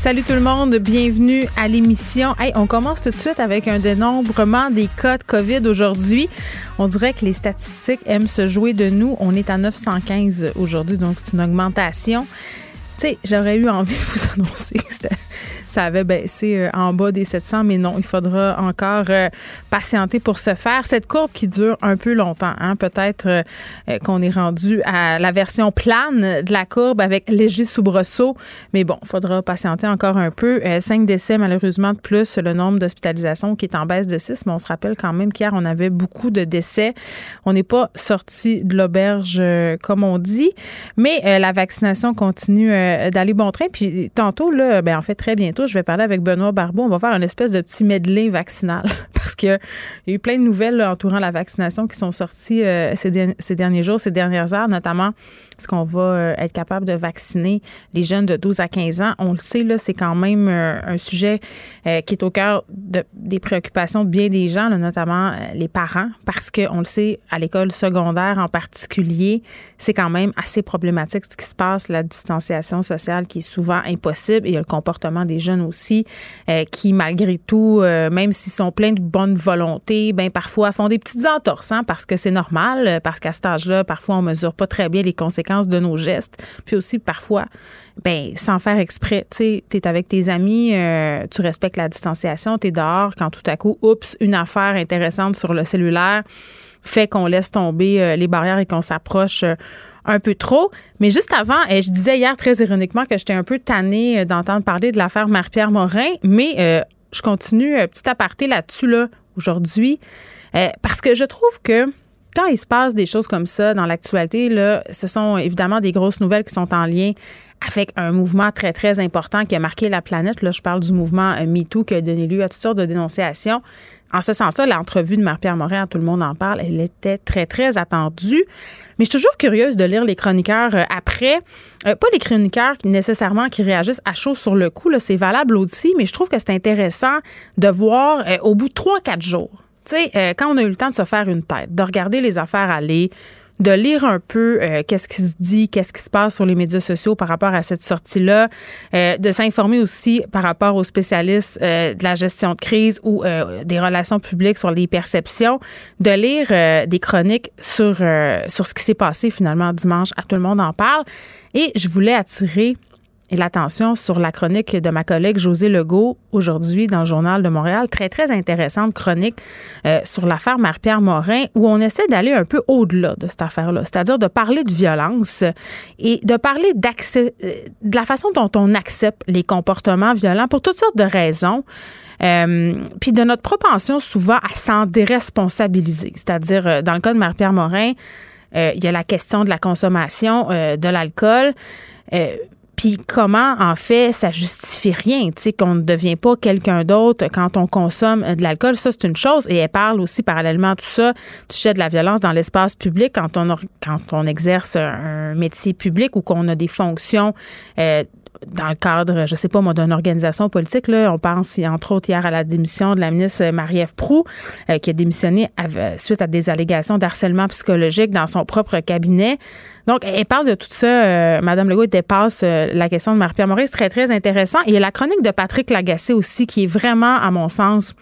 Salut tout le monde, bienvenue à l'émission. Hey, on commence tout de suite avec un dénombrement des cas de COVID aujourd'hui. On dirait que les statistiques aiment se jouer de nous. On est à 915 aujourd'hui, donc c'est une augmentation. Tu sais, j'aurais eu envie de vous annoncer que ça avait baissé euh, en bas des 700, mais non, il faudra encore euh, patienter pour ce faire. Cette courbe qui dure un peu longtemps, hein, peut-être euh, qu'on est rendu à la version plane de la courbe avec léger soubresaut, mais bon, il faudra patienter encore un peu. Cinq décès malheureusement de plus, le nombre d'hospitalisations qui est en baisse de 6, mais on se rappelle quand même qu'hier, on avait beaucoup de décès. On n'est pas sorti de l'auberge comme on dit, mais la vaccination continue d'aller bon train. Puis tantôt, là, ben, en fait, très bientôt, je vais parler avec Benoît Barbeau. On va faire une espèce de petit medley vaccinal qu'il y a eu plein de nouvelles entourant la vaccination qui sont sorties euh, ces, derniers jours, ces dernières heures, notamment est-ce qu'on va euh, être capable de vacciner les jeunes de 12 à 15 ans. On le sait, là, c'est quand même euh, un sujet qui est au cœur des préoccupations de bien des gens, notamment les parents, parce qu'on le sait, à l'école secondaire en particulier, c'est quand même assez problématique ce qui se passe, la distanciation sociale qui est souvent impossible et il y a le comportement des jeunes aussi, qui, malgré tout, même s'ils sont pleins de volonté, ben parfois font des petites entorses, hein, parce que c'est normal, euh, parce qu'à cet âge-là, parfois, on mesure pas très bien les conséquences de nos gestes. Puis aussi, parfois, ben sans faire exprès, tu sais, es avec tes amis, tu respectes la distanciation, tu es dehors, quand tout à coup, oups, une affaire intéressante sur le cellulaire fait qu'on laisse tomber les barrières et qu'on s'approche un peu trop. Mais juste avant, eh, je disais hier très ironiquement que j'étais un peu tannée euh, d'entendre parler de l'affaire Marie-Pierre Morin, mais euh, je continue euh, petit aparté là-dessus là, aujourd'hui parce que je trouve que quand il se passe des choses comme ça dans l'actualité, ce sont évidemment des grosses nouvelles qui sont en lien avec un mouvement très, très important qui a marqué la planète. Là, je parle du mouvement MeToo qui a donné lieu à toutes sortes de dénonciations. En ce sens-là, l'entrevue de Marie-Pierre Morin, tout le monde en parle, elle était très, très attendue. Mais je suis toujours curieuse de lire les chroniqueurs euh, après. Euh, pas les chroniqueurs nécessairement qui réagissent à chaud sur le coup, c'est valable aussi, mais je trouve que c'est intéressant de voir euh, au bout de trois, quatre jours, tu quand on a eu le temps de se faire une tête, de regarder les affaires aller, de lire un peu euh, qu'est-ce qui se dit, qu'est-ce qui se passe sur les médias sociaux par rapport à cette sortie-là, euh, de s'informer aussi par rapport aux spécialistes euh, de la gestion de crise ou des relations publiques sur les perceptions, de lire des chroniques sur, sur ce qui s'est passé finalement dimanche à Tout le monde en parle. Et je voulais attirer et l'attention sur la chronique de ma collègue José Legault aujourd'hui dans le Journal de Montréal. Très, très intéressante chronique euh, sur l'affaire Marie-Pierre Morin où on essaie d'aller un peu au-delà de cette affaire-là, c'est-à-dire de parler de violence et de parler d'accès, euh, de la façon dont on accepte les comportements violents pour toutes sortes de raisons. Euh, puis de notre propension souvent à s'en déresponsabiliser. C'est-à-dire, dans le cas de Marie-Pierre Morin, il y a la question de la consommation de l'alcool. Puis comment, en fait, ça justifie rien, tu sais, qu'on ne devient pas quelqu'un d'autre quand on consomme de l'alcool? Ça, c'est une chose. Et elle parle aussi, parallèlement à tout ça, du sujet de la violence dans l'espace public quand on, quand on exerce un métier public ou qu'on a des fonctions euh, dans le cadre, je sais pas moi, d'une organisation politique. Là, on pense entre autres hier à la démission de la ministre Marie-Ève Proux, euh, qui a démissionné suite à des allégations d'harcèlement psychologique dans son propre cabinet. Donc, elle parle de tout ça. Euh, Madame Legault dépasse euh, la question de Marie-Pierre Maurice. Très, très intéressant. Et il y a la chronique de Patrick Lagacé aussi, qui est vraiment, à mon sens,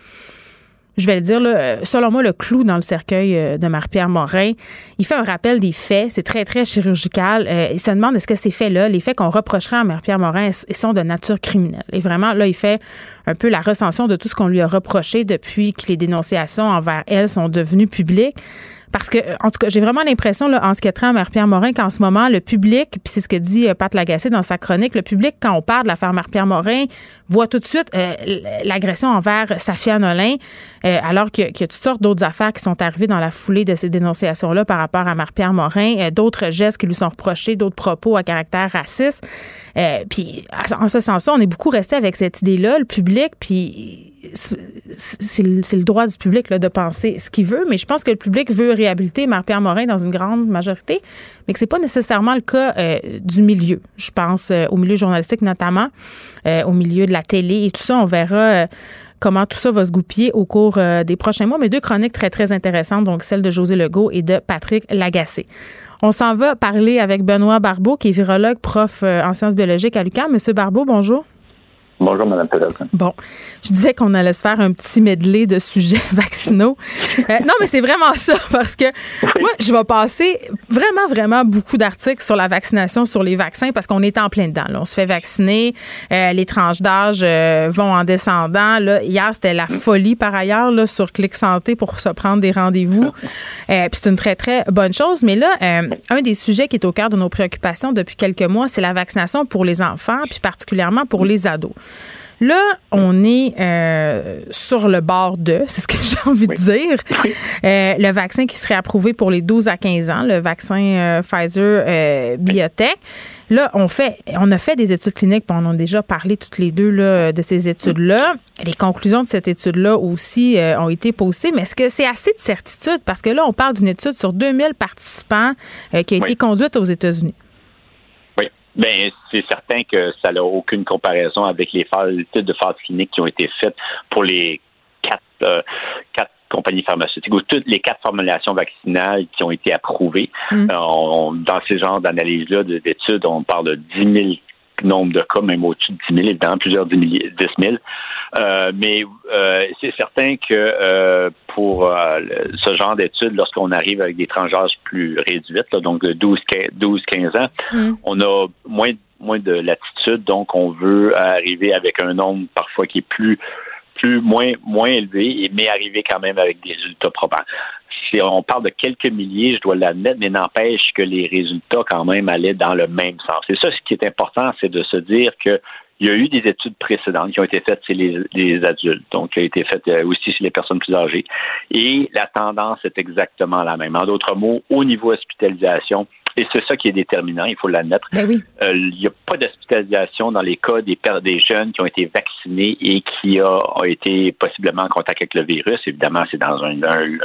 je vais le dire, là, selon moi, le clou dans le cercueil euh, de Marie-Pierre Morin. Il fait un rappel des faits. C'est très, très chirurgical. Euh, il se demande est-ce que ces faits-là, les faits qu'on reprocherait à Marie-Pierre Morin, sont de nature criminelle? Et vraiment, là, il fait un peu la recension de tout ce qu'on lui a reproché depuis que les dénonciations envers elle sont devenues publiques. Parce que, en tout cas, j'ai vraiment l'impression, en ce qui est trait à Marie-Pierre Morin, qu'en ce moment, le public, puis c'est ce que dit euh, Pat Lagacé dans sa chronique, le public, quand on parle de l'affaire Marie-Pierre Morin, voit tout de suite euh, l'agression envers Safia Nolin, euh, alors qu'il y, a toutes sortes d'autres affaires qui sont arrivées dans la foulée de ces dénonciations-là par rapport à Marie-Pierre Morin, d'autres gestes qui lui sont reprochés, d'autres propos à caractère raciste. puis, en ce sens-là, on est beaucoup resté avec cette idée-là, le public, puis c'est le droit du public de penser ce qu'il veut, mais je pense que le public veut réhabiliter Marie-Pierre Morin dans une grande majorité, mais que c'est pas nécessairement le cas euh, du milieu. Je pense euh, au milieu journalistique notamment, euh, au milieu de la télé et tout ça. On verra comment tout ça va se goupiller au cours des prochains mois. Mais deux chroniques très, très intéressantes, donc celle de José Legault et de Patrick Lagacé. On s'en va parler avec Benoît Barbeau, qui est virologue, prof en sciences biologiques à l'UQAM. Monsieur Barbeau, bonjour. Bonjour, Mme Peloton. Bon, je disais qu'on allait se faire un petit medley de sujets vaccinaux. Euh, non, mais c'est vraiment ça, parce que moi, je vais passer vraiment, vraiment beaucoup d'articles sur la vaccination, sur les vaccins, parce qu'on est en plein dedans. On se fait vacciner, euh, les tranches d'âge euh, vont en descendant. Là, hier, c'était la folie, par ailleurs, là, sur Clic Santé pour se prendre des rendez-vous. Puis c'est une très, très bonne chose. Mais là, un des sujets qui est au cœur de nos préoccupations depuis quelques mois, c'est la vaccination pour les enfants, puis particulièrement pour les ados. Là, on est euh, sur le bord de, c'est ce que j'ai envie de dire, euh, le vaccin qui serait approuvé pour les 12 à 15 ans, le vaccin euh, Pfizer Biotech. Là, on fait, on a fait des études cliniques, puis on en a déjà parlé toutes les deux là, de ces études-là. Les conclusions de cette étude-là aussi ont été postées, mais est-ce que c'est assez de certitude? Parce que là, on parle d'une étude sur 2000 participants qui a été conduite aux États-Unis. Ben, c'est certain que ça n'a aucune comparaison avec les études de phase clinique qui ont été faites pour les quatre, euh, quatre compagnies pharmaceutiques ou toutes les quatre formulations vaccinales qui ont été approuvées. Mm. Euh, dans ces genres d'analyses-là, d'études, on parle de 10 000 nombre de cas, même au-dessus de 10 000, évidemment, plusieurs 10 000. Euh, mais euh, c'est certain que euh, pour ce genre d'études, lorsqu'on arrive avec des tranches plus réduites, donc de 12-15 ans, mm. on a moins, moins de latitude, donc on veut arriver avec un nombre parfois qui est plus plus moins moins élevé, mais arriver quand même avec des résultats probants on parle de quelques milliers, je dois l'admettre, mais n'empêche que les résultats quand même allaient dans le même sens. Et ça, ce qui est important, c'est de se dire que il y a eu des études précédentes qui ont été faites chez les, adultes, donc qui ont été faites euh, aussi chez les personnes plus âgées. Et la tendance est exactement la même. En d'autres mots, au niveau hospitalisation, et c'est ça qui est déterminant, il faut l'admettre. Ben euh, il n'y a pas d'hospitalisation dans les cas des, des jeunes qui ont été vaccinés et qui ont été possiblement en contact avec le virus. Évidemment, c'est dans un,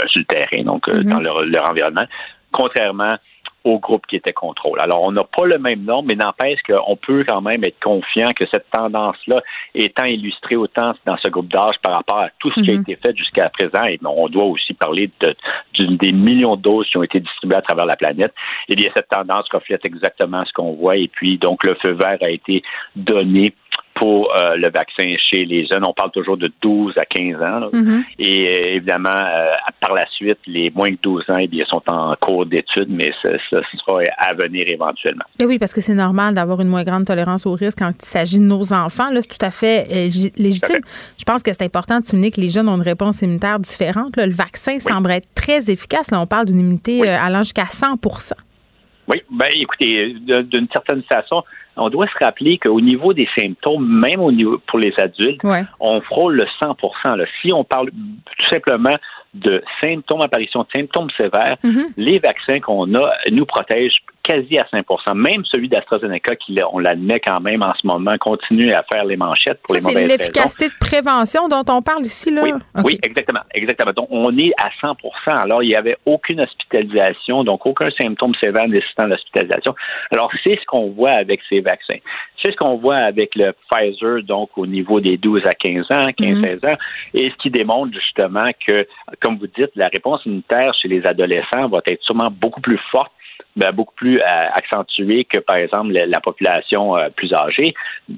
sur le terrain, donc euh, mm-hmm. dans leur, leur environnement. Contrairement au groupe qui était contrôle. Alors, on n'a pas le même nombre, mais n'empêche qu'on peut quand même être confiant que cette tendance-là étant illustrée autant dans ce groupe d'âge par rapport à tout ce qui a mhm. été fait jusqu'à présent, et on doit aussi parler de, des millions de doses qui ont été distribuées à travers la planète, eh bien, cette tendance reflète exactement ce qu'on voit, et puis, donc, le feu vert a été donné pour euh, le vaccin chez les jeunes. On parle toujours de 12 à 15 ans. Mm-hmm. Et euh, évidemment, euh, par la suite, les moins de 12 ans, eh bien, sont en cours d'études, mais ce, sera à venir éventuellement. Et oui, parce que c'est normal d'avoir une moins grande tolérance au risque quand il s'agit de nos enfants. Là, c'est tout à fait légitime. Je pense que c'est important de souligner que les jeunes ont une réponse immunitaire différente. Le vaccin semble être très efficace. Là, on parle d'une immunité allant jusqu'à 100% oui, ben écoutez, d'une certaine façon, on doit se rappeler qu'au niveau des symptômes, même au niveau pour les adultes, on frôle le 100 là. Si on parle tout simplement de symptômes, apparition de symptômes sévères, mm-hmm. les vaccins qu'on a nous protègent quasi à 5 Même celui d'AstraZeneca, qui, on l'admet quand même en ce moment, continue à faire les manchettes pour les mauvaises c'est l'efficacité de prévention dont on parle ici, là? Oui, oui, exactement, exactement. Donc, on est à 100 Alors, il n'y avait aucune hospitalisation, donc aucun symptôme sévère nécessitant l'hospitalisation. Alors, c'est ce qu'on voit avec ces vaccins. C'est ce qu'on voit avec le Pfizer, donc au niveau des 12 à 15 ans, 15-16 mhm. ans, et ce qui démontre justement que, comme vous dites, la réponse immunitaire chez les adolescents va être sûrement beaucoup plus forte ben, beaucoup plus euh, accentué que, par exemple, la, population euh, plus âgée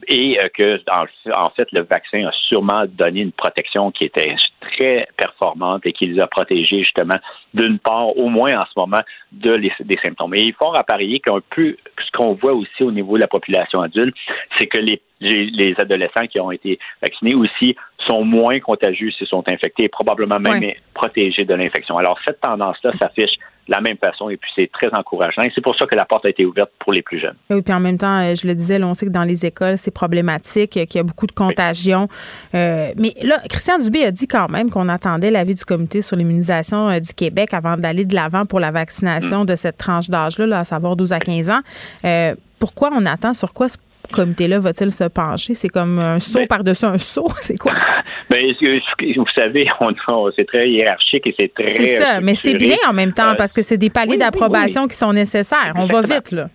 et euh, que, en, fait, le vaccin a sûrement donné une protection qui était très performante et qui les a protégés, justement, d'une part, au moins en ce moment, de des symptômes. Et il faut parier qu'un peu ce qu'on voit aussi au niveau de la population adulte, c'est que les les, adolescents qui ont été vaccinés aussi sont moins contagieux s'ils sont infectés et probablement même protégés de l'infection. Alors, cette tendance-là s'affiche la même façon et puis c'est très encourageant. Et c'est pour ça que la porte a été ouverte pour les plus jeunes. Oui, puis en même temps, euh, je le disais, on sait que dans les écoles, c'est problématique, qu'il y a beaucoup de contagion. Euh, mais là, Christian Dubé a dit quand même qu'on attendait l'avis du comité sur l'immunisation euh, du Québec avant d'aller de l'avant pour la vaccination mm. de cette tranche d'âge-là, à savoir 12 à 15 ans. pourquoi on attend? Sur quoi comité-là va-t-il se pencher? C'est comme un saut ben par-dessus un saut? C'est quoi? Ben, vous savez, on, c'est très hiérarchique et c'est très. C'est ça, mais c'est bien en même temps parce que c'est des paliers d'approbation qui sont nécessaires. On va vite, là.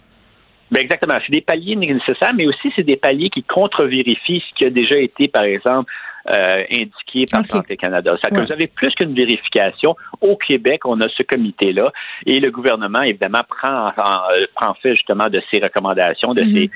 Ben exactement. C'est des paliers nécessaires, mais aussi c'est des paliers qui contre-vérifient ce qui a déjà été, par exemple, euh, indiqué par Santé Canada. Ça que vous avez plus qu'une vérification. Au Québec, on a ce comité-là et le gouvernement, évidemment, prend, euh, prend fait justement de ces recommandations, de ces,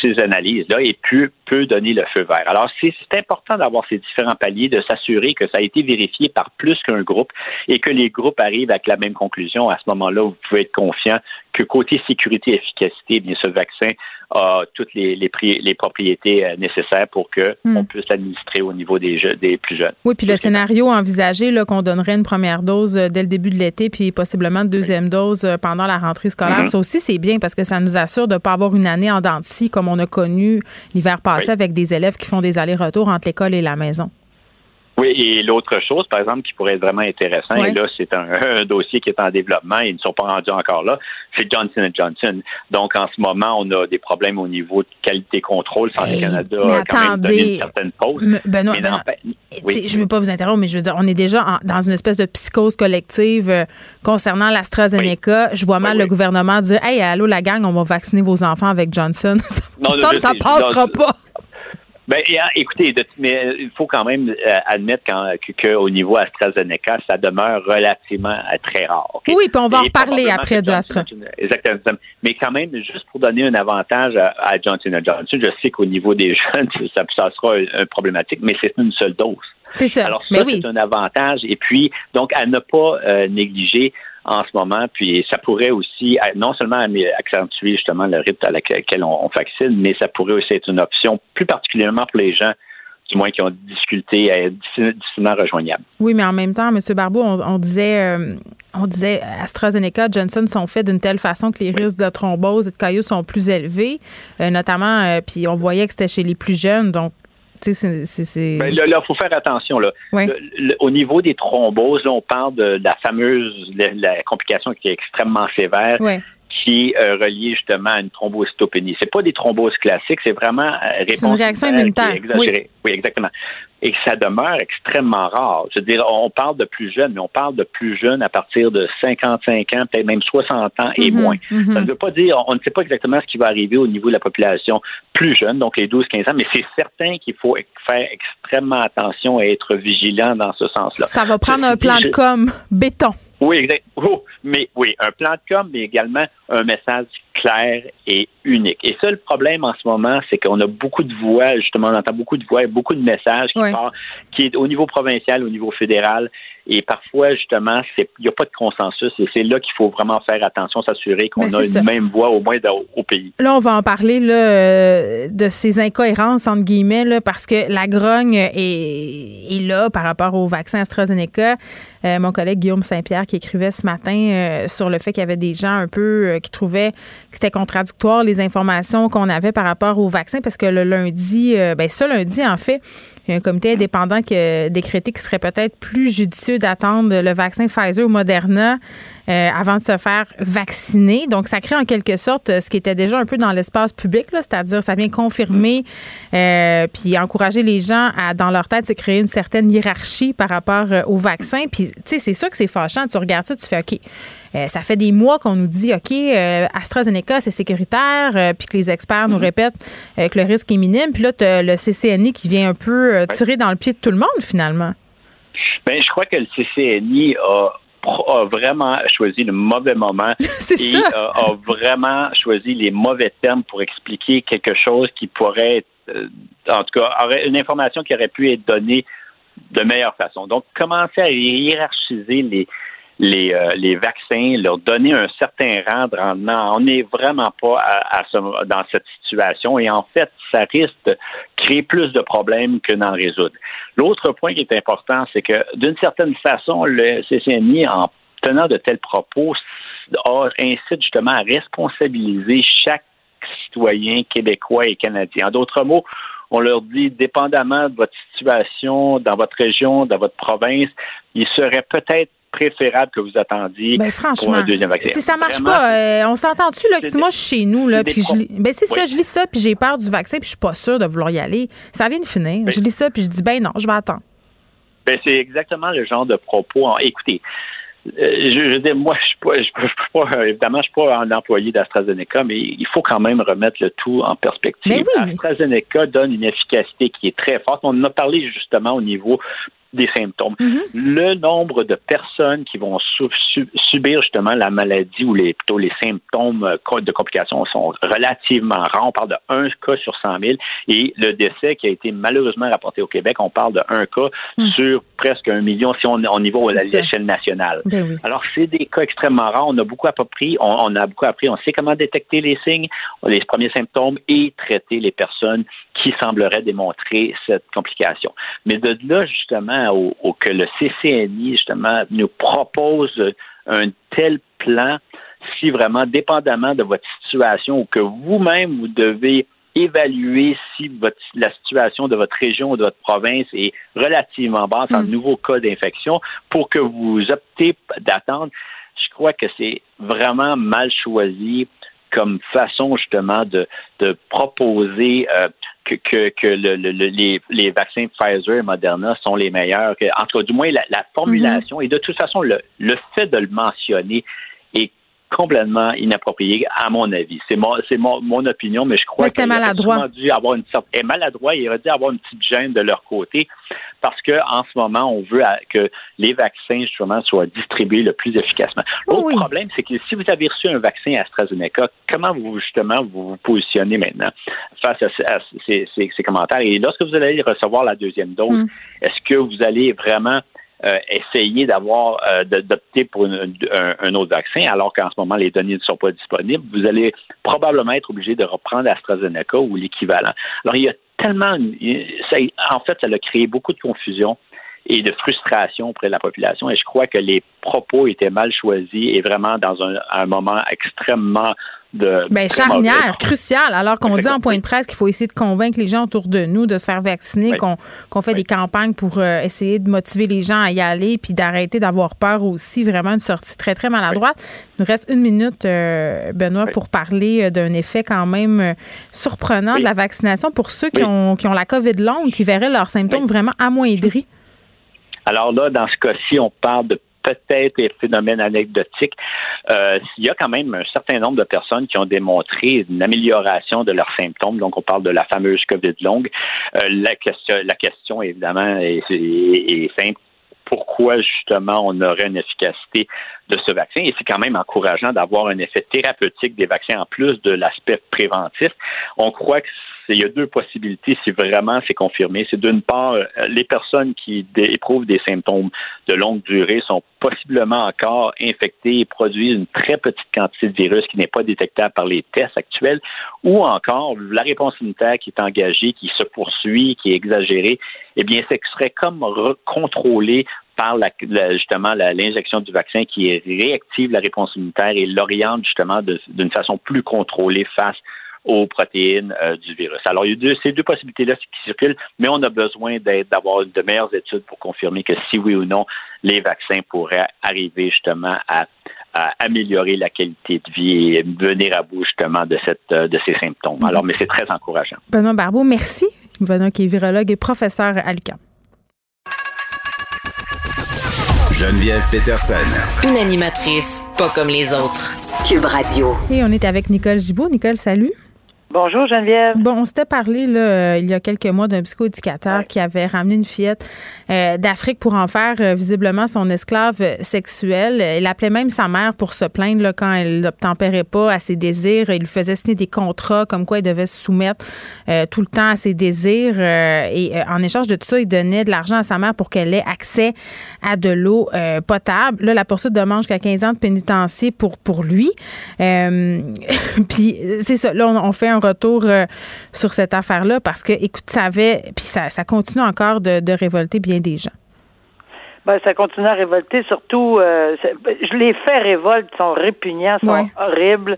ces analyses-là et peut, peut donner le feu vert. Alors, c'est important d'avoir ces différents paliers, de s'assurer que ça a été vérifié par plus qu'un groupe et que les groupes arrivent avec la même conclusion. À ce moment-là, vous pouvez être confiant que côté sécurité et efficacité, bien, ce vaccin a toutes les, les, les propriétés euh, nécessaires pour qu'on hmm. puisse l'administrer au niveau des, des plus jeunes. Oui, puis le scénario envisagé, qu'on donnerait une première dose euh, dès le début de l'été, puis possiblement une deuxième dose euh, pendant la rentrée scolaire, mm-hmm. ça aussi, c'est bien parce que ça nous assure de ne pas avoir une année en dents comme on a connu l'hiver passé avec des élèves qui font des allers-retours entre l'école et la maison. Oui, et l'autre chose, par exemple, qui pourrait être vraiment intéressant, et là, c'est un, dossier qui est en développement, ils ne sont pas rendus encore là, c'est Johnson Johnson. Donc, en ce moment, on a des problèmes au niveau de qualité-contrôle. Santé Canada a quand même donné une certaine pause. Benoît, Je ne veux pas vous interrompre, mais je veux dire, on est déjà dans une espèce de psychose collective euh, concernant l'AstraZeneca. Je vois mal le gouvernement dire Hey, allô, la gang, on va vacciner vos enfants avec Johnson. ça, ça, ne passera pas. Ben, ah, écoutez, mais euh, il faut quand même euh, admettre qu'au niveau AstraZeneca, ça demeure relativement euh, très rare. Oui, puis on va en reparler après du Astra. Exactement. Mais quand même, juste pour donner un avantage à, Johnson Johnson, je sais qu'au niveau des jeunes, ça, ça sera un, problématique, mais c'est une seule dose. C'est ça. Alors ça, c'est un avantage. Et puis, donc, à ne pas négliger en ce moment. Puis ça pourrait aussi non seulement accentuer justement le rythme à laquelle on, vaccine, mais ça pourrait aussi être une option plus particulièrement pour les gens du moins qui ont difficulté à être difficilement rejoignables. Oui, mais en même temps, M. Barbeau, on, disait euh, on disait AstraZeneca, Johnson sont faits d'une telle façon que les risques de thrombose et de cailloux sont plus élevés, euh, notamment, euh, puis on voyait que c'était chez les plus jeunes, donc c'est. Ben, là, il faut faire attention. Là. au niveau des thromboses, on parle de, la fameuse la, complication qui est extrêmement sévère. Qui est euh, reliée justement à une thrombocytopénie. C'est pas des thromboses classiques, c'est vraiment euh, une réaction immunitaire. Exagérée. oui, exactement et ça demeure extrêmement rare. Je veux dire, on parle de plus jeunes, mais on parle de plus jeunes à partir de 55 ans, peut-être même 60 ans et mhm, moins. Ça ne veut pas dire, on ne sait pas exactement ce qui va arriver au niveau de la population plus jeune, donc les 12-15 ans, mais c'est certain qu'il faut faire extrêmement attention et être vigilant dans ce sens-là. Ça va prendre un plan de com béton. Oui, exact. Oh, mais oui, un plan de com, mais également un message clair et unique. Et ça, le problème en ce moment, c'est qu'on a beaucoup de voix, justement, on entend beaucoup de voix, et beaucoup de messages qui partent, qui est au niveau provincial, au niveau fédéral, et parfois, justement, il n'y a pas de consensus et c'est là qu'il faut vraiment faire attention, s'assurer qu'on ben, a une même voix au moins au pays. Là, on va en parler là, euh, de ces incohérences, entre guillemets, là, parce que la grogne est, est là par rapport au vaccin AstraZeneca. Euh, mon collègue Guillaume Saint-Pierre qui écrivait ce matin euh, sur le fait qu'il y avait des gens un peu qui trouvaient que c'était contradictoire les informations qu'on avait par rapport au vaccin parce que le lundi, ben ce lundi, en fait, il y a un comité indépendant qui a décrété qu'il serait peut-être plus judicieux d'attendre le vaccin Pfizer ou Moderna euh, avant de se faire vacciner. Donc, ça crée en quelque sorte ce qui était déjà un peu dans l'espace public, c'est-à-dire ça vient confirmer euh, puis encourager les gens à, dans leur tête, se créer une certaine hiérarchie par rapport euh, au vaccin. Puis, tu sais, c'est ça que c'est fâchant. Tu regardes ça, tu fais OK. ça fait des mois qu'on nous dit, OK, AstraZeneca, c'est sécuritaire, puis que les experts nous mm-hmm. répètent que le risque est minime. Puis là, tu as le CCNI qui vient un peu tirer dans le pied de tout le monde, finalement. Bien, je crois que le CCNI a a vraiment choisi le mauvais moment et A, vraiment choisi les mauvais termes pour expliquer quelque chose qui pourrait être, euh, en tout cas, une information qui aurait pu être donnée de meilleure façon. Donc, commencer à hiérarchiser les, les, euh, les vaccins, leur donner un certain rang de rendement. On n'est vraiment pas dans cette situation et en fait, ça risque de créer plus de problèmes que d'en résoudre. L'autre point qui est important, c'est que d'une certaine façon, le CCNI, en tenant de tels propos, incite justement à responsabiliser chaque citoyen québécois et canadien. En d'autres mots, on leur dit, dépendamment de votre situation dans votre région, dans votre province, il serait peut-être préférable que vous attendiez ben, franchement, pour un deuxième vaccin. Si ça marche pas, euh, on s'entend-tu là que si moi je suis chez nous là, puis je ben c'est ça, je lis ça puis j'ai peur du vaccin puis je suis pas sûre de vouloir y aller. Ça vient de finir. Ben je lis ça puis je dis ben non, je vais attendre. Ben c'est exactement le genre de propos. Écoutez, euh, je, je dis, moi, je ne suis pas, évidemment, je suis pas un employé d'AstraZeneca, mais il faut quand même remettre le tout en perspective. AstraZeneca donne une efficacité qui est très forte. On en a parlé justement au niveau des symptômes. Mm-hmm. Le nombre de personnes qui vont subir justement la maladie ou les, plutôt les symptômes euh, de complications sont relativement rares. On parle de un cas sur 100 000 et le décès qui a été malheureusement rapporté au Québec, on parle de un cas mm. sur presque un million si on est au niveau de l'échelle nationale. Ben Alors, c'est des cas extrêmement rares. On a beaucoup appris, on, on a beaucoup appris, on sait comment détecter les signes, les premiers symptômes et traiter les personnes qui sembleraient démontrer cette complication. Mais de là, justement, au, que le CCNI, justement, nous propose un tel plan si vraiment, dépendamment de votre situation ou que vous-même, vous devez évaluer si votre, la situation de votre région ou de votre province est relativement basse en mm. nouveaux cas d'infection pour que vous optez d'attendre. Je crois que c'est vraiment mal choisi comme façon justement de, de proposer euh, que, que, le, les, les, vaccins Pfizer et Moderna sont les meilleurs. Que, en tout cas, du moins, la, formulation, et de toute façon, le, le fait de le mentionner complètement inapproprié, à mon avis. C'est mon, c'est mon, mon, opinion, mais je crois qu'il maladroit. dû avoir une sorte, et maladroit, il aurait dû avoir une petite gêne de leur côté, parce que en ce moment, on veut que les vaccins justement soient distribués le plus efficacement. L'autre problème, c'est que si vous avez reçu un vaccin AstraZeneca, comment vous justement vous, vous positionnez maintenant face à, ces, ces, commentaires? Et lorsque vous allez recevoir la deuxième dose, mm. est-ce que vous allez vraiment euh, essayer d'avoir euh, d'opter pour un, autre vaccin, alors qu'en ce moment les données ne sont pas disponibles, vous allez probablement être obligé de reprendre AstraZeneca ou l'équivalent. Alors il y a tellement, en fait, ça a créé beaucoup de confusion et de frustration auprès de la population. Et je crois que les propos étaient mal choisis et vraiment dans un moment extrêmement de. Ben, charnière, crucial. Alors qu'on dit en point de presse qu'il faut essayer de convaincre les gens autour de nous de se faire vacciner, qu'on fait des campagnes pour euh, essayer de motiver les gens à y aller, puis d'arrêter d'avoir peur aussi. Vraiment une sortie très, très maladroite. Il nous reste une minute, euh, Benoît, pour parler euh, d'un effet quand même surprenant de la vaccination pour ceux qui, ont, qui ont la COVID longue, qui verraient leurs symptômes vraiment amoindris. Alors là, dans ce cas-ci, on parle de peut-être des phénomènes anecdotiques. Euh, il y a quand même un certain nombre de personnes qui ont démontré une amélioration de leurs symptômes. Donc, on parle de la fameuse COVID longue. Euh, la, question, la question, évidemment, est, simple pourquoi justement on aurait une efficacité de ce vaccin? Et c'est quand même encourageant d'avoir un effet thérapeutique des vaccins en plus de l'aspect préventif. On croit que il y a deux possibilités si vraiment c'est confirmé. C'est d'une part, euh, les personnes qui éprouvent des symptômes de longue durée sont possiblement encore infectées et produisent une très petite quantité de virus qui n'est pas détectable par les tests actuels, ou encore la réponse immunitaire qui est engagée, qui se poursuit, qui est exagérée, eh bien, ce serait comme contrôlé par la, justement l'injection du vaccin qui réactive la réponse immunitaire et l'oriente justement d'une façon plus contrôlée face aux protéines euh, du virus. Alors, il y a ces deux possibilités-là qui circulent, mais on a besoin d'avoir de meilleures études pour confirmer que si oui ou non, les vaccins pourraient arriver justement à, améliorer la qualité de vie et venir à bout justement de, cette, euh, de ces symptômes. Alors, mais c'est très encourageant. Benoît Barbeau, merci. Benoît qui est virologue et professeur à l'UQAM. Geneviève Peterson. Une animatrice pas comme les autres. Cube Radio. Et on est avec Nicole Gibault. Nicole, salut. Bonjour Geneviève. Bon, on s'était parlé là, euh, il y a quelques mois d'un psychoéducateur qui avait ramené une fillette euh, d'Afrique pour en faire euh, visiblement son esclave sexuel. Il appelait même sa mère pour se plaindre là, quand elle n'obtempérait pas à ses désirs. Il lui faisait signer des contrats comme quoi il devait se soumettre tout le temps à ses désirs. et en échange de tout ça, il donnait de l'argent à sa mère pour qu'elle ait accès à de l'eau potable. Là, la poursuite demande jusqu'à 15 ans de pénitencier pour, pour lui. Puis c'est ça. Là, on, on fait un retour euh, sur cette affaire-là parce que, écoute, ça avait, puis ça, ça continue encore de, révolter bien des gens. Ben, ça continue à révolter, surtout, euh, les faits révoltent, sont répugnants, sont horribles.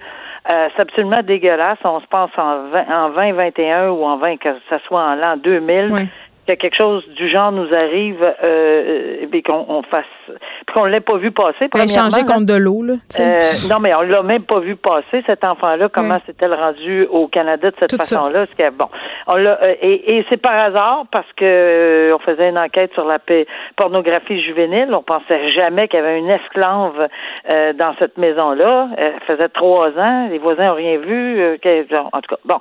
Euh, c'est absolument dégueulasse. On se pense en 20, en 2021 ou en 20, que ce soit en l'an 2000. Que quelque chose du genre nous arrive euh, et qu'on on fasse qu'on l'ait pas vu passer. Il changé contre de l'eau, là. Euh, non, mais on l'a même pas vu passer, cet enfant-là, comment s'est-elle rendu au Canada de cette façon-là? Bon. On l'a, euh, et, et c'est par hasard parce que euh, on faisait une enquête sur la pornographie juvénile. On pensait jamais qu'il y avait une esclave euh, dans cette maison-là. Elle faisait trois ans, les voisins n'ont rien vu. en tout cas, bon,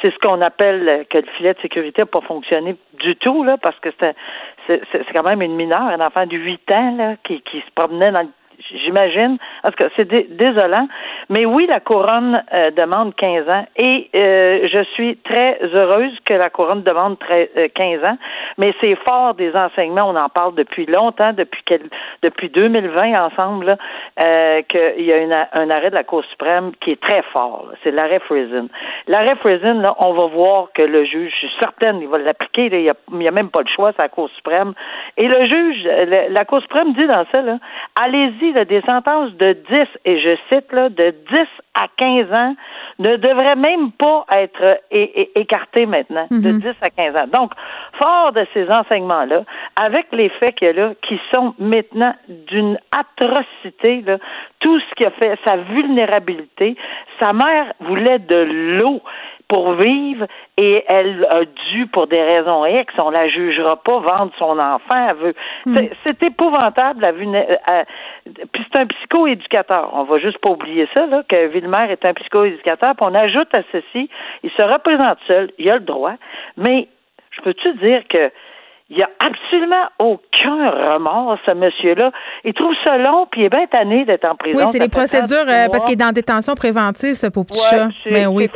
c'est ce qu'on appelle que le filet de sécurité n'a pas fonctionné du tout, là, parce que c'est quand même une mineure, un enfant de 8 ans là, qui, qui se promenait dans le j'imagine. En tout cas, c'est désolant. Mais oui, la couronne euh, demande 15 ans et euh, je suis très heureuse que la couronne demande 15 euh, ans. Mais c'est fort des enseignements, on en parle depuis longtemps, depuis depuis 2020 ensemble, qu'il y a un arrêt de la Cour suprême qui est très fort. C'est l'arrêt Friesen. L'arrêt Friesen, là, on va voir que le juge, je suis certaine, il va l'appliquer. Il n'y a, même pas le choix, c'est la Cour suprême. Et le juge, la Cour suprême dit dans ça, allez-y des sentences de 10, et je cite, là, de 10 à 15 ans ne devraient même pas être écartées maintenant, de 10 mhm. à 15 ans. Donc, fort de ces enseignements-là, avec les faits qu'il y a là, qui sont maintenant d'une atrocité, là, tout ce qui a fait sa vulnérabilité, sa mère voulait de l'eau pour vivre et elle a dû, pour des raisons X, on la jugera pas, vendre son enfant. Elle veut. Hmm. C'est épouvantable. La euh, puis c'est un psychoéducateur. On va juste pas oublier ça, là, que Villemer est un psychoéducateur. Puis on ajoute à ceci, il se représente seul, il a le droit, mais je peux-tu dire que il n'y a absolument aucun remords, ce monsieur-là. Il trouve ça long, puis il est bien tanné d'être en prison. Oui, c'est les procédures, euh, parce qu'il est dans détention préventive, ce pauvre petit chat. Mais ben oui,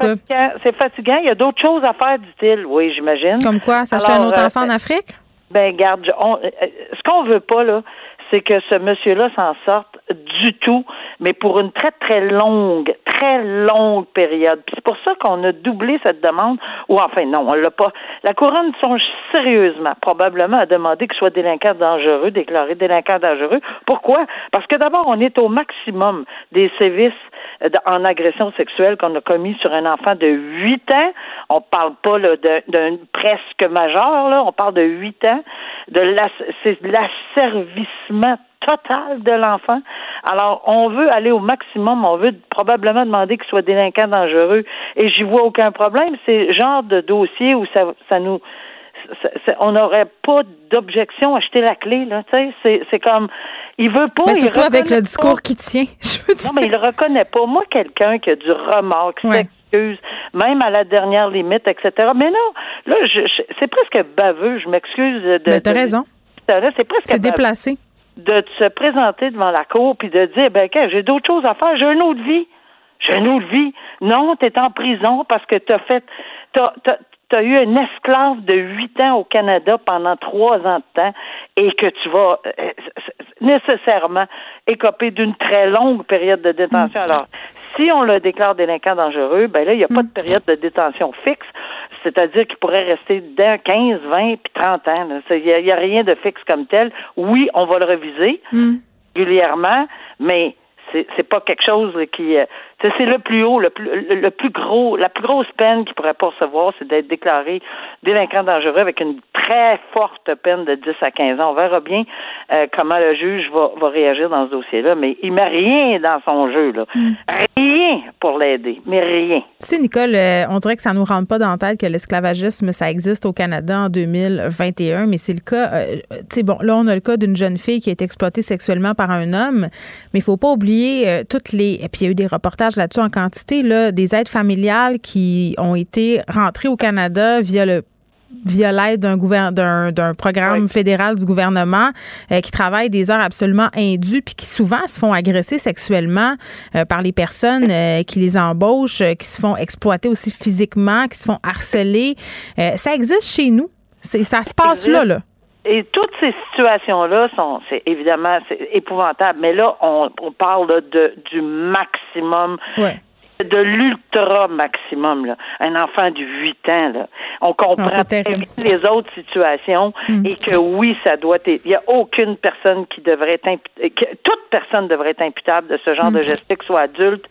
C'est fatigant. Il y a d'autres choses à faire, dit-il. Oui, j'imagine. Comme quoi? S'acheter un autre euh, enfant en Afrique? Ben, garde, euh, ce qu'on veut pas, là, c'est que ce monsieur-là s'en sorte du tout, mais pour une très, très longue, très longue période. Puis c'est pour ça qu'on a doublé cette demande, ou enfin, non, on l'a pas. La couronne songe sérieusement, probablement, à demander qu'il soit délinquant dangereux, déclaré délinquant dangereux. Pourquoi? Parce que d'abord, on est au maximum des sévices en agression sexuelle qu'on a commis sur un enfant de 8 ans. On parle pas d'un presque majeur, là, on parle de 8 ans. De l'asservissement total de l'enfant. Alors, on veut aller au maximum, on veut probablement demander qu'il soit délinquant dangereux. Et j'y vois aucun problème. C'est le genre de dossier où ça, ça nous on n'aurait pas d'objection à jeter la clé là. Tu sais c'est comme il veut pas mais surtout avec le discours qui tient non mais il le reconnaît pas. Moi quelqu'un qui a du remords qui s'excuse même à la dernière limite etc mais non là je, c'est presque baveux. Je m'excuse de mais t'as raison. C'est presque c'est déplacé de se présenter devant la cour puis de dire ben j'ai d'autres choses à faire, j'ai une autre vie. J'ai une autre vie. Non, tu es en prison parce que tu as fait t'as, as eu un esclave de huit ans au Canada pendant trois ans de temps et que tu vas euh, nécessairement écoper d'une très longue période de détention. Mm. Alors, si on le déclare délinquant dangereux, ben là, il n'y a pas de mm. période de détention fixe, c'est-à-dire qu'il pourrait rester dans 15, 20 puis 30 ans. Il n'y a, rien de fixe comme tel. Oui, on va le reviser mm. régulièrement, mais c'est, c'est pas quelque chose qui euh, c'est le plus haut, le plus, le plus gros, la plus grosse peine qu'il pourrait pas recevoir, c'est d'être déclaré délinquant dangereux avec une très forte peine de 10 à 15 ans. On verra bien euh, comment le juge va, va, réagir dans ce dossier-là, mais il met rien dans son jeu, là. Hmm. Rien pour l'aider, mais rien. Tu sais, Nicole, euh, on dirait que ça nous rentre pas dans la tête que l'esclavagisme, ça existe au Canada en 2021, mais c'est le cas, euh, tu sais, bon, là, on a le cas d'une jeune fille qui a été exploitée sexuellement par un homme, mais il faut pas oublier toutes les, et puis il y a eu des reportages là-dessus en quantité, là, des aides familiales qui ont été rentrées au Canada via le via l'aide d'un d'un programme fédéral du gouvernement euh, qui travaillent des heures absolument indues puis qui souvent se font agresser sexuellement euh, par les personnes euh, qui les embauchent, qui se font exploiter aussi physiquement, qui se font harceler. ça existe chez nous. C'est ça se passe là là. Et toutes ces situations-là sont, c'est évidemment, c'est épouvantable. Mais là, on, on parle de du maximum. de l'ultra maximum, là. Un enfant de 8 ans, là. On comprend les autres situations mm. et que oui, ça doit être. Il n'y a aucune personne qui devrait être toute personne devrait être imputable de ce genre de mm. geste, que soit adulte,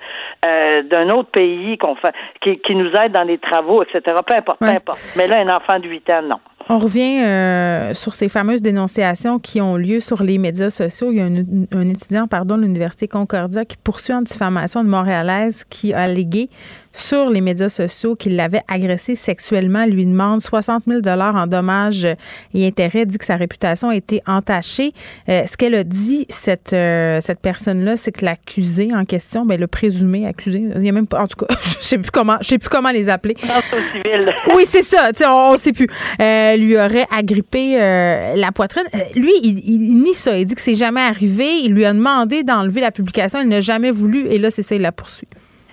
euh, d'un autre pays qu'on fait qui, qui nous aide dans les travaux, etc. Peu importe, peu importe. Mais là, un enfant de 8 ans, non. On revient euh, sur ces fameuses dénonciations qui ont lieu sur les médias sociaux. Il y a un, étudiant, pardon, de l'Université Concordia qui poursuit en diffamation de Montréalaise qui a allégué sur les médias sociaux qu'il l'avait agressé sexuellement, lui demande 60 000 en dommages et intérêts, dit que sa réputation a été entachée. Euh, ce qu'elle a dit, cette, euh, cette personne-là, c'est que l'accusé en question, ben, le présumé accusé, il y a même pas, en tout cas, je sais plus comment, je sais plus comment les appeler. oui, c'est ça, on, ne sait plus. Euh, lui aurait agrippé la poitrine. lui, il, il, nie ça. Il dit que c'est jamais arrivé. Il lui a demandé d'enlever la publication. Il n'a jamais voulu. Et là, c'est ça, il la poursuit.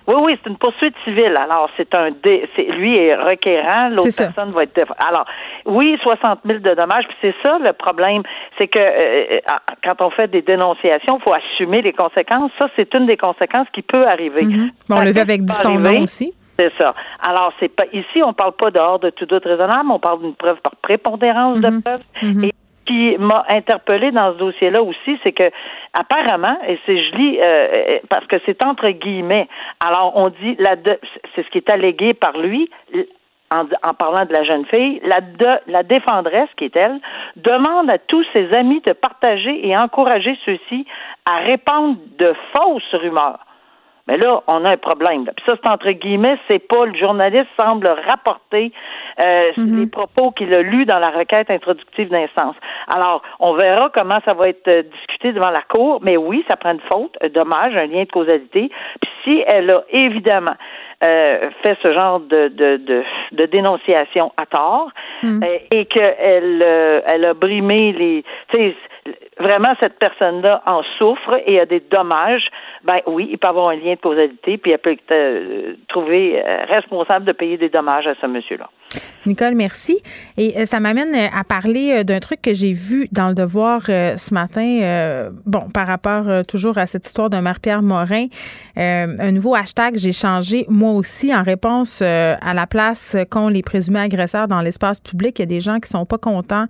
Oui, oui, c'est une poursuite civile. Alors, c'est un dé, c'est, lui est requérant, l'autre personne va être. Alors, oui, 60 000 de dommages. Puis c'est ça le problème, c'est que euh, euh, quand on fait des dénonciations, il faut assumer les conséquences. Ça, c'est une des conséquences qui peut arriver. Mm-hmm. on le fait avec son nom aussi. C'est ça. Alors, c'est pas ici, on parle pas dehors de tout doute raisonnable, on parle d'une preuve par prépondérance de mm-hmm. preuve. Mm-hmm. Et qui m'a interpellé dans ce dossier-là aussi, c'est que apparemment, et c'est je lis euh, parce que c'est entre guillemets. Alors on dit la c'est ce qui est allégué par lui. En, en, parlant de la jeune fille, la, de, la défendresse, qui est elle, demande à tous ses amis de partager et encourager ceux-ci à répandre de fausses rumeurs. Mais là, on a un problème. Puis ça, c'est entre guillemets, c'est pas le journaliste semble rapporter euh, mhm. les propos qu'il a lus dans la requête introductive d'instance. Alors, on verra comment ça va être euh, discuté devant la Cour, mais oui, ça prend une faute, un dommage, un lien de causalité. Puis si elle a évidemment euh, fait ce genre de, de, de, de dénonciation à tort mhm. et qu'elle elle a brimé les vraiment cette personne-là en souffre et a des dommages, ben oui, il peut avoir un lien de causalité, puis elle peut être euh, trouver euh, responsable de payer des dommages à ce monsieur-là. Nicole, merci. Et euh, ça m'amène à parler d'un truc que j'ai vu dans le devoir ce matin. bon, par rapport toujours à cette histoire de Marie-Pierre Morin, un nouveau hashtag, j'ai changé moi aussi en réponse à la place qu'ont les présumés agresseurs dans l'espace public. Il y a des gens qui sont pas contents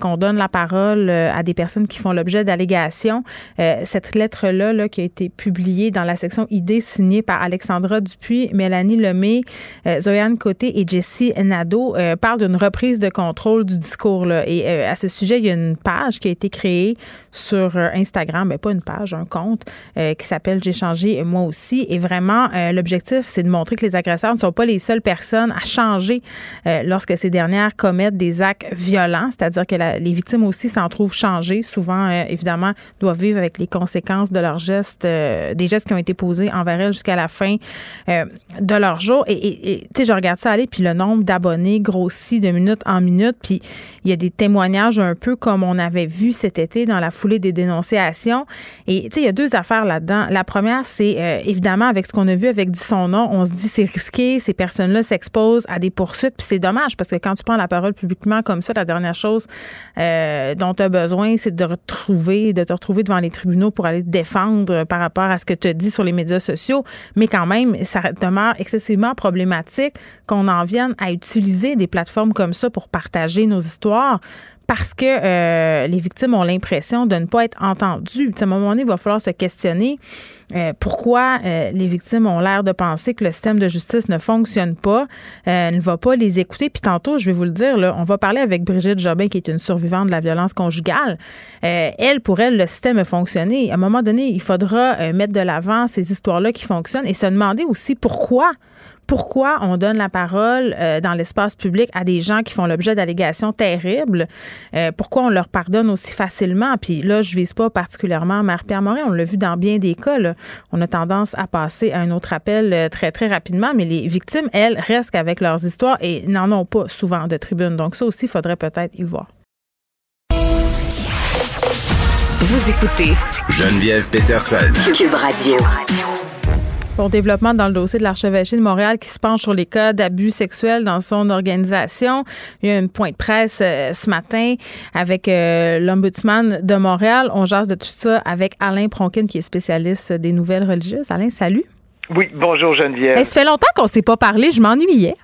qu'on donne la parole à des personnes qui font l'objet d'allégations. Euh, cette lettre-là, là, qui a été publiée dans la section ID signée par Alexandra Dupuis, Mélanie Lemay, euh, Zoyanne Côté et Jessie Nadeau euh, parle d'une reprise de contrôle du discours. Là. Et à ce sujet, il y a une page qui a été créée sur Instagram, mais pas une page, un compte qui s'appelle J'ai changé moi aussi. Et vraiment, l'objectif, c'est de montrer que les agresseurs ne sont pas les seules personnes à changer lorsque ces dernières commettent des actes violents, c'est-à-dire que les victimes aussi s'en trouvent changées, souvent euh, évidemment, doivent vivre avec les conséquences de leurs gestes, euh, des gestes qui ont été posés envers elles jusqu'à la fin euh, de leur jour. Et tu sais, je regarde ça aller, puis le nombre d'abonnés grossit de minute en minute, puis il y a des témoignages un peu comme on avait vu cet été dans la foulée des dénonciations. Et tu sais, il y a deux affaires là-dedans. La première, c'est évidemment avec ce qu'on a vu avec dit son nom, on se dit c'est risqué, ces personnes-là s'exposent à des poursuites, puis c'est dommage parce que quand tu prends la parole publiquement comme ça, la dernière chose dont tu as besoin, c'est de retrouver, te retrouver devant les tribunaux pour aller te défendre par rapport à ce que tu dit sur les médias sociaux. Mais quand même, ça demeure excessivement problématique qu'on en vienne à utiliser des plateformes comme ça pour partager nos histoires parce que euh, les victimes ont l'impression de ne pas être entendues. à un moment donné, il va falloir se questionner euh, pourquoi euh, les victimes ont l'air de penser que le système de justice ne fonctionne pas, ne va pas les écouter? Puis tantôt, je vais vous le dire, on va parler avec Brigitte Jobin, qui est une survivante de la violence conjugale. elle, pour elle, le système a fonctionné. À un moment donné, il faudra mettre de l'avant ces histoires-là qui fonctionnent et se demander aussi pourquoi pourquoi on donne la parole euh, dans l'espace public à des gens qui font l'objet d'allégations terribles, euh, pourquoi on leur pardonne aussi facilement? Puis là, je vise pas particulièrement Marie-Pierre Morin, on l'a vu dans bien des cas. On a tendance à passer à un autre appel euh, très, très rapidement, mais les victimes, elles, restent avec leurs histoires et n'en ont pas souvent de tribune. Donc ça aussi, il faudrait peut-être y voir. Vous écoutez Geneviève Peterson. Cube Radio. Pour développement dans le dossier de l'archevêché de Montréal qui se penche sur les cas d'abus sexuels dans son organisation. Il y a un point de presse euh, ce matin avec euh, l'ombudsman de Montréal. On jase de tout ça avec Alain Pronkin qui est spécialiste des nouvelles religieuses. Alain, salut. Oui, bonjour Geneviève. ça fait longtemps qu'on ne s'est pas parlé, je m'ennuyais.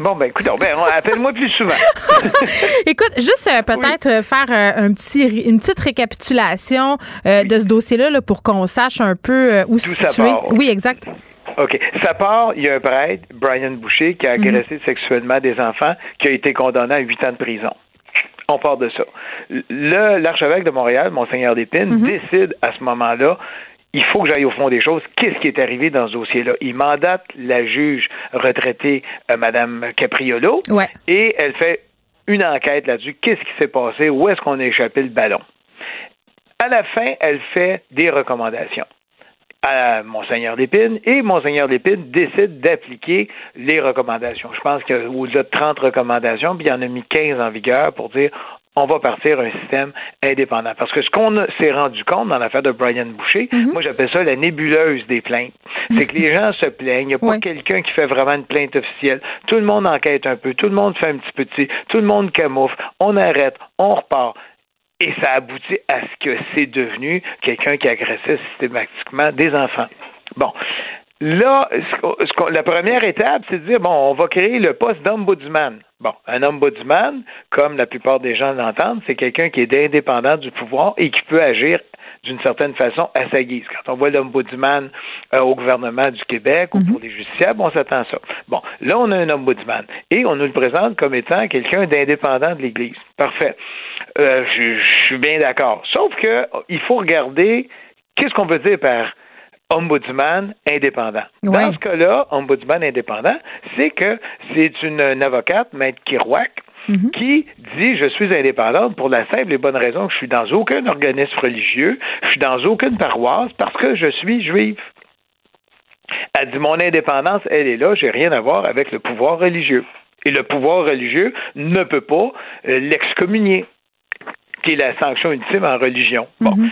Bon, ben écoute, ben, appelle-moi plus souvent. écoute, juste euh, peut-être faire un petit, une petite récapitulation de ce dossier-là là, pour qu'on sache un peu où se situer. Oui, exact. OK. Ça part, il y a un prêtre, Brian Boucher, qui a mhm. agressé sexuellement des enfants, qui a été condamné à huit ans de prison. On part de ça. L'archevêque de Montréal, Monseigneur Despines, mm-hmm. décide à ce moment-là il faut que j'aille au fond des choses. Qu'est-ce qui est arrivé dans ce dossier-là? Il mandate la juge retraitée, euh, Mme Capriolo, et elle fait une enquête là-dessus. Qu'est-ce qui s'est passé? Où est-ce qu'on a échappé le ballon? À la fin, elle fait des recommandations à Monseigneur Lépine et Monseigneur Lépine décide d'appliquer les recommandations. Je pense qu'il y a au-delà de 30 recommandations, puis il y en a mis 15 en vigueur pour dire on va partir un système indépendant. Parce que ce qu'on s'est rendu compte dans l'affaire de Brian Boucher, mhm. moi j'appelle ça la nébuleuse des plaintes. C'est que les gens se plaignent, il n'y a pas quelqu'un qui fait vraiment une plainte officielle. Tout le monde enquête un peu, tout le monde fait un petit de tout le monde camoufle, on arrête, on repart. Et ça aboutit à ce que c'est devenu quelqu'un qui agressait systématiquement des enfants. Bon. Là, la première étape, c'est de dire, bon, on va créer le poste d'ombudsman. Bon, un ombudsman, comme la plupart des gens l'entendent, c'est quelqu'un qui est indépendant du pouvoir et qui peut agir d'une certaine façon à sa guise. Quand on voit l'ombudsman euh, au gouvernement du Québec ou mhm. pour les justiciables, on s'attend à ça. Bon, là, on a un ombudsman et on nous le présente comme étant quelqu'un d'indépendant de l'Église. Parfait. Euh, je, je, suis bien d'accord. Sauf que il faut regarder qu'est-ce qu'on veut dire par ombudsman indépendant. Dans ce cas-là, ombudsman indépendant, c'est que c'est une, avocate, Maître Kirouac, mhm. qui dit je suis indépendante pour la simple et bonne raison que je suis dans aucun organisme religieux, je suis dans aucune paroisse parce que je suis juive. Elle dit mon indépendance, elle est là, j'ai rien à voir avec le pouvoir religieux. Et le pouvoir religieux ne peut pas euh, l'excommunier, qui est la sanction ultime en religion. Bon. Mhm.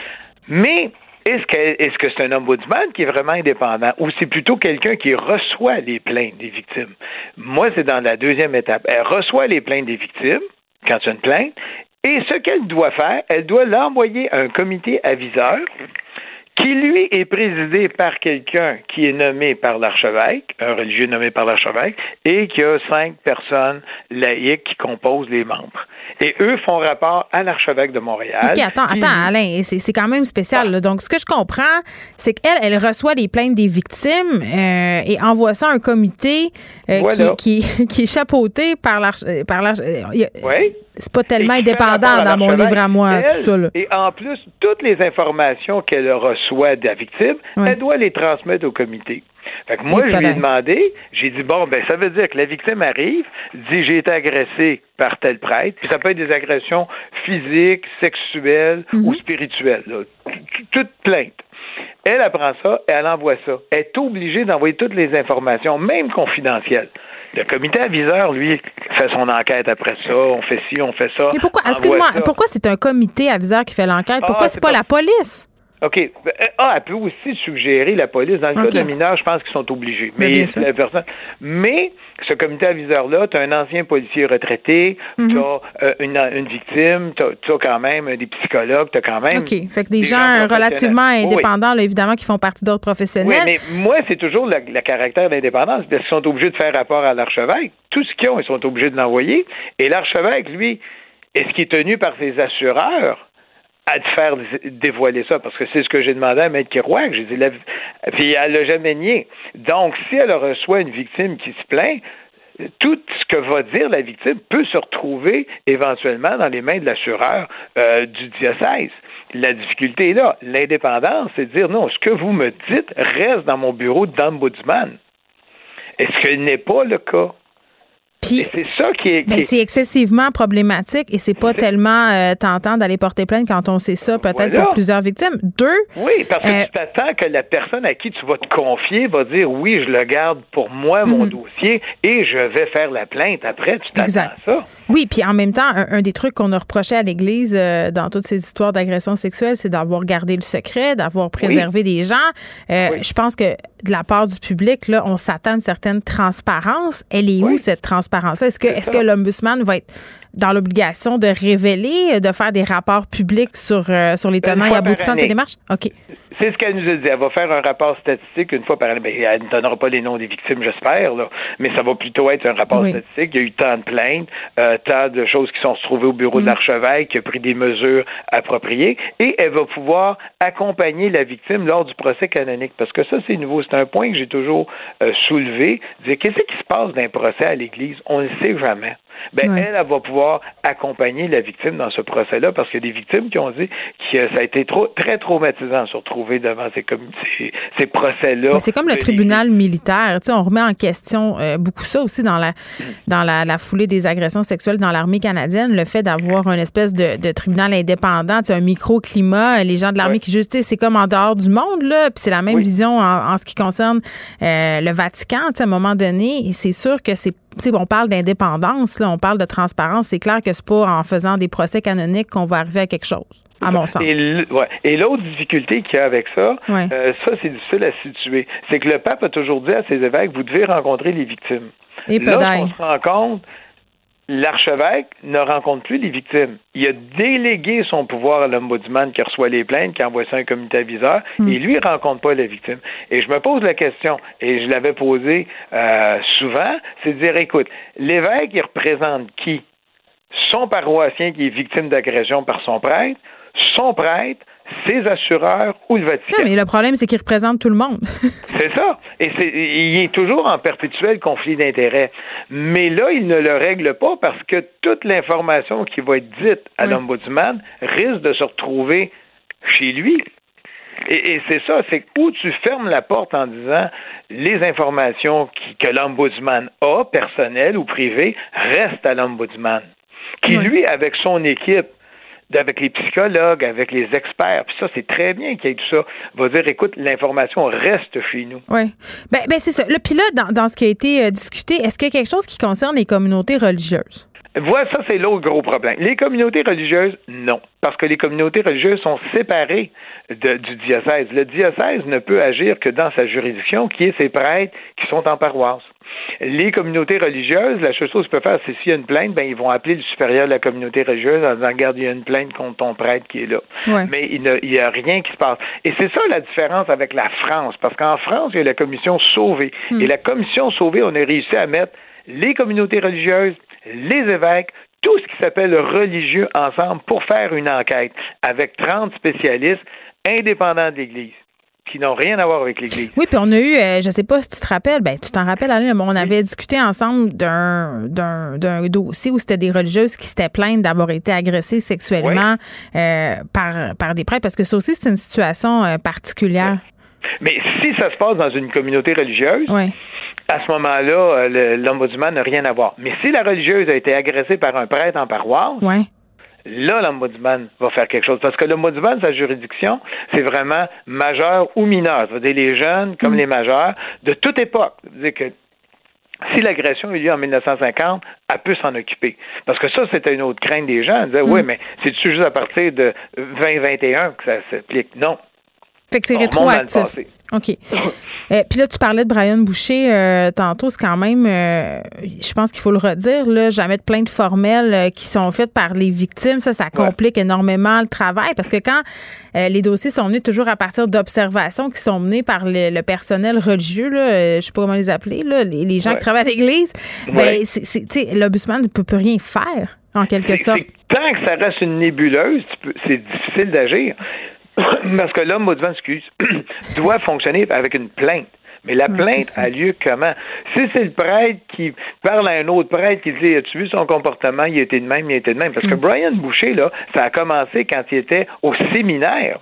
Mais est-ce que c'est un ombudsman qui est vraiment indépendant ou c'est plutôt quelqu'un qui reçoit les plaintes des victimes? Moi, c'est dans la deuxième étape. Elle reçoit les plaintes des victimes quand tu une plainte et ce qu'elle doit faire, elle doit l'envoyer à un comité aviseur qui lui est présidé par quelqu'un qui est nommé par l'archevêque, un religieux nommé par l'archevêque, et qui a cinq personnes laïques qui composent les membres. Et eux font rapport à l'archevêque de Montréal. OK, attends, attends, Alain, c'est quand même spécial. Donc, ce que je comprends, c'est qu'elle, elle reçoit les plaintes des victimes euh, et envoie ça à un comité euh, qui, qui, est chapeauté par l'archevêque. Oui c'est pas tellement indépendant dans mon livre à moi, tout ça. Et en plus, toutes les informations qu'elle reçoit de la victime, elle doit les transmettre au comité. Fait que moi, je lui ai demandé, j'ai dit, bon, ben, ça veut dire que la victime arrive, dit, j'ai été agressé par tel prêtre, puis ça peut être des agressions physiques, sexuelles mhm. ou spirituelles, toute plainte. Elle apprend ça et elle envoie ça. Elle est obligée d'envoyer toutes les informations, même confidentielles. Le comité aviseur, lui, fait son enquête après ça. On fait ci, on fait ça. pourquoi, excuse-moi, pourquoi c'est un comité aviseur qui fait l'enquête? Pourquoi ah, c'est pas, la police? OK. Ben, ah, elle peut aussi suggérer la police. Dans le cas de mineurs, je pense qu'ils sont obligés. Mais, la personne... Mais ce comité aviseur-là, tu as un ancien policier retraité, mhm. tu as euh, une, victime, tu as, quand même des psychologues, tu as quand même. OK. Fait que des, gens, relativement indépendants, évidemment, qui font partie d'autres professionnels. Oui, mais moi, c'est toujours le, caractère d'indépendance, qu'ils sont obligés de faire rapport à l'archevêque. Tout ce qu'ils ont, ils sont obligés de l'envoyer. Et l'archevêque, lui, est-ce qu'il est tenu par ses assureurs? À te faire dévoiler ça, parce que c'est ce que j'ai demandé à Maître Kirouac. J'ai dit, puis elle l'a jamais nié. Donc, si elle reçoit une victime qui se plaint, tout ce que va dire la victime peut se retrouver éventuellement dans les mains de l'assureur euh, du diocèse. La difficulté est là. L'indépendance, c'est de dire non, ce que vous me dites reste dans mon bureau d'ombudsman. Est-ce que ce n'est pas le cas? C'est ça qui est. Ben, c'est excessivement problématique et c'est pas tellement euh, tentant d'aller porter plainte quand on sait ça, peut-être pour plusieurs victimes. Deux. Oui, parce que euh, tu t'attends que la personne à qui tu vas te confier va dire oui, je le garde pour moi, mon mhm. dossier, et je vais faire la plainte après. Tu t'attends à ça. Oui, puis en même temps, un, des trucs qu'on a reproché à l'Église euh, dans toutes ces histoires d'agression sexuelle, c'est d'avoir gardé le secret, d'avoir préservé des gens. Je pense que de la part du public, là, on s'attend à une certaine transparence. Elle est où cette transparence Est-ce que, est-ce que l'ombudsman va être dans l'obligation de révéler, de faire des rapports publics sur, euh, sur les tenants et aboutissants de ces démarches? OK. C'est ce qu'elle nous a dit. Elle va faire un rapport statistique une fois par année. Ben, elle ne donnera pas les noms des victimes, j'espère, là. mais ça va plutôt être un rapport statistique. Il y a eu tant de plaintes, euh, tant de choses qui sont retrouvées au bureau de mm. l'archevêque, qui a pris des mesures appropriées, et elle va pouvoir accompagner la victime lors du procès canonique. Parce que ça, c'est nouveau. C'est un point que j'ai toujours euh, soulevé. Qu'est-ce qui se passe dans un procès à l'Église? On ne sait jamais. Ben elle, elle va pouvoir accompagner la victime dans ce procès-là parce qu'il y a des victimes qui ont dit que ça a été trop, très traumatisant de se retrouver devant ces, ces, ces procès-là. C'est comme le tribunal militaire. Tu sais, on remet en question euh, beaucoup ça aussi dans la dans la, la foulée des agressions sexuelles dans l'armée canadienne, le fait d'avoir une espèce de, de tribunal indépendant, un microclimat, les gens de l'armée qui juste, c'est comme en dehors du monde là, puis c'est la même vision en, ce qui concerne euh, le Vatican. À un moment donné, c'est sûr que c'est on parle d'indépendance, on parle de transparence. C'est clair que c'est pas en faisant des procès canoniques qu'on va arriver à quelque chose, à mon sens. Et l'autre difficulté qu'il y a avec ça, euh, ça, c'est difficile à situer. C'est que le pape a toujours dit à ses évêques, vous devez rencontrer les victimes. Et Là, on se rend compte, l'archevêque ne rencontre plus les victimes. Il a délégué son pouvoir à l'ombudsman qui reçoit les plaintes, qui envoie ça à un comité aviseur, hmm. et lui, il rencontre pas les victimes. Et je me pose la question, et je l'avais posée euh, souvent, c'est de dire, écoute, l'évêque, il représente qui? Son paroissien qui est victime d'agression par son prêtre, son prêtre, ses assureurs ou le Vatican. mais le problème, c'est qu'il représente tout le monde. c'est ça. Et c'est, il est toujours en perpétuel conflit d'intérêts. Mais là, il ne le règle pas parce que toute l'information qui va être dite à l'ombudsman risque de se retrouver chez lui. Et, c'est ça, c'est où tu fermes la porte en disant les informations que l'ombudsman a, personnelles ou privées, restent à l'ombudsman. Qui, lui, avec son équipe, avec les psychologues, avec les experts. Puis ça, c'est très bien qu'il y ait tout ça. Va dire, écoute, l'information reste chez nous. Oui. Ben, ben c'est ça. Le, puis là, dans, dans ce qui a été euh, discuté, est-ce qu'il y a quelque chose qui concerne les communautés religieuses? Voilà, ça, c'est l'autre gros problème. Les communautés religieuses, non. Parce que les communautés religieuses sont séparées du diocèse. Le diocèse ne peut agir que dans sa juridiction, qui est ses prêtres qui sont en paroisse. Les communautés religieuses, la seule chose qu'ils peuvent faire, c'est s'il y a une plainte, ben, ils vont appeler le supérieur de la communauté religieuse en disant, regarde, il y a une plainte contre ton prêtre qui est là. Mais il n'y a rien qui se passe. Et c'est ça la différence avec la France, parce qu'en France, il y a la commission sauvée. Hmm. Et la commission sauvée, on a réussi à mettre les communautés religieuses, les évêques, tout ce qui s'appelle religieux ensemble pour faire une enquête avec 30 spécialistes indépendants de l'Église qui n'ont rien à voir avec l'Église. Oui, puis on a eu, euh, je sais pas si tu te rappelles, ben tu t'en rappelles, Alain, on avait discuté ensemble d'un, d'un, dossier où c'était des religieuses qui s'étaient plaintes d'avoir été agressées sexuellement euh, par, par des prêtres, parce que ça aussi, c'est une situation euh, particulière. Mais si ça se passe dans une communauté religieuse, à ce moment-là, l'ombudsman n'a rien à voir. Mais si la religieuse a été agressée par un prêtre en paroisse, là, l'ombudsman va faire quelque chose. Parce que l'ombudsman, sa juridiction, c'est vraiment majeur ou mineur. Ça veut dire les jeunes comme mm. les majeurs de toute époque. Ça veut dire que si l'agression a eu lieu en 1950, elle peut s'en occuper. Parce que ça, c'était une autre crainte des gens. Ils disaient, mm. oui, mais c'est-tu juste à partir de 2021 que ça s'applique? Non. Fait que c'est rétroactif. OK. Euh, puis là, tu parlais de Brian Boucher euh, tantôt. C'est quand même, euh, je pense qu'il faut le redire, là, jamais de plaintes formelles qui sont faites par les victimes. Ça, ça complique énormément le travail parce que quand les dossiers sont menés toujours à partir d'observations qui sont menées par le, personnel religieux, là, je sais pas comment les appeler, là, les, gens qui travaillent à l'église, ben, l'obusman ne peut plus rien faire, en quelque sorte. Tant que ça reste une nébuleuse, c'est difficile d'agir. Parce que l'homme excuse, doit fonctionner avec une plainte. Mais la plainte a lieu comment? Si c'est le prêtre qui parle à un autre prêtre qui dit As-tu vu son comportement? Il était de même, il était de même. Parce que mm. Brian Boucher, là, ça a commencé quand il était au séminaire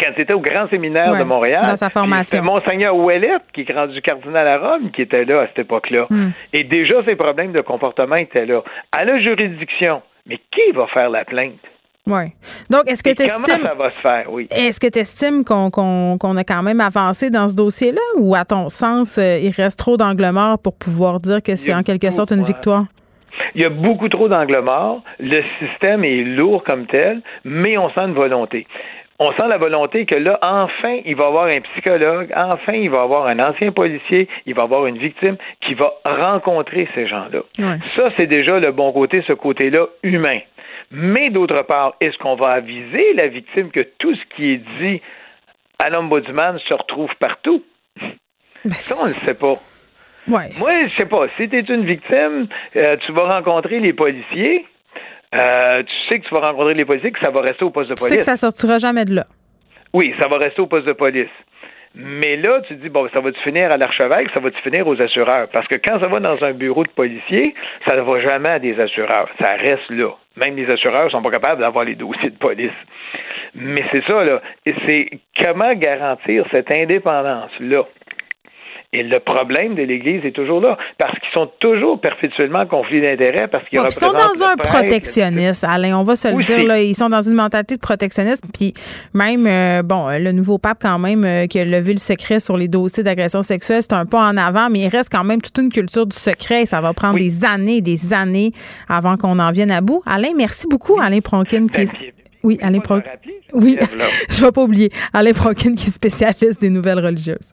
quand il était au grand séminaire de Montréal. Dans sa formation. C'est Monseigneur Ouellette, qui est rendu cardinal à Rome, qui était là à cette époque-là. Mm. Et déjà, ses problèmes de comportement étaient là. À la juridiction, mais qui va faire la plainte? Oui. Donc, est-ce que tu estimes. ça va se faire, oui. Est-ce que tu estimes qu'on a quand même avancé dans ce dossier-là ou, à ton sens, euh, il reste trop d'angle mort pour pouvoir dire que c'est en quelque sorte une victoire? Il y a beaucoup trop d'angle mort. Le système est lourd comme tel, mais on sent une volonté. On sent la volonté que là, enfin, il va y avoir un psychologue, enfin, il va y avoir un ancien policier, il va y avoir une victime qui va rencontrer ces gens-là. Ça, c'est déjà le bon côté, ce côté-là humain. Mais d'autre part, est-ce qu'on va aviser la victime que tout ce qui est dit à l'ombudsman se retrouve partout? Ben, ça, on ne le sait pas. Ouais. Moi, je sais pas. Si tu es une victime, euh, tu vas rencontrer les policiers. Euh, tu sais que tu vas rencontrer les policiers, que ça va rester au poste de police. Tu sais que ça sortira jamais de là. Oui, ça va rester au poste de police. Mais là, tu dis, bon, ça va-tu finir à l'archevêque, ça va-tu finir aux assureurs? Parce que quand ça va dans un bureau de policier, ça ne va jamais à des assureurs. Ça reste là. Même les assureurs sont pas capables d'avoir les dossiers de police. Mais c'est ça, là. C'est comment garantir cette indépendance-là? Et le problème de l'Église est toujours là, parce qu'ils sont toujours perpétuellement en conflit d'intérêts, parce qu'ils Ils sont dans un protectionnisme, Alain, on va se le dire, là, ils sont dans une mentalité de protectionnisme, puis même, euh, bon, le nouveau pape quand même, euh, qui a levé le secret sur les dossiers d'agression sexuelle, c'est un pas en avant, mais il reste quand même toute une culture du secret, et ça va prendre des années des années avant qu'on en vienne à bout. Alain, merci beaucoup, Alain Pronkin, qui est... Oui, Alain Pronkin. Oui, je ne vais pas oublier. Alain Pronkin, qui est spécialiste des nouvelles religieuses.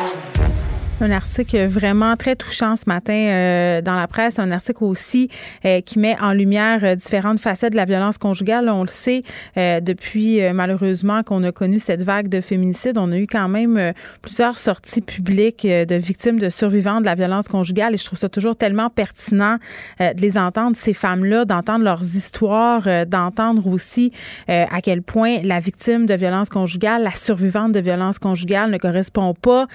Un article vraiment très touchant ce matin euh, dans la presse. Un article aussi euh, qui met en lumière euh, différentes facettes de la violence conjugale. On le sait depuis malheureusement qu'on a connu cette vague de féminicide. On a eu quand même plusieurs sorties publiques de victimes, de survivants de la violence conjugale. Et je trouve ça toujours tellement pertinent de les entendre, ces femmes-là, d'entendre leurs histoires, d'entendre aussi à quel point la victime de violence conjugale, la survivante de violence conjugale ne correspond pas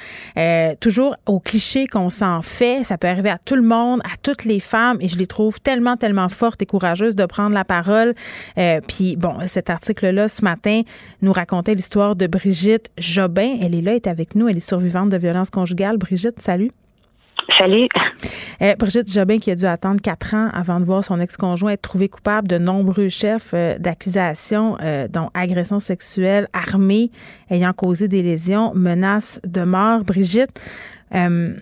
toujours au cliché qu'on s'en fait. Ça peut arriver à tout le monde, à toutes les femmes, et je les trouve tellement, tellement fortes et courageuses de prendre la parole. Euh, puis, bon, cet article-là, ce matin, nous racontait l'histoire de Brigitte Jobin. Elle est là, elle est avec nous. Elle est survivante de violence conjugale. Brigitte, salut. Salut. Euh, Brigitte Jobin qui a dû attendre quatre ans avant de voir son ex-conjoint être trouvé coupable de nombreux chefs euh, d'accusations, dont agression sexuelle armée ayant causé des lésions, menaces de mort. Brigitte, euh,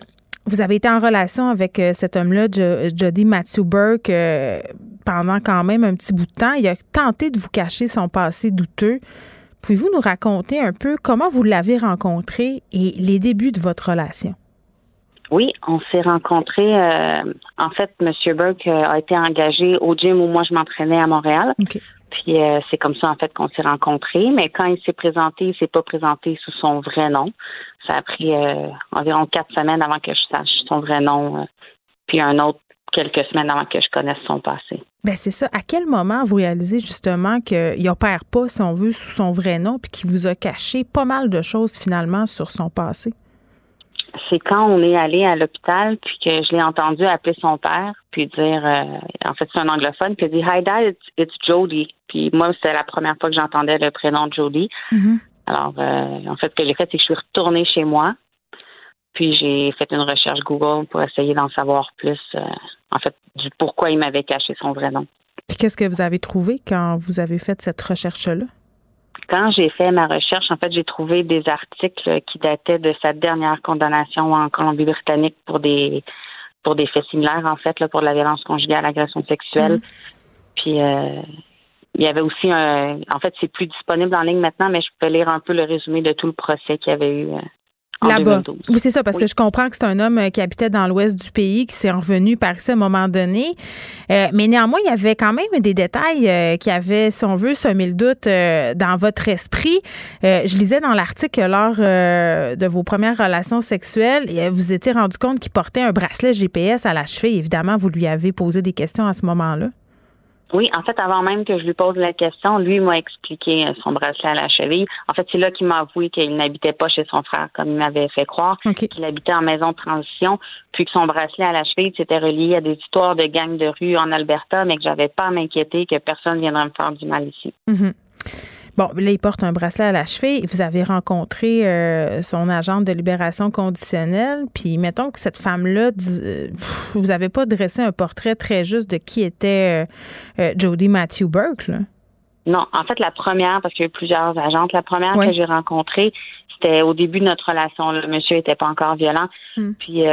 vous avez été en relation avec euh, cet homme-là, Jody Matthew Burke, euh, pendant quand même un petit bout de temps. Il a tenté de vous cacher son passé douteux. Pouvez-vous nous raconter un peu comment vous l'avez rencontré et les débuts de votre relation? Oui, on s'est rencontrés. en fait, M. Burke a été engagé au gym où moi je m'entraînais à Montréal. Puis c'est comme ça en fait qu'on s'est rencontrés. Mais quand il s'est présenté, il s'est pas présenté sous son vrai nom. Ça a pris euh, environ quatre semaines avant que je sache son vrai nom, euh, puis un autre quelques semaines avant que je connaisse son passé. Ben c'est ça. À quel moment vous réalisez justement qu'il n'opère pas, si on veut, sous son vrai nom, puis qu'il vous a caché pas mal de choses finalement sur son passé? C'est quand on est allé à l'hôpital, puis que je l'ai entendu appeler son père, puis dire, euh, en fait c'est un anglophone, puis il dit Hi Dad, it's, Jody. Puis moi c'était la première fois que j'entendais le prénom Jody. Mm-hmm. Alors, euh, en fait, ce que j'ai fait, c'est que je suis retournée chez moi, puis j'ai fait une recherche Google pour essayer d'en savoir plus, euh, en fait, du pourquoi il m'avait caché son vrai nom. Puis qu'est-ce que vous avez trouvé quand vous avez fait cette recherche-là? Quand j'ai fait ma recherche, en fait, j'ai trouvé des articles qui dataient de sa dernière condamnation en Colombie-Britannique pour des pour des faits similaires, en fait, là, pour la violence conjugale, l'agression sexuelle. Mm-hmm. Puis euh, il y avait aussi un. En fait, c'est plus disponible en ligne maintenant, mais je peux lire un peu le résumé de tout le procès qu'il y avait eu. Euh, Là-bas. Oui, c'est ça, parce que je comprends que c'est un homme euh, qui habitait dans l'ouest du pays, qui s'est revenu par ici à un moment donné. Euh, mais néanmoins, il y avait quand même des détails qui avaient, si on veut, semé le doute dans votre esprit. je lisais dans l'article que lors de vos premières relations sexuelles, vous étiez rendu compte qu'il portait un bracelet GPS à la cheville. Évidemment, vous lui avez posé des questions à ce moment-là. Oui, en fait, avant même que je lui pose la question, lui m'a expliqué euh, son bracelet à la cheville. En fait, c'est là qu'il m'a avoué qu'il n'habitait pas chez son frère comme il m'avait fait croire, qu'il habitait en maison de transition, puis que son bracelet à la cheville s'était relié à des histoires de gangs de rue en Alberta, mais que j'avais pas à m'inquiéter que personne viendrait me faire du mal ici. Mm-hmm. Bon, là, il porte un bracelet à la cheville. Vous avez rencontré euh, son agente de libération conditionnelle. Puis, mettons que cette femme-là, euh, vous n'avez pas dressé un portrait très juste de qui était euh, Jody Matthew Burke, là? Non, en fait, la première, parce qu'il y a eu plusieurs agentes, la première que j'ai rencontrée, c'était au début de notre relation. Le monsieur n'était pas encore violent. Hmm. Puis,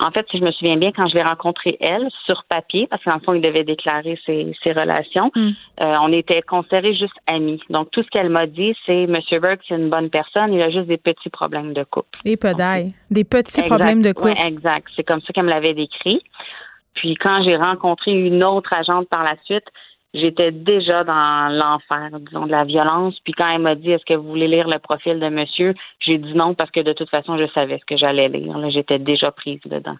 en fait, si je me souviens bien, quand je l'ai rencontrée, elle, sur papier, parce qu'en fond, il devait déclarer ses, relations, mm. euh, on était considérés juste amis. Donc, tout ce qu'elle m'a dit, c'est Monsieur Burke, c'est une bonne personne, il a juste des petits problèmes de couple. Et peu d'ail. Des petits problèmes de couple. exact. C'est comme ça qu'elle me l'avait décrit. Puis, quand j'ai rencontré une autre agente par la suite, j'étais déjà dans l'enfer, disons, de la violence. Puis quand elle m'a dit est-ce que vous voulez lire le profil de monsieur, j'ai dit non parce que de toute façon, je savais ce que j'allais lire. J'étais déjà prise dedans.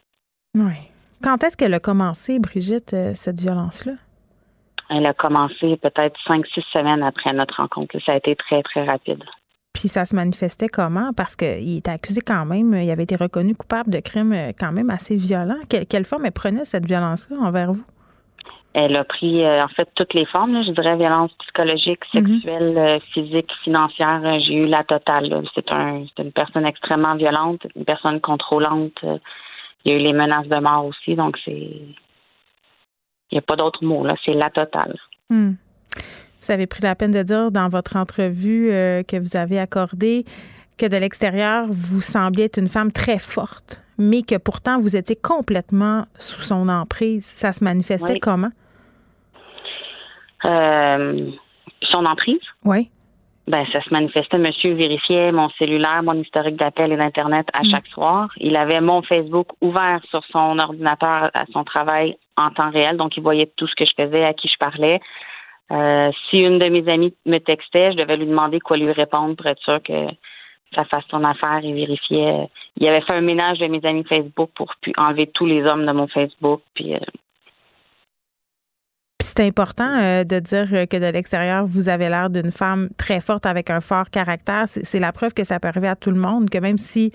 Oui. Quand est-ce qu'elle a commencé, Brigitte, euh, cette violence-là? Elle a commencé peut-être cinq, six semaines après notre rencontre. Ça a été très, très rapide. Puis ça se manifestait comment? Parce qu'il était accusé quand même, il avait été reconnu coupable de crimes euh, quand même assez violents. Quelle, forme elle prenait cette violence-là envers vous? Elle a pris euh, en fait toutes les formes, je dirais violence psychologique, mhm. sexuelle, euh, physique, financière. J'ai eu la totale. C'est un, une personne extrêmement violente, une personne contrôlante. Il y a eu les menaces de mort aussi, donc c'est il n'y a pas d'autre mot là, c'est la totale. Hmm. Vous avez pris la peine de dire dans votre entrevue euh, que vous avez accordée que de l'extérieur, vous sembliez être une femme très forte, mais que pourtant vous étiez complètement sous son emprise. Ça se manifestait comment? Euh, son emprise? Oui. Ben, ça se manifestait. Monsieur vérifiait mon cellulaire, mon historique d'appel et d'Internet à mm. chaque soir. Il avait mon Facebook ouvert sur son ordinateur à son travail en temps réel. Donc, il voyait tout ce que je faisais, à qui je parlais. Euh, si une de mes amies me textait, je devais lui demander quoi lui répondre pour être sûr que ça fasse son affaire et vérifier. Il avait fait un ménage de mes amis Facebook pour enlever tous les hommes de mon Facebook. Puis, euh, c'est important euh, de dire que de l'extérieur, vous avez l'air d'une femme très forte avec un fort caractère. C'est la preuve que ça peut arriver à tout le monde, que même si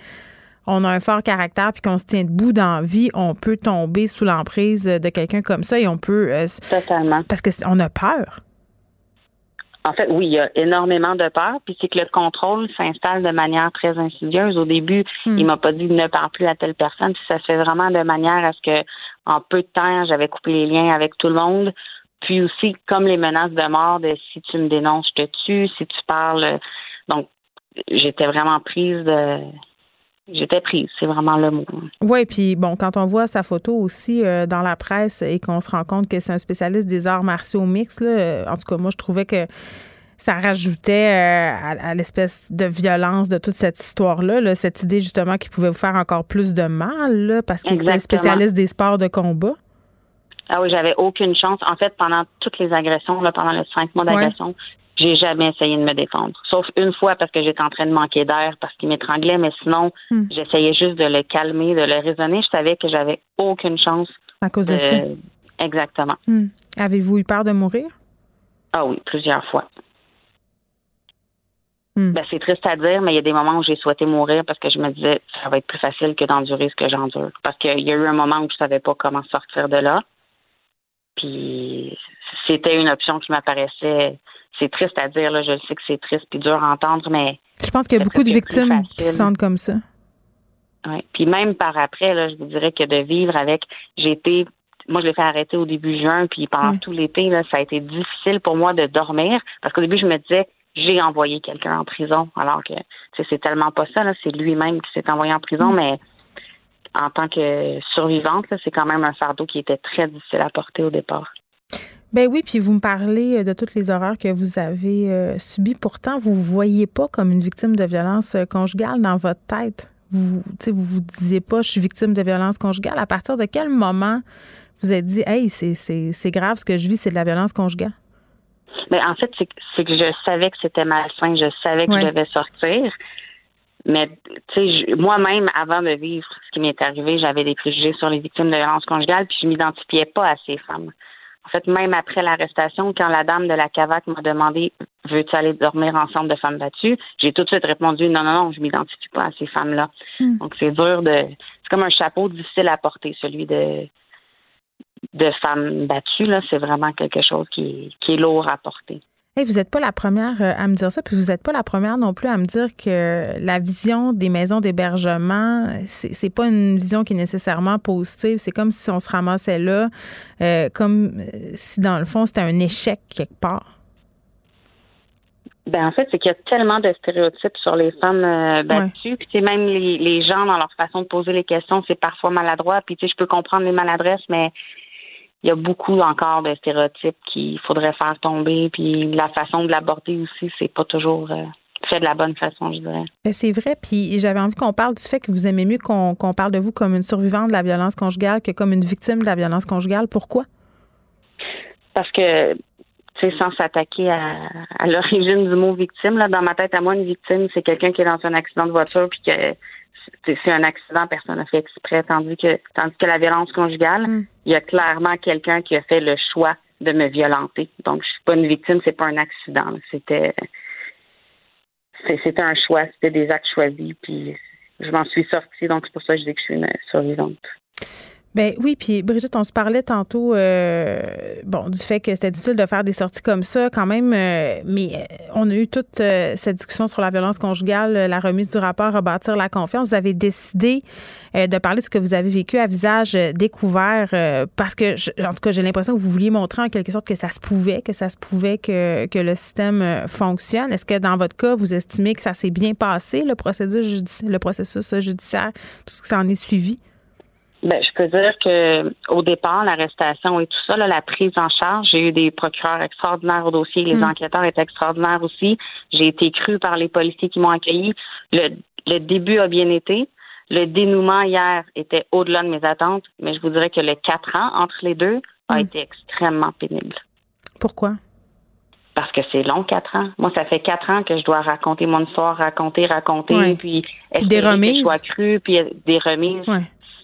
on a un fort caractère puis qu'on se tient debout dans la vie, on peut tomber sous l'emprise de quelqu'un comme ça et on peut. Totalement. Parce qu'on a peur. En fait, oui, il y a énormément de peur, puis c'est que le contrôle s'installe de manière très insidieuse. Au début, hmm. il m'a pas dit ne parle plus à telle personne, puis ça se fait vraiment de manière à ce que, en peu de temps, j'avais coupé les liens avec tout le monde. Puis aussi, comme les menaces de mort, de si tu me dénonces, je te tue, si tu parles. Donc, j'étais vraiment prise de, j'étais prise, c'est vraiment le mot. Oui, puis bon, quand on voit sa photo aussi euh, dans la presse et qu'on se rend compte que c'est un spécialiste des arts martiaux mix, là, euh, en tout cas, moi, je trouvais que ça rajoutait euh, à, l'espèce de violence de toute cette histoire-là, cette idée justement qu'il pouvait vous faire encore plus de mal, parce qu'il était spécialiste des sports de combat. Ah oui, j'avais aucune chance. En fait, pendant toutes les agressions, là, pendant les cinq mois d'agression, j'ai jamais essayé de me défendre. Sauf une fois parce que j'étais en train de manquer d'air parce qu'il m'étranglait, mais sinon, hmm. j'essayais juste de le calmer, de le raisonner. Je savais que j'avais aucune chance. À cause de, ça? Exactement. Hmm. Avez-vous eu peur de mourir? Ah oui, plusieurs fois. Hmm. Ben, c'est triste à dire, mais il y a des moments où j'ai souhaité mourir parce que je me disais ça va être plus facile que d'endurer ce que j'endure. Parce qu'il y a eu un moment où je savais pas comment sortir de là. Puis c'était une option qui m'apparaissait c'est triste à dire, là, je sais que c'est triste puis dur à entendre, mais. Je pense qu'il y a beaucoup de victimes qui se sentent comme ça. Oui. Puis même par après, là, je vous dirais que de vivre avec. J'ai été. Moi, je l'ai fait arrêter au début juin, puis pendant tout l'été, là, ça a été difficile pour moi de dormir parce qu'au début, je me disais, j'ai envoyé quelqu'un en prison, alors que c'est tellement pas ça, là, c'est lui-même qui s'est envoyé en prison, mm. mais en tant que survivante, c'est quand même un fardeau qui était très difficile à porter au départ. Ben oui, puis vous me parlez euh, de toutes les horreurs que vous avez euh, subies. Pourtant, vous ne vous voyez pas comme une victime de violence euh, conjugale dans votre tête. Vous ne vous, vous disiez pas, je suis victime de violence conjugale. À partir de quel moment vous avez dit, hey, c'est grave, ce que je vis, c'est de la violence conjugale? Mais ben, en fait, c'est que je savais que c'était malsain, je savais que je devais sortir. Mais tu sais, moi-même, avant de vivre ce qui m'est arrivé, j'avais des préjugés sur les victimes de violence conjugale, puis je m'identifiais pas à ces femmes. En fait, même après l'arrestation, quand la dame de la CAVAC m'a demandé Veux-tu aller dormir ensemble de femmes battues? J'ai tout de suite répondu non, non, non, je m'identifie pas à ces femmes-là. Hmm. Donc c'est dur de. C'est comme un chapeau difficile à porter, celui de de femmes battues. Là, c'est vraiment quelque chose qui, qui est lourd à porter vous n'êtes pas la première euh, à me dire ça, puis vous n'êtes pas la première non plus à me dire que la vision des maisons d'hébergement, c'est pas une vision qui est nécessairement positive. C'est comme si on se ramassait là, euh, comme si dans le fond c'était un échec quelque part. Ben en fait, c'est qu'il y a tellement de stéréotypes sur les femmes euh, battues, puis même les, les gens dans leur façon de poser les questions, c'est parfois maladroit. Puis tu sais, je peux comprendre les maladresses, mais il y a beaucoup encore de stéréotypes qu'il faudrait faire tomber. Puis la façon de l'aborder aussi, c'est pas toujours euh, fait de la bonne façon, je dirais. Ben, c'est vrai. Puis j'avais envie qu'on parle du fait que vous aimez mieux qu'on parle de vous comme une survivante de la violence conjugale que comme une victime de la violence conjugale. Pourquoi? Parce que sans s'attaquer à, l'origine du mot victime. Là, dans ma tête, à moi, une victime, c'est quelqu'un qui est dans un accident de voiture puis que c'est un accident, personne n'a fait exprès, tandis que tandis que la violence conjugale, mm. il y a clairement quelqu'un qui a fait le choix de me violenter. Donc, je suis pas une victime, c'est pas un accident. C'était c'était un choix, c'était des actes choisis, puis je m'en suis sortie, donc c'est pour ça que je dis que je suis une survivante. Ben oui, puis Brigitte, on se parlait tantôt euh, bon du fait que c'était difficile de faire des sorties comme ça quand même, euh, mais euh, on a eu toute cette discussion sur la violence conjugale, la remise du rapport à bâtir la confiance. Vous avez décidé de parler de ce que vous avez vécu à visage découvert parce que, en tout cas, j'ai l'impression que vous vouliez montrer en quelque sorte que ça se pouvait, que ça se pouvait que, que le système fonctionne. Est-ce que dans votre cas, vous estimez que ça s'est bien passé, le processus, le processus judiciaire, tout ce qui s'en est suivi? Ben, je peux dire que au départ, l'arrestation et tout ça, la prise en charge, j'ai eu des procureurs extraordinaires au dossier, les hmm. enquêteurs étaient extraordinaires aussi. J'ai été crue par les policiers qui m'ont accueilli. Le, le début a bien été. Le dénouement hier était au-delà de mes attentes, mais je vous dirais que le quatre ans entre les deux a hmm. été extrêmement pénible. Pourquoi? Parce que c'est long, quatre ans. Moi, ça fait quatre ans que je dois raconter mon histoire, raconter, raconter, puis des remises. Que je sois crue, puis des remises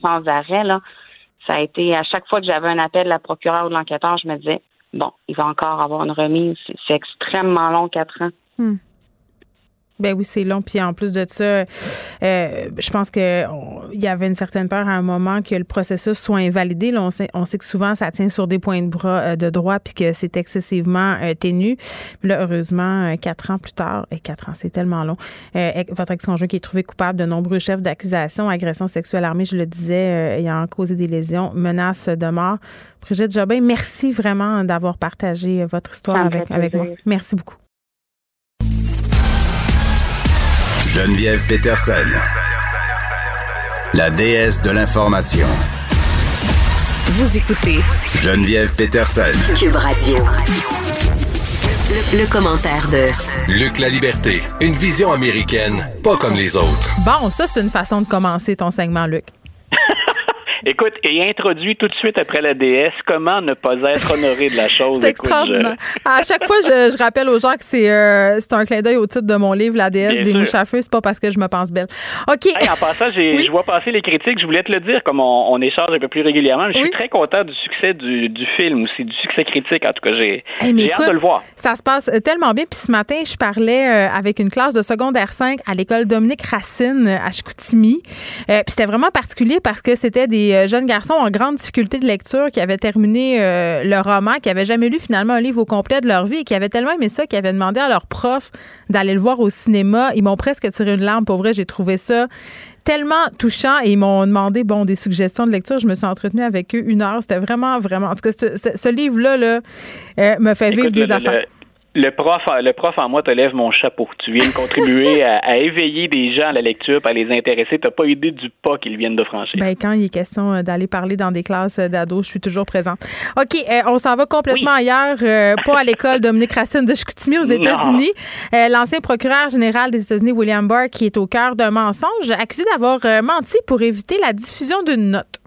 sans arrêt. Là. Ça a été à chaque fois que j'avais un appel de la procureure ou de l'enquêteur, je me disais bon, il va encore avoir une remise. C'est extrêmement long, quatre ans. Hmm. Ben oui, c'est long. Puis en plus de ça, euh, je pense qu'il y avait une certaine peur à un moment que le processus soit invalidé. Là, on, sait, on sait que souvent, ça tient sur des points de, bras, euh, de droit puis que c'est excessivement euh, ténu. Puis là, heureusement, quatre ans plus tard, et quatre ans, c'est tellement long, votre ex-conjoint qui est trouvé coupable de nombreux chefs d'accusation, agression sexuelle armée, je le disais, ayant causé des lésions, menaces de mort. Brigitte Jobin, merci vraiment d'avoir partagé votre histoire avec, avec moi. Merci beaucoup. Geneviève Peterson, la déesse de l'information. Vous écoutez Geneviève Peterson, Cube Radio. Le, commentaire de Luc La Liberté, une vision américaine, pas comme les autres. Bon, ça c'est une façon de commencer ton segment, Luc. Écoute, et introduit tout de suite après la DS, comment ne pas être honoré de la chose? c'est extraordinaire. À chaque fois, je, rappelle aux gens que c'est euh, un clin d'œil au titre de mon livre, La DS des mouches à feu. C'est pas parce que je me pense belle. OK. en passant, je vois passer les critiques. Je voulais te le dire, comme on, échange un peu plus régulièrement. je suis très content du succès du, du film aussi, du succès critique. En tout cas, j'ai hâte de le voir. Ça se passe tellement bien. Puis ce matin, je parlais euh, avec une classe de secondaire 5 à l'école Dominique Racine à Chicoutimi. Euh, puis c'était vraiment particulier parce que c'était des euh, jeunes garçons en grande difficulté de lecture qui avaient terminé euh, le roman, qui avaient jamais lu finalement un livre au complet de leur vie et qui avaient tellement aimé ça qu'ils avaient demandé à leur prof d'aller le voir au cinéma. Ils m'ont presque tiré une larme. Pour vrai, j'ai trouvé ça tellement touchant et ils m'ont demandé bon des suggestions de lecture. Je me suis entretenue avec eux une heure. C'était vraiment, vraiment. En tout cas, ce, livre-là là, euh, me fait vivre des affaires le prof, le prof en moi te lève mon chapeau. Tu viens de contribuer à, éveiller des gens à la lecture, à les intéresser. Tu n'as pas idée du pas qu'ils viennent de franchir. Ben, quand il est question euh, d'aller parler dans des classes euh, d'ados, je suis toujours présente. OK, euh, on s'en va complètement ailleurs, pas à l'école Dominique Racine de Chicoutimi aux États-Unis. L'ancien procureur général des États-Unis, William Barr, qui est au cœur d'un mensonge, accusé d'avoir menti pour éviter la diffusion d'une note.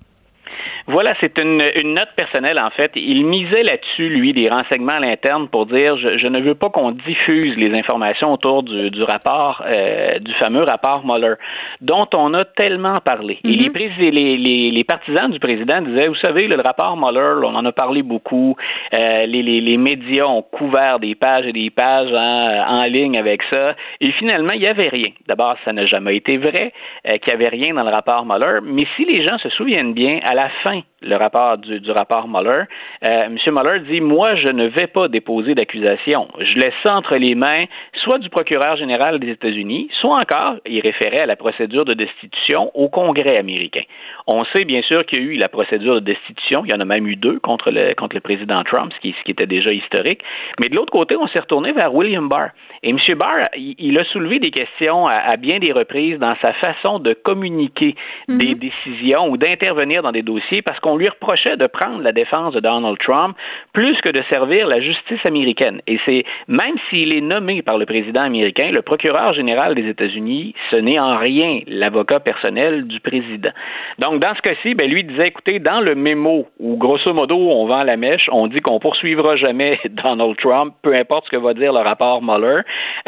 Voilà, c'est une, une, note personnelle en fait. Il misait là-dessus, lui, des renseignements à l'interne pour dire je, je, ne veux pas qu'on diffuse les informations autour du, du rapport, euh, du fameux rapport Mueller, dont on a tellement parlé. Et mm-hmm. les, les, les, les, partisans du président disaient, vous savez, le rapport Mueller, on en a parlé beaucoup. Euh, les, les, médias ont couvert des pages et des pages en, en ligne avec ça. Et finalement, il n'y avait rien. D'abord, ça n'a jamais été vrai euh, qu'il n'y avait rien dans le rapport Mueller. Mais si les gens se souviennent bien, à la fin le rapport du, rapport Mueller, euh, M. Mueller dit Moi, je ne vais pas déposer d'accusation. Je laisse ça entre les mains soit du procureur général des États-Unis, soit encore, il référait à la procédure de destitution au Congrès américain. On sait bien sûr qu'il y a eu la procédure de destitution, il y en a même eu deux contre le, contre le président Trump, ce qui, ce qui était déjà historique. Mais de l'autre côté, on s'est retourné vers William Barr. Et M. Barr, il, a soulevé des questions à, bien des reprises dans sa façon de communiquer des mhm. décisions ou d'intervenir dans des dossiers parce qu'on lui reprochait de prendre la défense de Donald Trump plus que de servir la justice américaine. Et c'est même s'il est nommé par le président américain, le procureur général des États-Unis, ce n'est en rien l'avocat personnel du président. Donc dans ce cas-ci, ben lui disait écoutez, dans le mémo où grosso modo on vend la mèche, on dit qu'on poursuivra jamais Donald Trump, peu importe ce que va dire le rapport Mueller.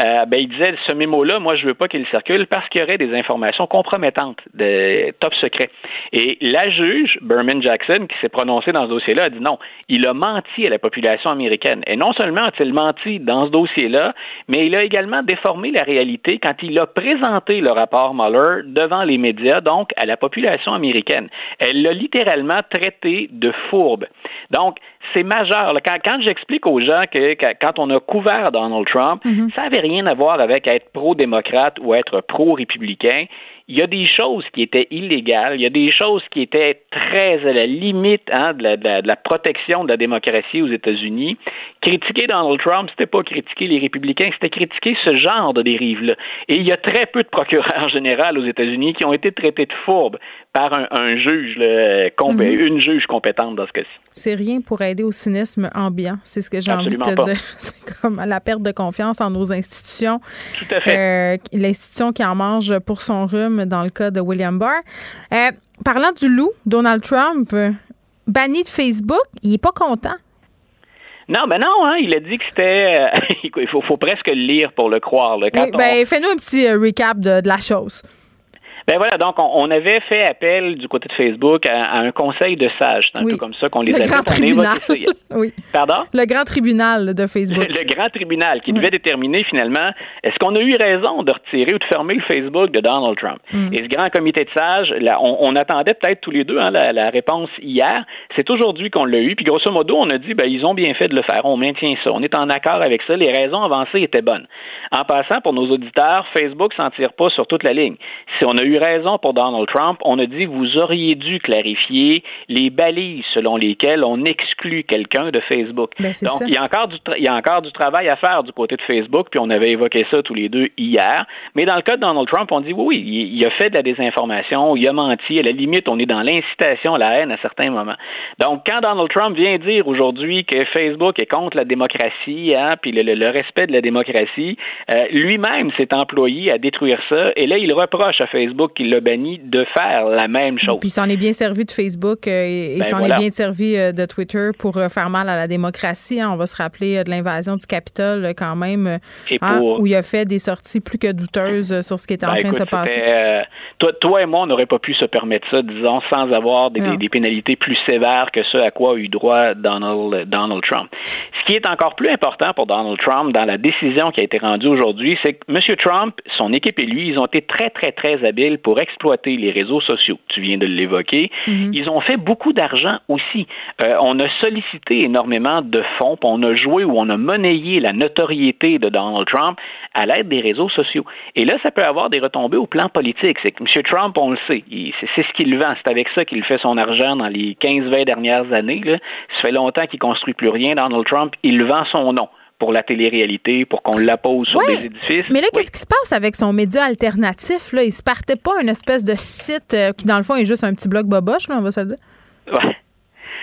Euh, ben il disait ce mémo-là, moi je veux pas qu'il circule parce qu'il y aurait des informations compromettantes de top secret. Et la juge Berman Jackson qui s'est prononcée dans ce dossier-là a dit non, il a menti à la population américaine. Et non seulement a-t-il menti dans ce dossier-là, mais il a également déformé la réalité quand il a présenté le rapport Mueller devant les médias, donc à la population américaine. Elle l'a littéralement traité de fourbe. Donc, c'est majeur. Quand, quand j'explique aux gens que, quand on a couvert Donald Trump, mhm. ça n'avait rien à voir avec être pro-démocrate ou être pro-républicain il y a des choses qui étaient illégales, il y a des choses qui étaient très à la limite hein, de, la, protection de la démocratie aux États-Unis. Critiquer Donald Trump, c'était pas critiquer les républicains, c'était critiquer ce genre de dérive-là. Et il y a très peu de procureurs généraux aux États-Unis qui ont été traités de fourbes par un, juge, mhm. une juge compétente dans ce cas-ci. C'est rien pour aider au cynisme ambiant, c'est ce que j'ai envie de te dire. C'est comme la perte de confiance en nos institutions. Tout à fait. Euh, l'institution qui en mange pour son rhume dans le cas de William Barr. Euh, parlant du loup, Donald Trump, euh, banni de Facebook, il est pas content. Non, ben non, hein, il a dit que c'était. il faut, faut, presque le lire pour le croire. ben, fais-nous un petit recap de, de la chose. Ben voilà, donc on, avait fait appel du côté de Facebook à, un conseil de sages. C'est un peu comme ça qu'on les le Grand tribunal. oui. Pardon? Le grand tribunal de Facebook. Le, grand tribunal qui devait déterminer finalement est-ce qu'on a eu raison de retirer ou de fermer le Facebook de Donald Trump? Mm. Et ce grand comité de sages, là, on, attendait peut-être tous les deux hein, la, réponse hier. C'est aujourd'hui qu'on l'a eu. Puis grosso modo, on a dit ben, ils ont bien fait de le faire. On maintient ça. On est en accord avec ça. Les raisons avancées étaient bonnes. En passant, pour nos auditeurs, Facebook s'en tire pas sur toute la ligne. Si on a eu raison pour Donald Trump. On a dit vous auriez dû clarifier les balises selon lesquelles on exclut quelqu'un de Facebook. Ben, Donc, il y, a encore du il y a encore du travail à faire du côté de Facebook, puis on avait évoqué ça tous les deux hier. Mais dans le cas de Donald Trump, on dit oui, oui, il, a fait de la désinformation, il a menti. À la limite, on est dans l'incitation à la haine à certains moments. Donc, quand Donald Trump vient dire aujourd'hui que Facebook est contre la démocratie, hein, puis le, respect de la démocratie, euh, lui-même s'est employé à détruire ça. Et là, il reproche à Facebook qu'il l'a banni de faire la même chose. Puis il s'en est bien servi de Facebook euh, et, ben s'en est bien servi euh, de Twitter pour euh, faire mal à la démocratie. Hein. On va se rappeler de l'invasion du Capitole quand même, hein, où il a fait des sorties plus que douteuses sur ce qui était en ben, train de se passer. toi, toi et moi, on n'aurait pas pu se permettre ça, disons, sans avoir des, des, pénalités plus sévères que ce à quoi a eu droit Donald, Donald Trump. Ce qui est encore plus important pour Donald Trump dans la décision qui a été rendue aujourd'hui, c'est que M. Trump, son équipe et lui, ils ont été très, très, très habiles pour exploiter les réseaux sociaux. Tu viens de l'évoquer. Mhm. Ils ont fait beaucoup d'argent aussi. Euh, on a sollicité énormément de fonds, on a joué ou on a monnayé la notoriété de Donald Trump à l'aide des réseaux sociaux. Et là, ça peut avoir des retombées au plan politique. C'est que M. Trump, on le sait, c'est ce qu'il vend. C'est avec ça qu'il fait son argent dans les 15-20 dernières années. Là. Ça fait longtemps qu'il construit plus rien. Donald Trump, il vend son nom pour la télé-réalité, pour qu'on la pose sur des édifices. Mais là, qu'est-ce qui se passe avec son média alternatif? Là? Il se partait pas une espèce de site euh, qui, dans le fond, est juste un petit blog boboche, là, on va se le dire? Ouais.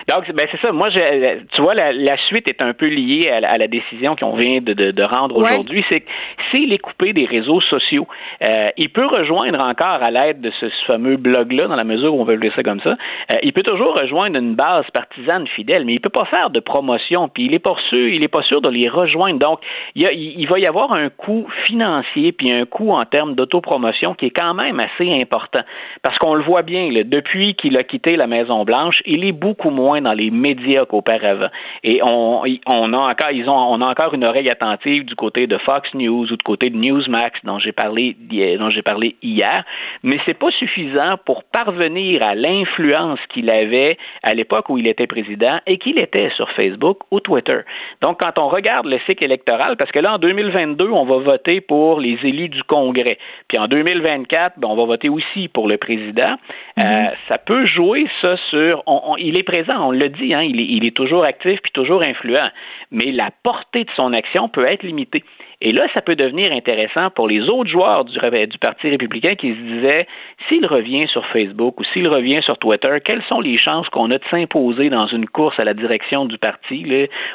Donc, ben c'est ça. Moi, je, tu vois, la, la, suite est un peu liée à, la, décision qu'on vient de, de, de rendre aujourd'hui. C'est que s'il est coupé des réseaux sociaux, euh, il peut rejoindre encore à l'aide de ce, fameux blog-là, dans la mesure où on veut le ça comme ça, euh, il peut toujours rejoindre une base partisane fidèle, mais il peut pas faire de promotion, puis il est pas sûr, il est pas sûr de les rejoindre. Donc, il, il va y avoir un coût financier, puis un coût en termes d'autopromotion qui est quand même assez important. Parce qu'on le voit bien, là, depuis qu'il a quitté la Maison-Blanche, il est beaucoup moins dans les médias qu'auparavant. Et on, on a encore, ils ont, on a encore une oreille attentive du côté de Fox News ou du côté de Newsmax dont j'ai parlé, dont j'ai parlé hier. Mais c'est pas suffisant pour parvenir à l'influence qu'il avait à l'époque où il était président et qu'il était sur Facebook ou Twitter. Donc, quand on regarde le cycle électoral, parce que là, en 2022, on va voter pour les élus du Congrès. Puis en 2024, ben, on va voter aussi pour le président. Euh, mm-hmm. ça peut jouer ça sur. il est présent on l'a dit, hein, il, est, toujours actif puis toujours influent, mais la portée de son action peut être limitée. Et là, ça peut devenir intéressant pour les autres joueurs du, Parti républicain qui se disaient, s'il revient sur Facebook ou s'il revient sur Twitter, quelles sont les chances qu'on a de s'imposer dans une course à la direction du parti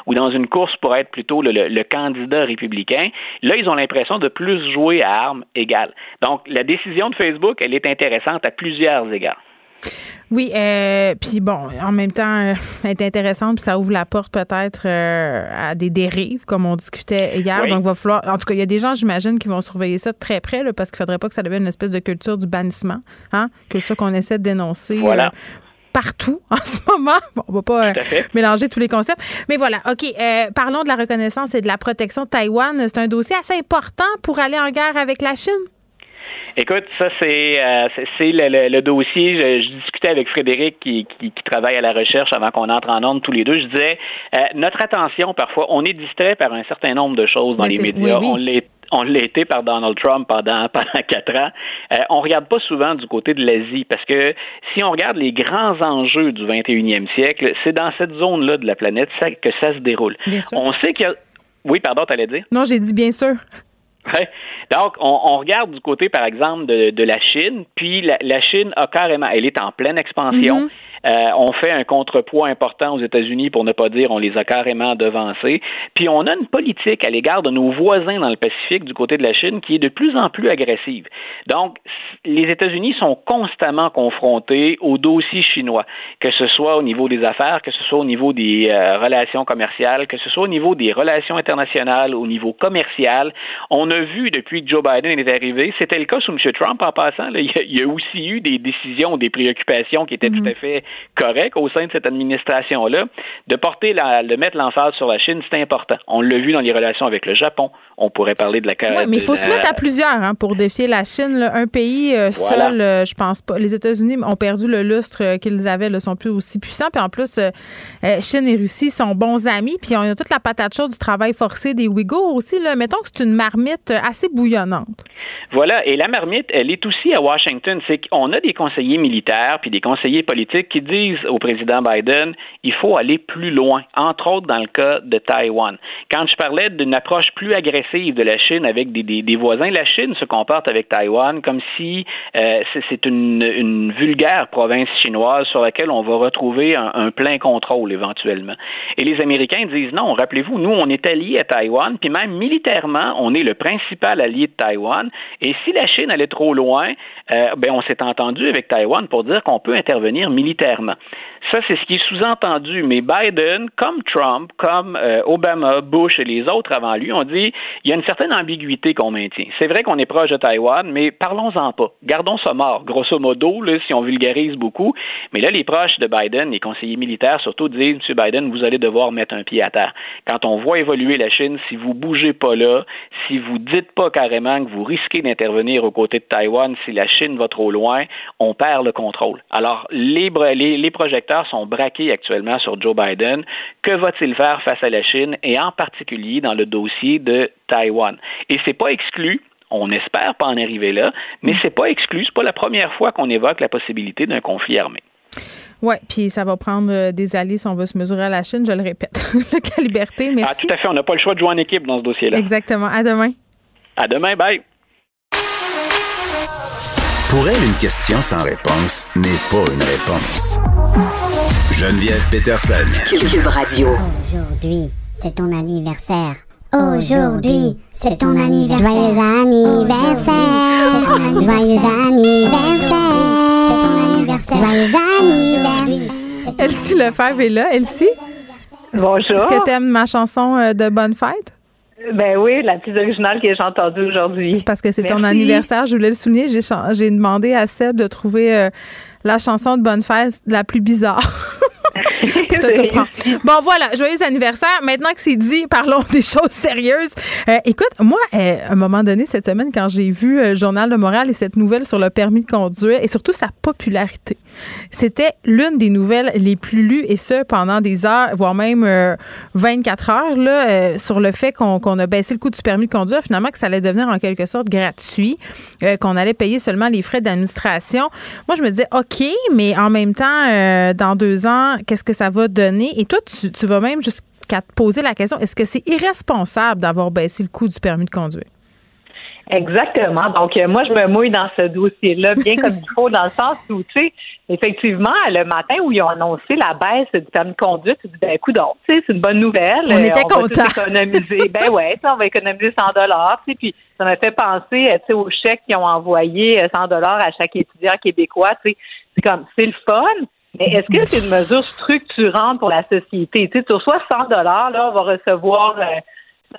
ou dans une course pour être plutôt le candidat républicain? Là, ils ont l'impression de plus jouer à armes égales. Donc, la décision de Facebook, elle est intéressante à plusieurs égards. Oui, euh, puis bon, en même temps, euh, elle est intéressante, puis ça ouvre la porte peut-être euh, à des dérives, comme on discutait hier. Donc, il va falloir. En tout cas, il y a des gens, j'imagine, qui vont surveiller ça de très près, là, parce qu'il ne faudrait pas que ça devienne une espèce de culture du bannissement, hein, culture qu'on essaie de dénoncer. Voilà partout en ce moment. Bon, on va pas mélanger tous les concepts. Mais voilà, OK. parlons de la reconnaissance et de la protection de Taïwan. C'est un dossier assez important pour aller en guerre avec la Chine. Écoute, ça c'est euh, le, le, dossier. Je, discutais avec Frédéric qui, qui, travaille à la recherche avant qu'on entre en ordre tous les deux. Je disais euh, notre attention parfois, on est distrait par un certain nombre de choses dans les médias. On l'est on l'a été par Donald Trump pendant pendant quatre ans. Euh, on regarde pas souvent du côté de l'Asie parce que si on regarde les grands enjeux du 21e siècle, c'est dans cette zone-là de la planète que ça se déroule. On sait qu'il y a oui, pardon, t'allais dire? Non, j'ai dit bien sûr. Donc, on, regarde du côté, par exemple, de, la Chine, puis la, Chine a carrément, elle est en pleine expansion. Mm-hmm. Euh, on fait un contrepoids important aux États-Unis, pour ne pas dire on les a carrément devancés. Puis on a une politique à l'égard de nos voisins dans le Pacifique du côté de la Chine qui est de plus en plus agressive. Donc, les États-Unis sont constamment confrontés aux dossiers chinois, que ce soit au niveau des affaires, que ce soit au niveau des euh, relations commerciales, que ce soit au niveau des relations internationales, au niveau commercial. On a vu depuis que Joe Biden est arrivé, c'était le cas sous M. Trump en passant, il, y a, aussi eu des décisions, des préoccupations qui étaient tout mm-hmm. à fait correct au sein de cette administration-là. De porter la, de mettre l'emphase sur la Chine, c'est important. On l'a vu dans les relations avec le Japon. On pourrait parler de la Oui, mais il faut se mettre à plusière hein, pour défier la Chine. Un pays euh, seul, euh, je pense pas. Les États-Unis ont perdu le lustre euh, qu'ils avaient, ne sont plus aussi puissants. Puis en plus, Chine et Russie sont bons amis. Puis on a toute la patate chaude du travail forcé des Ouïghours aussi. Là. Mettons que c'est une marmite assez bouillonnante. Voilà. Et la marmite, elle est aussi à Washington. C'est qu'on a des conseillers militaires puis des conseillers politiques qui disent au président Biden, il faut aller plus loin, entre autres dans le cas de Taïwan. Quand je parlais d'une approche plus agressive de la Chine avec des, des, voisins, la Chine se comporte avec Taïwan comme si euh, c'est une, une, vulgaire province chinoise sur laquelle on va retrouver un, un, plein contrôle éventuellement. Et les Américains disent non, rappelez-vous, nous, on est alliés à Taïwan, puis même militairement, on est le principal allié de Taïwan. Et si la Chine allait trop loin, euh, ben on s'est entendu avec Taïwan pour dire qu'on peut intervenir militairement. Ça, c'est ce qui est sous-entendu. Mais Biden, comme Trump, comme euh, Obama, Bush et les autres avant lui, ont dit il y a une certaine ambiguïté qu'on maintient. C'est vrai qu'on est proche de Taïwan, mais parlons-en pas. Gardons ça mort, grosso modo, là, si on vulgarise beaucoup. Mais là, les proches de Biden, les conseillers militaires surtout, disent M. Biden, vous allez devoir mettre un pied à terre. Quand on voit évoluer la Chine, si vous bougez pas là, si vous dites pas carrément que vous risquez d'intervenir aux côtés de Taïwan, si la Chine va trop loin, on perd le contrôle. Alors, les, les, les projecteurs sont braqués actuellement sur Joe Biden. Que va-t-il faire face à la Chine et en particulier dans le dossier de Taïwan? Et c'est pas exclu on espère pas en arriver là, mais c'est pas exclu. C'est pas la première fois qu'on évoque la possibilité d'un conflit armé. Oui, puis ça va prendre euh, des alliés si on veut se mesurer à la Chine, je le répète. la liberté, merci. Ah, tout à fait. On n'a pas le choix de jouer en équipe dans ce dossier-là. Exactement. À demain. À demain. Bye. Pour elle, une question sans réponse n'est pas une réponse. Geneviève Peterson. Cube Radio. Aujourd'hui, c'est ton anniversaire. Aujourd'hui, c'est ton anniversaire. Joyeux anniversaire. Joyeux anniversaire. C'est ton anniversaire. Joyeux anniversaire. Elsie Lefebvre est là. Elsie? Bonjour. Est-ce que tu aimes ma chanson euh, de Bonne Fête? Ben oui, la plus originale que j'ai entendue aujourd'hui. C'est parce que c'est ton anniversaire. Je voulais le souligner. J'ai demandé à Seb de trouver euh, la chanson de Bonne Fête la plus bizarre. Bon, voilà, joyeux anniversaire. Maintenant que c'est dit, parlons des choses sérieuses. Euh, écoute, moi, euh, à un moment donné, cette semaine, quand j'ai vu euh, le Journal de Montréal et cette nouvelle sur le permis de conduire et surtout sa popularité, c'était l'une des nouvelles les plus lues et ce, pendant des heures, voire même 24 heures, là, sur le fait qu'on a baissé le coût du permis de conduire, finalement, que ça allait devenir en quelque sorte gratuit, qu'on allait payer seulement les frais d'administration. Moi, je me disais, OK, mais en même temps, dans deux ans, qu'est-ce que ça va donner? Et toi, tu, vas même qu'à te poser la question est-ce que c'est irresponsable d'avoir baissé le coût du permis de conduire? Exactement. Donc, euh, moi, je me mouille dans ce dossier-là bien comme il faut, dans le sens où, tu sais, effectivement, le matin où ils ont annoncé la baisse du permis de conduite, tu dis, ben, coup tu sais, c'est une bonne nouvelle. On était contents. économiser. ben ouais, on va économiser 100 dollars, tu sais, puis ça m'a fait penser, tu sais, aux chèques qu'ils ont envoyé 100 dollars à chaque étudiant québécois, tu sais. C'est comme, c'est le fun, mais est-ce que c'est une mesure structurante pour la société? Tu sais, tu reçois 100 dollars, là, on va recevoir... Euh,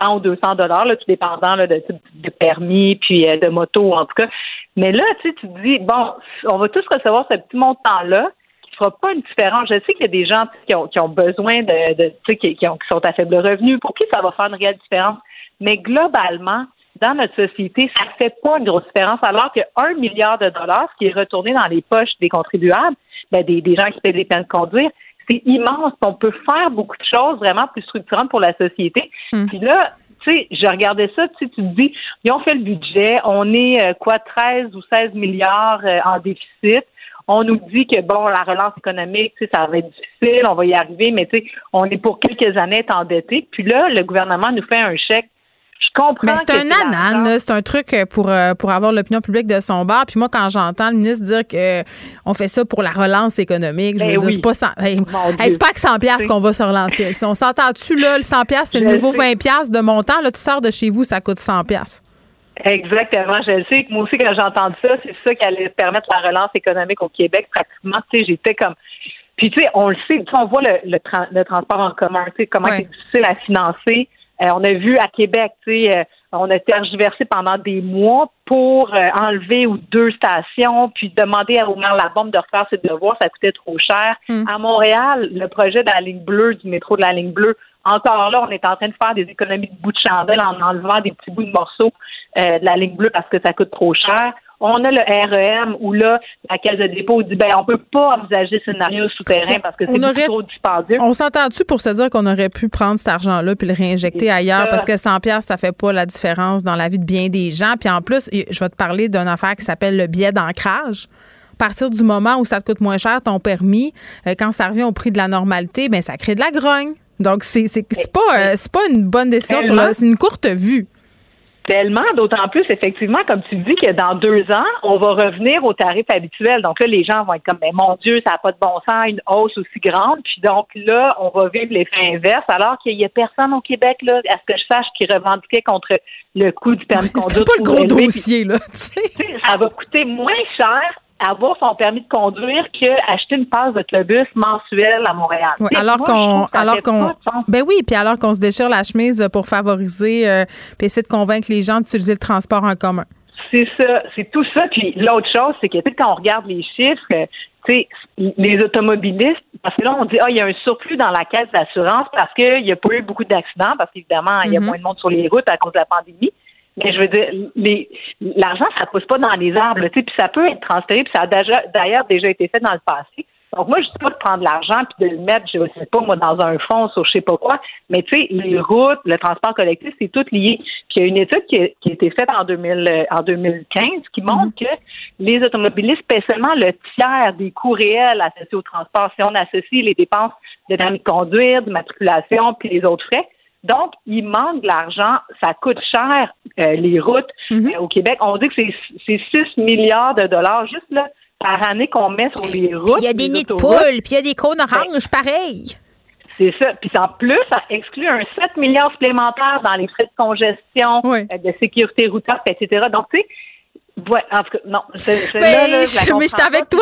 100 ou 200 dollars, tout dépendant là, de de permis puis euh, de moto en tout cas. Mais là, tu tu te dis bon, on va tous recevoir ce petit montant-là qui fera pas une différence. Je sais qu'il y a des gens qui ont, qui ont besoin de, de tu sais, qui, qui, sont à faible revenu, pour qui ça va faire une réelle différence? Mais globalement, dans notre société, ça fait pas une grosse différence, alors que un milliard de dollars, ce qui est retourné dans les poches des contribuables, ben, des, des gens qui paient des peines de conduire, c'est immense. On peut faire beaucoup de choses vraiment plus structurantes pour la société. Hmm. Puis là, tu sais, je regardais ça, tu te dis, ils ont fait le budget, on est euh, quoi, 13 ou 16 milliards euh, en déficit. On nous dit que bon, la relance économique, tu sais, ça va être difficile, on va y arriver, mais tu sais, on est pour quelques années endettés. Puis là, le gouvernement nous fait un chèque je comprends. Mais c'est un anan, c'est un truc pour, euh, pour avoir l'opinion publique de son bar. Puis moi, quand j'entends le ministre dire que on fait ça pour la relance économique, je veux ben dire, c'est pas, 100, c'est pas que 100 pièces qu'on va se relancer. Si on s'entend-tu, là, le 100 pièces c'est le nouveau 20 pièces de montant. Là, tu sors de chez vous, ça coûte 100 pièces. Exactement. Je le sais moi aussi, quand j'ai entendu ça, c'est ça qui allait permettre la relance économique au Québec. Pratiquement, tu sais, j'étais comme... Puis, tu sais, on le sait, on voit le, le, transport en commun, tu sais, comment c'est difficile à financer. Euh, on a vu à Québec, tu sais, euh, on a tergiversé pendant des mois pour euh, enlever ou deux stations, puis demander à Omer bombe de refaire ses devoirs, ça coûtait trop cher. Hmm. À Montréal, le projet de la ligne bleue, du métro de la ligne bleue, encore là, on est en train de faire des économies de bout de chandelle en enlevant des petits bouts de morceaux de la ligne bleue parce que ça coûte trop cher. On a le REM où là, la caisse de dépôt dit ben on peut pas envisager ce scénario souterrain parce que c'est trop dispendieux. On s'entend-tu pour se dire qu'on aurait pu prendre cet argent-là puis le réinjecter ailleurs? parce que 100 pièces ça fait pas la différence dans la vie de bien des gens. Puis en plus, je vais te parler d'une affaire qui s'appelle le biais d'ancrage à partir du moment où ça te coûte moins cher ton permis, euh, quand ça revient au prix de la normalité, ben ça crée de la grogne. Donc c'est c'est pas euh, c'est pas une bonne décision, c'est une courte vue. Tellement, d'autant plus, effectivement, comme tu dis, que dans deux ans, on va revenir au tarif habituel. Donc là, les gens vont être comme, mais mon Dieu, ça n'a pas de bon sens, une hausse aussi grande. Puis donc là, on va vivre l'effet inverse, alors qu'il n'y a personne au Québec, là, à ce que je sache, qui revendiquait contre le coût du permis de conduire. C'est pas le gros dossier, là. Ça va coûter moins cher avoir son permis de conduire qu'acheter une passe d'autobus mensuelle à Montréal. alors qu'on, alors qu'on, ben oui, puis alors qu'on se déchire la chemise pour favoriser, euh, puis essayer de convaincre les gens d'utiliser le transport en commun. C'est ça, c'est tout ça. Puis l'autre chose, c'est que quand on regarde les chiffres, tu sais, les automobilistes, parce que là, on dit, ah, il y a un surplus dans la caisse d'assurance parce qu'il n'y a pas eu beaucoup d'accidents, parce qu'évidemment, il y a mm-hmm. moins de monde sur les routes à cause de la pandémie. Mais je veux dire, l'argent, ça pousse pas dans les arbres, tu sais, puis ça peut être transféré, puis ça a d'ailleurs déjà été fait dans le passé. Donc moi, je dis pas de prendre l'argent puis de le mettre, je sais pas moi, dans un fonds sur je sais pas quoi, mais tu sais, les routes, le transport collectif, c'est tout lié. Puis il y a une étude qui a, été faite en 2000, euh, en 2015 qui montre mm-hmm. que les automobilistes paient seulement le tiers des coûts réels associés au transport si on associe les dépenses de permis de conduire, de matriculation puis les autres frais. Donc, il manque de l'argent. Ça coûte cher, euh, les routes mhm. euh, au Québec. On dit que c'est 6 milliards de dollars juste là, par année qu'on met sur les routes. Il y a des nids de poules, puis il y a des cônes oranges, pareil. C'est ça. Puis en plus, ça exclut un 7 milliards supplémentaires dans les frais de congestion, euh, de sécurité routière, etc. Donc, tu sais, Ouais, en tout cas, non. Ben, là, là, je mais j'étais avec toi.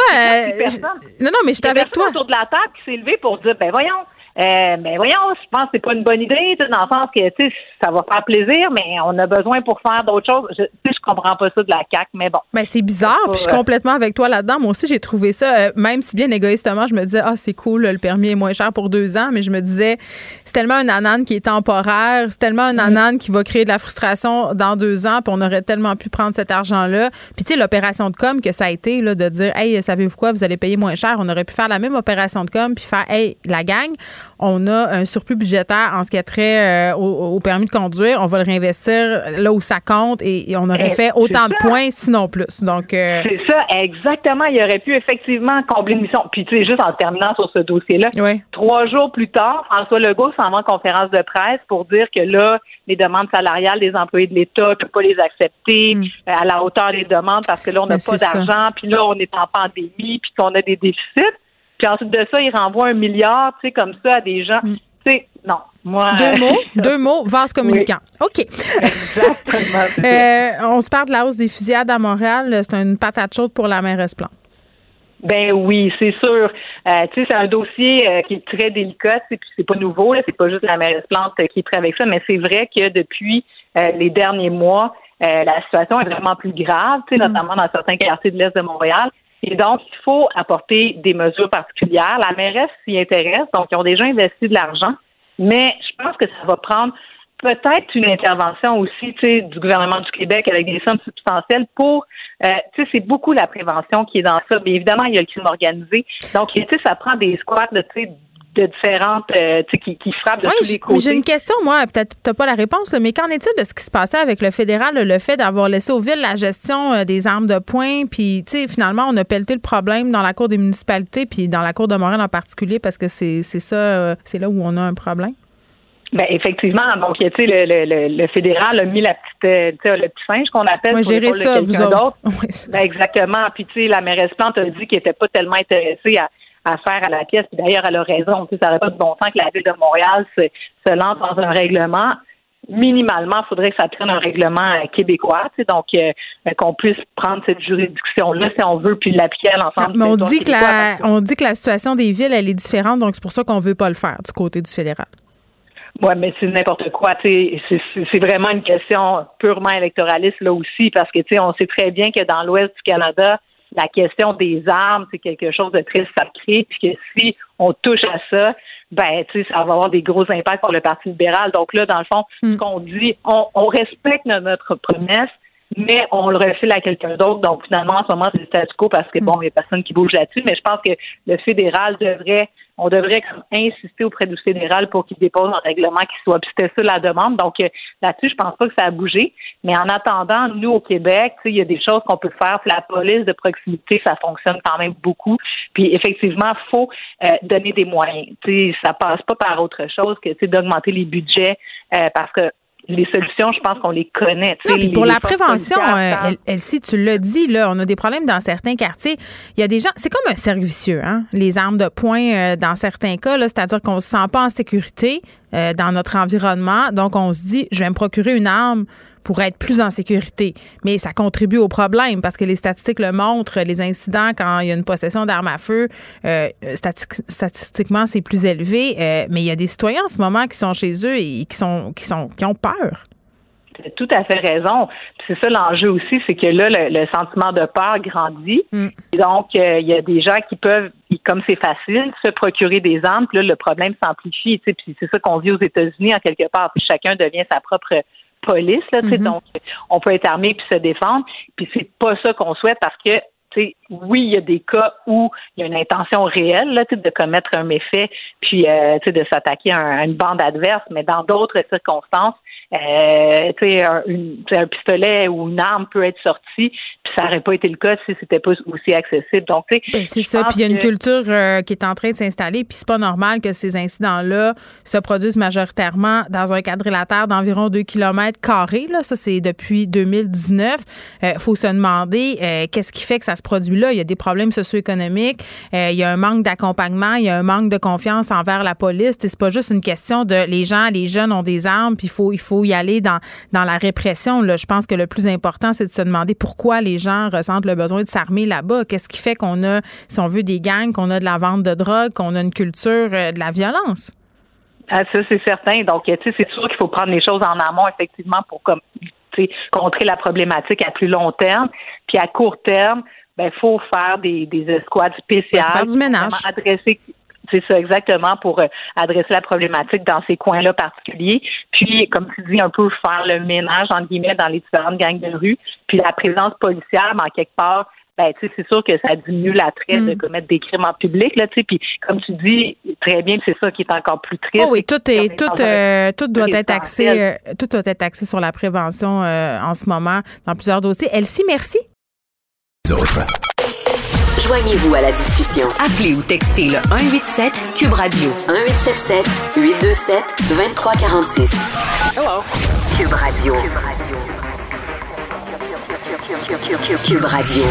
non, non, mais j'étais avec toi. autour de la table qui s'est levé pour dire, ben voyons, euh, mais voyons, je pense que c'est pas une bonne idée, dans le sens que tu sais, ça va faire plaisir, mais on a besoin pour faire d'autres choses. Je, je comprends pas ça de la CAC, mais bon. Ben c'est bizarre, puis je suis complètement avec toi là-dedans. Moi aussi, j'ai trouvé ça, euh, même si bien égoïstement, je me disais ah c'est cool, le permis est moins cher pour deux ans, mais je me disais c'est tellement un anane qui est temporaire, c'est tellement un mm-hmm. anane qui va créer de la frustration dans deux ans, puis on aurait tellement pu prendre cet argent-là. Puis tu sais l'opération de com que ça a été là de dire hey savez-vous quoi, vous allez payer moins cher, on aurait pu faire la même opération de com puis faire hey la gang on a un surplus budgétaire en ce qui a trait euh, au, permis de conduire, on va le réinvestir là où ça compte et, on aurait eh, fait autant de points, sinon plus. Donc euh, C'est ça, exactement. Il aurait pu effectivement combler une mission. Puis tu sais, juste en terminant sur ce dossier-là, trois jours plus tard, François Legault s'en va en conférence de presse pour dire que là, les demandes salariales des employés de l'État, ne peut pas les accepter mm. euh, à la hauteur des demandes parce que là, on n'a ben, pas d'argent, puis là, on est en pandémie, puis qu'on a des déficits. Puis ensuite de ça, il renvoie un milliard, tu sais, comme ça à des gens. Mm. Tu sais, non, moi. Deux mots, deux mots, vase communicant. OK. Exactement. euh, on se parle de la hausse des fusillades à Montréal. C'est une patate chaude pour la mairesse Plante. Ben oui, c'est sûr. Euh, tu sais, c'est un dossier euh, qui est très délicat, puis c'est pas nouveau, c'est pas juste la mairesse Plante qui est avec ça, mais c'est vrai que depuis euh, les derniers mois, la situation est vraiment plus grave, tu sais, mm. notamment dans certains quartiers de l'Est de Montréal. Et donc, il faut apporter des mesures particulières. La mairesse s'y intéresse, donc ils ont déjà investi de l'argent, mais je pense que ça va prendre peut-être une intervention aussi du gouvernement du Québec avec des sommes substantielles pour, euh, tu sais, c'est beaucoup la prévention qui est dans ça. Mais évidemment, il y a le crime organisé. Donc, tu sais, ça prend des squats de, tu sais, de différentes, euh, tu sais, qui, qui frappent de tous les côtés. J'ai une question, moi, peut-être tu n'as pas la réponse, mais qu'en est-il de ce qui se passait avec le fédéral, le fait d'avoir laissé aux villes la gestion euh, des armes de poing, puis, tu sais, finalement, on a pelleté le problème dans la cour des municipalités, puis dans la cour de Montréal en particulier, parce que c'est ça, c'est là où on a un problème? Ben effectivement, donc tu sais le, le, le, fédéral a mis la petite euh, le petit singe qu'on appelle Moi, pour ça, quelqu'un d'autre. ben, exactement. Puis tu sais la mairesse Plante a dit qu'elle était pas tellement intéressée à, à faire à la pièce. Puis d'ailleurs, elle a raison. Tu sais, ça n'aurait pas de bon sens que la ville de Montréal se, se lance dans un règlement. Minimalement, il faudrait que ça prenne un règlement euh, québécois, donc euh, qu'on puisse prendre cette juridiction-là si on veut, puis l'appliquer à l'ensemble. Mais on dit que la, on dit que la situation des villes, elle est différente, donc c'est pour ça qu'on veut pas le faire du côté du fédéral. Ouais, mais c'est n'importe quoi. C'est, vraiment une question purement électoraliste là aussi, parce que on sait très bien que dans l'Ouest du Canada, la question des armes, c'est quelque chose de très sacré, puis que si on touche à ça, ben, tu sais, ça va avoir des gros impacts pour le Parti libéral. Donc là, dans le fond, ce mm. qu'on dit, on, on respecte notre promesse, mais on le refile à quelqu'un d'autre. Donc, finalement, en ce moment, c'est le statu quo parce que, bon, il n'y a personne qui bouge là-dessus, mais je pense que le fédéral devrait, on devrait insister auprès du fédéral pour qu'il dépose un règlement qui soit, c'était ça la demande. Donc, euh, là-dessus, je pense pas que ça a bougé. Mais en attendant, nous, au Québec, il y a des choses qu'on peut faire. la police de proximité, ça fonctionne quand même beaucoup. Puis, effectivement, faut euh, donner des moyens. sais, ça passe pas par autre chose que d'augmenter les budgets euh, parce que les solutions, je pense qu'on les connaît. pour la prévention, euh, elle, si tu l'as dit, là, on a des problèmes dans certains quartiers. Il y a des gens, c'est comme un servicieux, hein, les armes de poing euh, dans certains cas, c'est-à-dire qu'on se sent pas en sécurité euh, dans notre environnement, donc on se dit, je vais me procurer une arme pour être plus en sécurité. Mais ça contribue au problème parce que les statistiques le montrent, les incidents quand il y a une possession d'armes à feu, euh, statistiquement, c'est plus élevé. Euh, mais il y a des citoyens en ce moment qui sont chez eux et qui sont qui sont qui ont peur. Tu tout à fait raison. C'est ça l'enjeu aussi, c'est que là, le, sentiment de peur grandit. Mm. donc, euh, il y a des gens qui peuvent, comme c'est facile, se procurer des armes. Puis là, le problème s'amplifie. Puis c'est ça qu'on vit aux États-Unis en quelque part. Puis chacun devient sa propre police, là, mm donc on peut être armé puis se défendre. Puis c'est pas ça qu'on souhaite parce que oui, il y a des cas où il y a une intention réelle là, de commettre un méfait, puis euh, de s'attaquer à, une bande adverse, mais dans d'autres circonstances, euh, un, un pistolet ou une arme peut être sorti, puis ça n'aurait pas été le cas si c'était pas aussi accessible. Donc, ben, c'est ça. Puis il y a une culture euh, qui est en train de s'installer, puis c'est pas normal que ces incidents-là se produisent majoritairement dans un quadrilatère d'environ 2 km carrés. Là, ça c'est depuis 2019. Il euh, faut se demander euh, qu'est-ce qui fait que ça se produit là? Il y a des problèmes socio-économiques, il y a un manque d'accompagnement, il y a un manque de confiance envers la police. C'est pas juste une question de les gens, les jeunes ont des armes, puis il faut il faut y aller dans, dans la répression. Là. Je pense que le plus important, c'est de se demander pourquoi les gens ressentent le besoin de s'armer là-bas. Qu'est-ce qui fait qu'on a, si on veut, des gangs, qu'on a de la vente de drogue, qu'on a une culture euh, de la violence? Ah, ça, c'est certain. Donc, tu sais, c'est sûr qu'il faut prendre les choses en amont, effectivement, pour comme, contrer la problématique à plus long terme. Puis à court terme, ben, faut faire des, des escouades spéciales. Faire du ménage. Adresser c'est ça exactement pour euh, adresser la problématique dans ces coins-là particuliers. Puis, comme tu dis, un peu faire le ménage entre guillemets dans les différentes gangs de rue. Puis la présence policière, en quelque part, ben, tu sais, c'est sûr que ça diminue l'attrait de Mm. commettre des crimes en public, là, tu sais. Puis, comme tu dis très bien, c'est ça qui est encore plus triste. Oh oui, tout est tout euh, tout doit être axé euh, tout doit être axé sur la prévention euh, en ce moment dans plusieurs dossiers. Elsie, merci. Autres. Joignez-vous à la discussion. Appelez ou textez le 187 Cube Radio 1877 827 2346. Hello. Cube Radio. Cube Radio.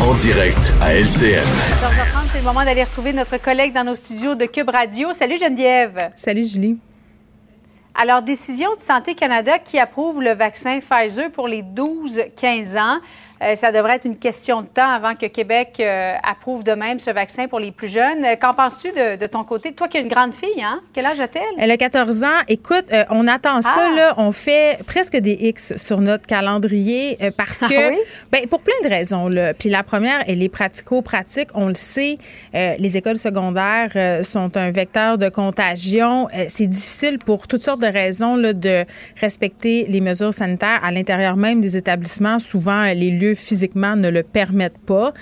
En direct à LCN. 14h30, c'est le moment d'aller retrouver notre collègue dans nos studios de Cube Radio. Salut Geneviève. Salut Julie. Alors, décision de Santé Canada qui approuve le vaccin Pfizer pour les 12-15 ans. Euh, ça devrait être une question de temps avant que Québec euh, approuve de même ce vaccin pour les plus jeunes. Euh, Qu'en penses-tu de, de ton côté? Toi qui as une grande fille, hein? Quel âge a-t-elle? Elle a 14 ans. Écoute, on attend ça, Ah! là. On fait presque des X sur notre calendrier parce que, Ah oui? ben, pour plein de raisons, là. Puis la première, elle est pratico-pratique. On le sait, les écoles secondaires sont un vecteur de contagion. C'est difficile pour toutes sortes de raisons, là, de respecter les mesures sanitaires à l'intérieur même des établissements. Souvent, les lieux physiquement ne le permettent pas.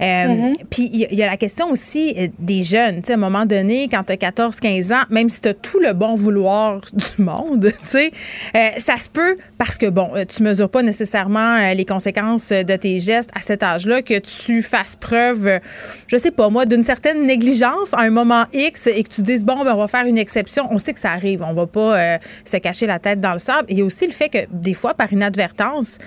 Euh, Mm-hmm. Puis il y, a- il y a la question aussi euh, des jeunes. Tu sais, à un moment donné, quand tu as 14, 15 ans, même si tu as tout le bon vouloir du monde, sais, euh, ça se peut parce que, bon, tu mesures pas nécessairement les conséquences de tes gestes à cet âge-là, que tu fasses preuve, je sais pas moi, d'une certaine négligence à un moment X et que tu dises, bon, ben, on va faire une exception. On sait que ça arrive. On va pas euh, se cacher la tête dans le sable. Il y a aussi le fait que, des fois, par inadvertance,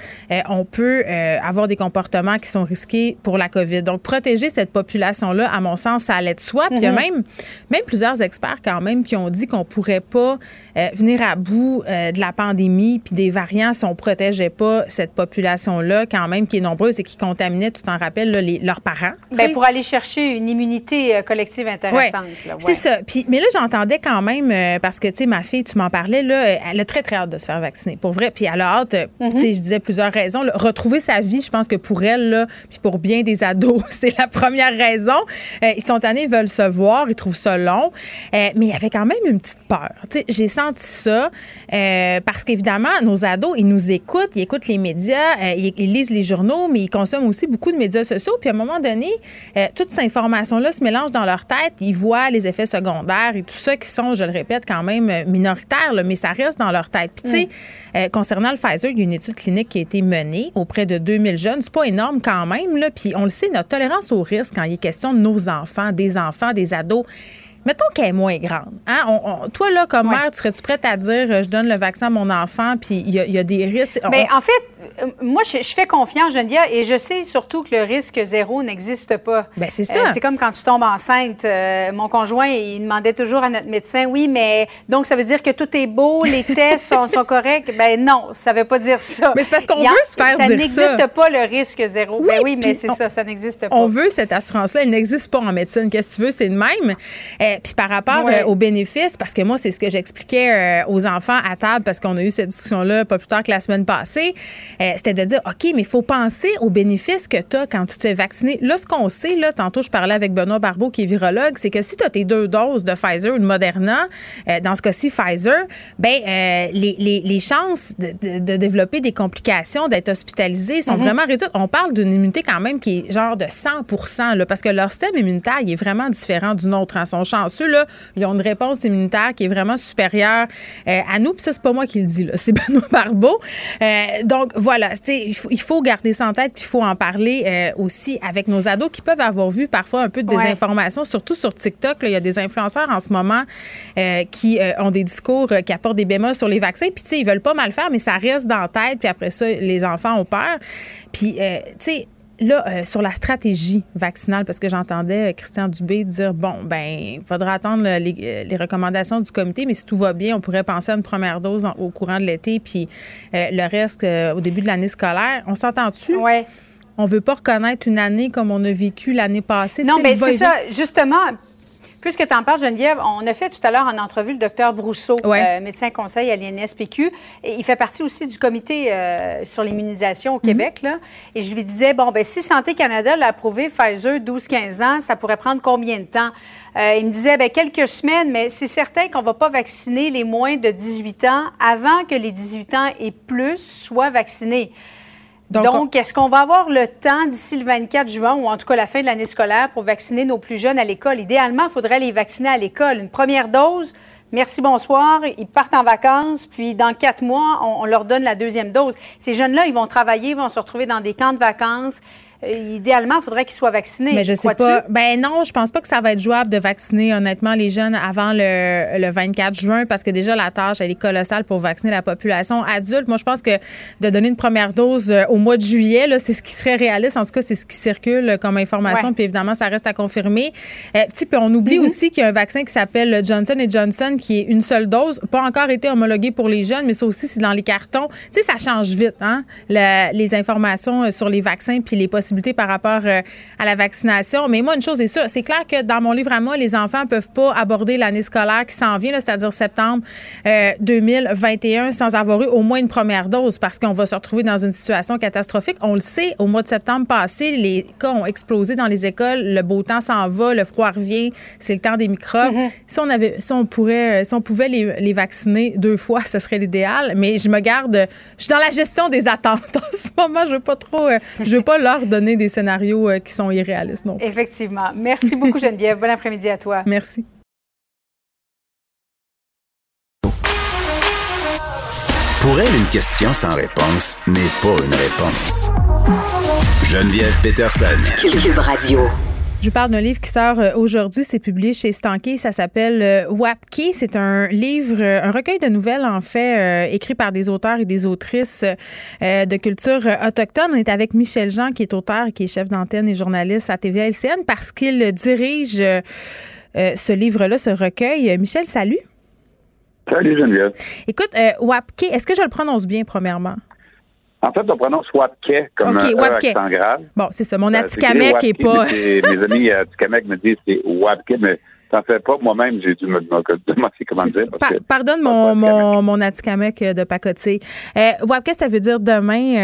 on peut avoir des comportements qui sont risqués pour la COVID. Donc, protéger cette population-là, à mon sens, ça allait de soi. Puis il y a Mhm. même, même plusieurs experts quand même qui ont dit qu'on pourrait pas euh, venir à bout euh, de la pandémie puis des variants si on protégeait pas cette population-là quand même qui est nombreuse et qui contaminait, tu t'en rappelles, là, les- leurs parents. sais. pour aller chercher une immunité euh, collective intéressante. ouais. c'est ça. Puis, mais là, j'entendais quand même, euh, parce que, tu sais, ma fille, tu m'en parlais, là, elle a très, très hâte de se faire vacciner. Pour vrai. Puis, elle a hâte, Mhm. tu sais, je disais plusieurs raisons. là, retrouver sa vie, je pense que pour elle, là, puis pour bien des ados, c'est la première raison. Euh, ils sont tannés, ils veulent se voir, ils trouvent ça long. Euh, mais il y avait quand même une petite peur. J'ai senti ça euh, parce qu'évidemment, nos ados, ils nous écoutent, ils écoutent les médias, ils, lisent les journaux, mais ils consomment aussi beaucoup de médias sociaux. Puis à un moment donné, toute cette information-là se mélange dans leur tête. Ils voient les effets secondaires et tout ça qui sont, je le répète, quand même minoritaires, mais ça reste dans leur tête. Puis tu sais, euh, concernant le Pfizer, il y a une étude clinique qui a été menée auprès de 2000 jeunes. C'est pas énorme quand même. Puis on le sait, notre tolérance au risque quand il est question de nos enfants, des enfants, des ados, Mettons qu'elle est moins grande. Hein? On- on- toi, là, comme mère, tu serais-tu prête à dire euh, je donne le vaccin à mon enfant, puis il y, a- il y a des risques? On- Ben, en fait, euh, moi, je, je fais confiance, Geneviève, et je sais surtout que le risque zéro n'existe pas. Ben, c'est ça. Euh, c'est comme quand tu tombes enceinte. Euh, mon conjoint, il demandait toujours à notre médecin, oui, mais donc ça veut dire que tout est beau, les tests sont, sont corrects? Ben non, ça veut pas dire ça. Mais c'est parce qu'on veut se faire dire ça. Ça n'existe pas le risque zéro. ben oui, mais c'est ça, ça n'existe pas. On veut cette assurance-là. Elle n'existe pas en médecine. Qu'est-ce que tu veux? C'est de même. Euh, puis par rapport Ouais. euh, aux bénéfices, parce que moi, c'est ce que j'expliquais euh, aux enfants à table, parce qu'on a eu cette discussion-là pas plus tard que la semaine passée, euh, c'était de dire, OK, mais il faut penser aux bénéfices que tu as quand tu te fais vacciner. Là, ce qu'on sait, là, tantôt, je parlais avec Benoît Barbeau, qui est virologue, c'est que si tu as tes deux doses de Pfizer ou de Moderna, dans ce cas-ci, Pfizer, ben, euh, les, les- les chances de, de- de développer des complications, d'être hospitalisé sont Mhm. vraiment réduites. On parle d'une immunité quand même qui est genre de 100 là, parce que leur système immunitaire il est vraiment différent du nôtre. Ils sont chanceux, là, ils ont une réponse immunitaire qui est vraiment supérieure euh, à nous. Puis ça, c'est pas moi qui le dis, là, c'est Benoît Barbeau. Euh, donc, voilà, il faut, il faut garder ça en tête, puis il faut en parler euh, aussi avec nos ados qui peuvent avoir vu parfois un peu de Ouais. désinformation, surtout sur TikTok. là, Il y a des influenceurs en ce moment qui ont des discours qui apportent des bémols sur les vaccins. Puis, tu sais, ils veulent pas mal faire, mais ça reste dans la tête. Puis après ça, les enfants ont peur. Puis, tu sais, Là, euh, sur la stratégie vaccinale, parce que j'entendais euh, Christian Dubé dire bon, ben, il faudra attendre le- les, euh, les recommandations du comité, mais si tout va bien, on pourrait penser à une première dose en- au courant de l'été, puis euh, le reste euh, au début de l'année scolaire. On s'entend-tu? Ouais. On veut pas reconnaître une année comme on a vécu l'année passée. Non, mais c'est ça. Justement, puisque tu en parles, Geneviève, on a fait tout à l'heure en entrevue le docteur Brousseau, Ouais. euh, médecin conseil à l'INSPQ. Et il fait partie aussi du comité euh, sur l'immunisation au Québec. Là. Et je lui disais, bon, ben si Santé Canada l'a approuvé Pfizer 12-15 ans, ça pourrait prendre combien de temps? Euh, il me disait, ben quelques semaines, mais c'est certain qu'on ne va pas vacciner les moins de 18 ans avant que les 18 ans et plus soient vaccinés. Donc, est-ce qu'on va avoir le temps d'ici le 24 juin ou en tout cas la fin de l'année scolaire pour vacciner nos plus jeunes à l'école? Idéalement, il faudrait les vacciner à l'école. Une première dose, merci, bonsoir, ils partent en vacances, puis dans quatre mois, on, on leur donne la deuxième dose. Ces jeunes-là, ils vont travailler, ils vont se retrouver dans des camps de vacances. Euh, idéalement, il faudrait qu'ils soient vaccinés. Mais je sais pas. Ben non, je pense pas que ça va être jouable de vacciner honnêtement les jeunes avant le, le 24 juin parce que déjà la tâche elle est colossale pour vacciner la population adulte. Moi, je pense que de donner une première dose euh, au mois de juillet, là, c'est ce qui serait réaliste. En tout cas, c'est ce qui circule comme information. Puis évidemment, ça reste à confirmer. Euh, puis on oublie mm-hmm. aussi qu'il y a un vaccin qui s'appelle Johnson Johnson qui est une seule dose, pas encore été homologué pour les jeunes, mais ça aussi c'est dans les cartons. Tu sais, ça change vite, hein, les informations sur les vaccins puis les possibilités par rapport euh, à la vaccination. Mais moi, une chose est sûre, c'est clair que dans mon livre à moi, les enfants ne peuvent pas aborder l'année scolaire qui s'en vient, c'est-à-dire septembre 2021, euh, sans avoir eu au moins une première dose parce qu'on va se retrouver dans une situation catastrophique. On le sait, au mois de septembre passé, les cas ont explosé dans les écoles, le beau temps s'en va, le froid revient, c'est le temps des microbes. Mm-hmm. Si on avait, si on pourrait, si on pouvait les, les vacciner deux fois, ce serait l'idéal. Mais je me garde, je suis dans la gestion des attentes en ce moment. Je veux pas trop, euh, je veux pas leur donner des scénarios euh, qui sont irréalistes. Non. Effectivement. Merci beaucoup, Geneviève. bon après-midi à toi. Merci. Pour elle, une question sans réponse n'est pas une réponse. Geneviève Peterson. Cube Radio. Je parle d'un livre qui sort euh, aujourd'hui. C'est publié chez Stanké. Ça s'appelle euh, Wapke. C'est un livre, euh, un recueil de nouvelles, en fait, écrit par des auteurs et des autrices de culture autochtone. On est avec Michel Jean, qui est auteur, qui est chef d'antenne et journaliste à TVA-LCN, parce qu'il dirige ce livre-là, ce recueil. Michel, salut. Salut, Geneviève. Écoute, Wapke, est-ce que je le prononce bien, premièrement? En fait, on prononce Wapke comme un e accent grave. Bon, c'est ça. Mon euh, Atikamek n'est pas. mes amis à Atikamek me disent c'est Wapke, mais t'en fais pas. Moi-même, j'ai dû me demander comment dire. pardonne mon, mon, mon Atikamek de pacotier. Euh, Wapke, ça veut dire demain,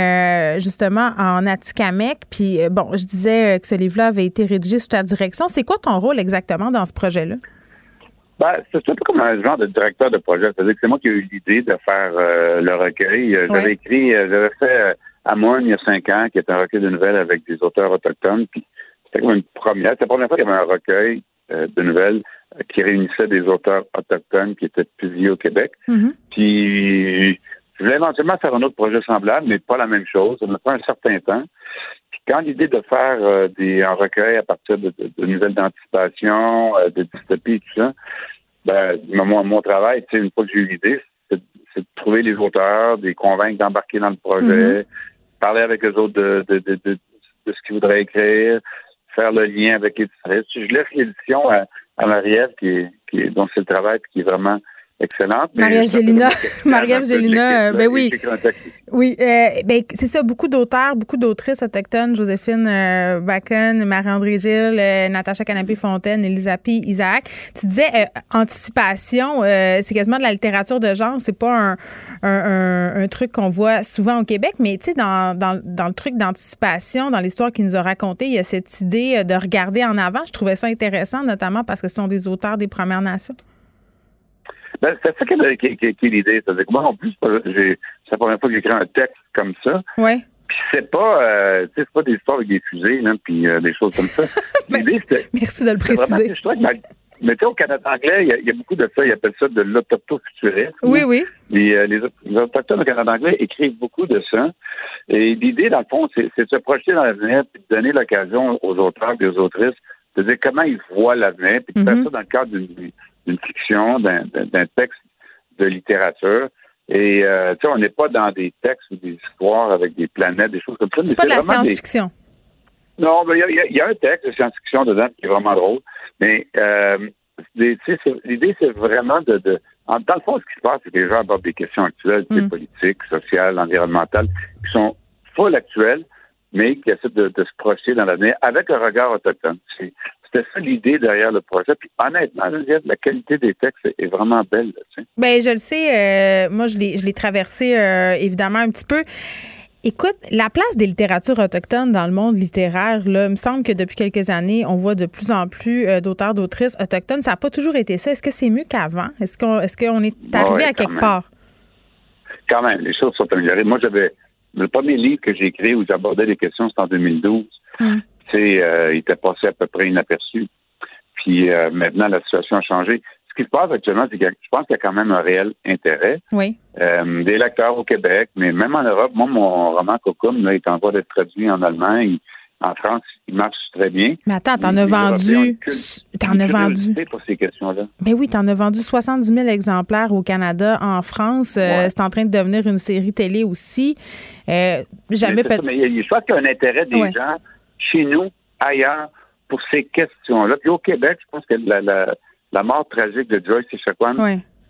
euh, justement, en Atikamek. Puis, euh, bon, je disais que ce livre-là avait été rédigé sous ta direction. C'est quoi ton rôle exactement dans ce projet-là? Ben, c'est un peu comme un genre de directeur de projet. C'est-à-dire que c'est moi qui ai eu l'idée de faire euh, le recueil. Euh, j'avais écrit, euh, j'avais fait à il y a cinq ans, qui est un recueil de nouvelles avec des auteurs autochtones. Puis c'était comme une première. C'était la première fois qu'il y avait un recueil de nouvelles qui réunissait des auteurs autochtones qui étaient publiés au Québec. Mm-hmm. Puis je voulais éventuellement faire un autre projet semblable, mais pas la même chose. Ça me prend un certain temps. Puis quand l'idée de faire des, un recueil à partir de, nouvelles d'anticipation, de dystopie, tout ça, ben, mon, mon travail, une fois que j'ai eu l'idée, c'est, de trouver les auteurs, de les convaincre d'embarquer dans le projet, mhm. parler avec eux autres de, de, de, de, ce qu'ils voudraient écrire, faire le lien avec les Je laisse l'édition à, à Marie-Ève, qui, qui, dont c'est le travail, qui est vraiment excellente. Marie-Angelina, Marie-Angelina, ben oui. Oui, euh, ben, c'est ça, beaucoup d'auteurs, beaucoup d'autrices autochtones, Joséphine euh, Bacon, Marie-André Gilles, euh, Natacha Canapé-Fontaine, Elisabeth Isaac. Tu disais euh, anticipation, c'est quasiment de la littérature de genre, c'est pas un, un, truc qu'on voit souvent au Québec, mais tu sais, dans, dans, dans, le truc d'anticipation, dans l'histoire qu'il nous a raconté, il y a cette idée de regarder en avant. Je trouvais ça intéressant, notamment parce que ce sont des auteurs des Premières Nations. Ben, c'est ça qui est, l'idée. C'est-à-dire que moi, en plus, c'est la première fois que j'écris un texte comme ça. Oui. Puis c'est pas, euh, c'est pas des histoires avec des fusées, là, puis euh, des choses comme ça. Ben, merci de le préciser. mais tu sais, au Canada anglais, il y, a beaucoup de ça. Ils appellent ça de l'autoctofuturisme. Oui, oui. Euh, les, les, autochtones au Canada anglais écrivent beaucoup de ça. Et l'idée, dans le fond, c'est, de se projeter dans l'avenir puis de donner l'occasion aux auteurs et aux autrices de dire comment ils voient l'avenir, puis de faire mm-hmm. ça dans le cadre d'une d'une fiction, d'un texte de littérature. Et euh, tu sais, on n'est pas dans des textes ou des histoires avec des planètes, des choses comme ça. C'est pas de la science-fiction. Non, mais il y, a un texte de science-fiction dedans qui est vraiment drôle. Mais euh, l'idée, c'est vraiment de, dans le fond, ce qui se passe, c'est que les gens abordent des questions actuelles, mm. politiques, sociales, environnementales, qui sont full actuelles, mais qui essaient de, de se projeter dans l'avenir avec un regard autochtone. C'était ça l'idée derrière le projet. Puis honnêtement, la qualité des textes est vraiment belle. Bien, je le sais. Euh, moi, je l'ai traversé euh, évidemment un petit peu. Écoute, la place des littératures autochtones dans le monde littéraire, là, il me semble que depuis quelques années, on voit de plus en plus euh, d'auteurs, d'autrices autochtones. Ça n'a pas toujours été ça. Est-ce que c'est mieux qu'avant? Est-ce qu'on est, qu'on est arrivé à quelque part? Quand même, les choses sont améliorées. Moi, j'avais le premier livre que j'ai écrit où j'abordais les questions, c'était en 2012. Euh, il était passé à peu près inaperçu. Puis euh, maintenant, la situation a changé. Ce qui se passe actuellement, c'est que je pense qu'il y a quand même un réel intérêt. Oui. Euh, des lecteurs au Québec, mais même en Europe, moi, mon roman Cocum là, est en voie d'être traduit en Allemagne. en France, il marche très bien. Mais attends, t'en as vendu. T'en as vendu. pour ces questions-là. Mais oui, t'en as vendu 70 000 exemplaires au Canada. En France, euh, c'est en train de devenir une série télé aussi. Euh, jamais peut-être. Mais je pense qu'il y a un intérêt des gens chez nous, ailleurs, pour ces questions-là. Puis au Québec, je pense que la, la, la mort tragique de Joyce Echaquan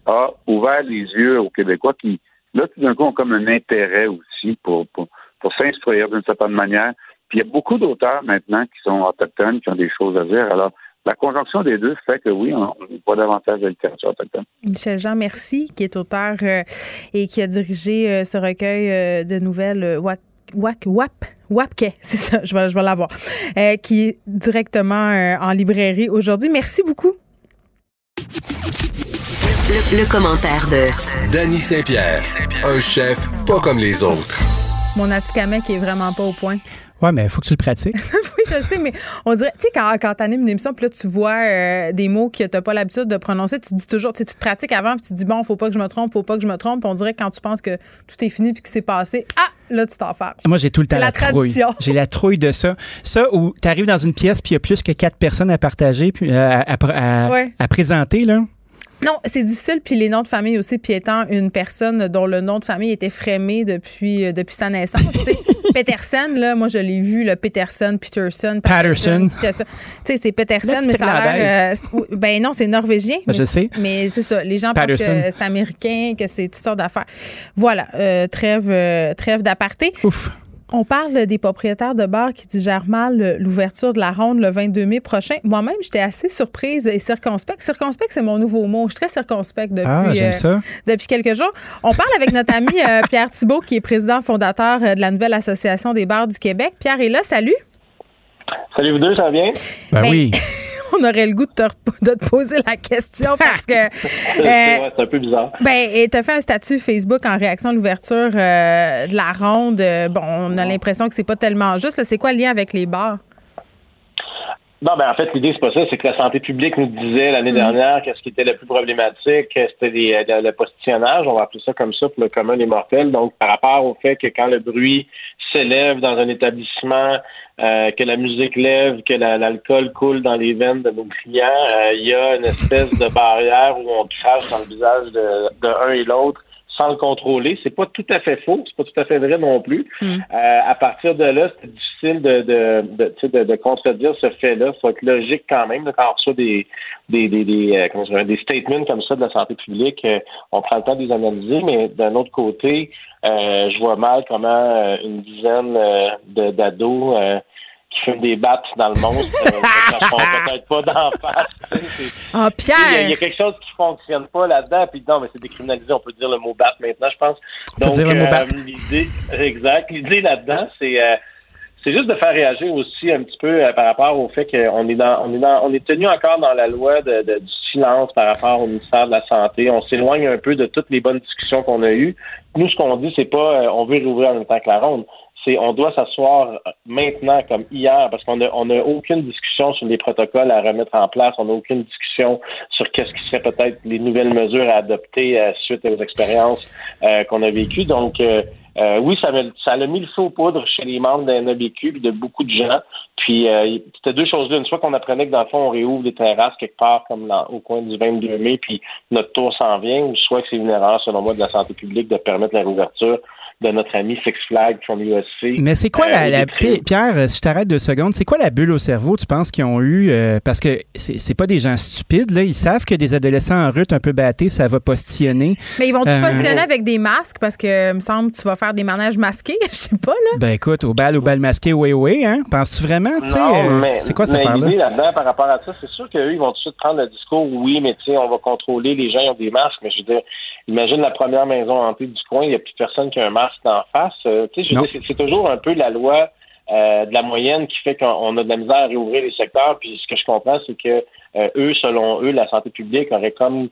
a ouvert les yeux aux Québécois qui, là, tout d'un coup, ont comme un intérêt aussi pour, pour, pour s'instruire d'une certaine manière. Puis il y a beaucoup d'auteurs maintenant qui sont autochtones, qui ont des choses à dire. Alors, la conjonction des deux fait que oui, on voit davantage de littérature autochtone. Michel Jean, merci, qui est auteur euh, et qui a dirigé euh, ce recueil euh, de nouvelles WAP, WAPKE, c'est ça, je vais, je vais l'avoir, euh, qui est directement euh, en librairie aujourd'hui. Merci beaucoup. Le, commentaire de Danny Saint-Pierre, un chef pas comme les autres. Mon Atikamek est vraiment pas au point. Ouais, mais il faut que tu le pratiques. oui, je sais, mais on dirait, tu sais, quand, quand tu animes une émission, puis là, tu vois euh, des mots que tu n'as pas l'habitude de prononcer, tu dis toujours, tu te pratiques avant, puis tu te dis, bon, faut pas que je me trompe, faut pas que je me trompe. on dirait que quand tu penses que tout est fini puis que c'est passé, ah, là, tu t'en fais. Moi, j'ai tout le temps la, trouille. J'ai la trouille de ça. Ça, où tu arrives dans une pièce, puis il y a plus que quatre personnes à partager, puis euh, à présenter, là. Non, c'est difficile. Puis les noms de famille aussi. Puis étant une personne dont le nom de famille était frémé depuis, euh, depuis sa naissance. Peterson, là, moi, je l'ai vu, le Peterson, Peterson. Patterson. Tu sais, c'est Peterson, mais ça a l'air. Euh, ben non, c'est norvégien. Ben, je sais. Mais c'est ça. Les gens pensent que c'est américain, que c'est toutes sortes d'affaires. Voilà. Euh, trêve, trêve d'aparté. Ouf. On parle des propriétaires de bars qui digèrent mal l'ouverture de la ronde le 22 mai prochain. Moi-même, j'étais assez surprise et circonspecte. Circonspect, c'est mon nouveau mot. Je suis très circonspecte depuis, ah, euh, depuis quelques jours. On parle avec notre ami euh, Pierre Thibault, qui est président fondateur euh, de la nouvelle Association des bars du Québec. Pierre est là. Salut. Salut vous deux, ça va bien? Ben, ben oui. on aurait le goût de te, poser la question parce que. c'est un peu bizarre. Ben, tu as fait un statut Facebook en réaction à l'ouverture euh, de la ronde. Bon, on a l'impression que c'est pas tellement juste. C'est quoi le lien avec les bars? Non, ben en fait, l'idée, c'est pas ça. C'est que la santé publique nous disait l'année mm. dernière qu'est-ce qui était le plus problématique, c'était euh, le postillonnage, on va appeler ça comme ça pour le commun des mortels. Donc, par rapport au fait que quand le bruit s'élève dans un établissement, euh, que la musique lève, que l'alcool coule dans les veines de nos clients, euh, il y a une espèce de barrière où on crache dans le visage de, de un et l'autre sans le contrôler. C'est pas tout à fait faux, c'est pas tout à fait vrai non plus. Mm. Euh, à partir de là, c'est difficile de, de, de, de, contredire ce fait-là. Il faut être logique quand même quand on reçoit des, des, des, des, euh, comment des statements comme ça de la santé publique. Euh, on prend le temps de les analyser, mais d'un autre côté, je vois mal comment une dizaine d'ados qui fument des battes dans le monde, euh, peut-être pas d'en face. Ah, Pierre! Il y, a quelque chose qui fonctionne pas là-dedans, puis non, mais c'est décriminalisé, on peut dire le mot bat maintenant, je pense. On Donc, peut dire le mot bat. Euh, l'idée, exact. L'idée là-dedans, c'est euh, c'est juste de faire réagir aussi un petit peu par rapport au fait qu'on est dans, on est dans, on est tenu encore dans la loi de, du silence par rapport au ministère de la Santé. On s'éloigne un peu de toutes les bonnes discussions qu'on a eues. Nous, ce qu'on dit, c'est pas on veut rouvrir en même temps que la ronde on doit s'asseoir maintenant comme hier parce qu'on n'a on a aucune discussion sur les protocoles à remettre en place, on n'a aucune discussion sur qu'est-ce qui serait peut-être les nouvelles mesures à adopter euh, suite aux expériences euh, qu'on a vécues. Donc euh, oui, ça, ça a mis le feu aux poudres chez les membres d'un ABQ et de beaucoup de gens. Puis c'était deux choses Une soit qu'on apprenait que dans le fond, on réouvre des terrasses quelque part comme au coin du 22 mai, puis notre tour s'en vient, ou soit que c'est une erreur, selon moi, de la santé publique de permettre la réouverture de notre ami Six Flags from USC. Mais c'est quoi la, euh, Pierre, si je t'arrête deux secondes, c'est quoi la bulle au cerveau, tu penses, qu'ils ont eu? Euh, parce que c'est pas des gens stupides, là. Ils savent que des adolescents en route un peu battés, ça va postillonner. Mais ils vont-tu euh, postillonner avec des masques? Parce que, il me semble, tu vas faire des manèges masqués. Je sais pas, là. Ben écoute, au bal, au bal masqué, oui, oui, hein? Penses-tu vraiment, tu sais? c'est quoi cette affaire-là? là-dedans, par rapport à ça, c'est sûr qu'eux, ils vont tout de suite prendre le discours, oui, mais tu sais, on va contrôler, les gens ont des masques. Mais je veux dire, imagine la première maison hantée du coin, il n'y a plus personne qui a un masque en face. Euh, c'est toujours un peu la loi euh, de la moyenne qui fait qu'on a de la misère à réouvrir les secteurs. Puis ce que je comprends, c'est que euh, eux, selon eux, la santé publique aurait comme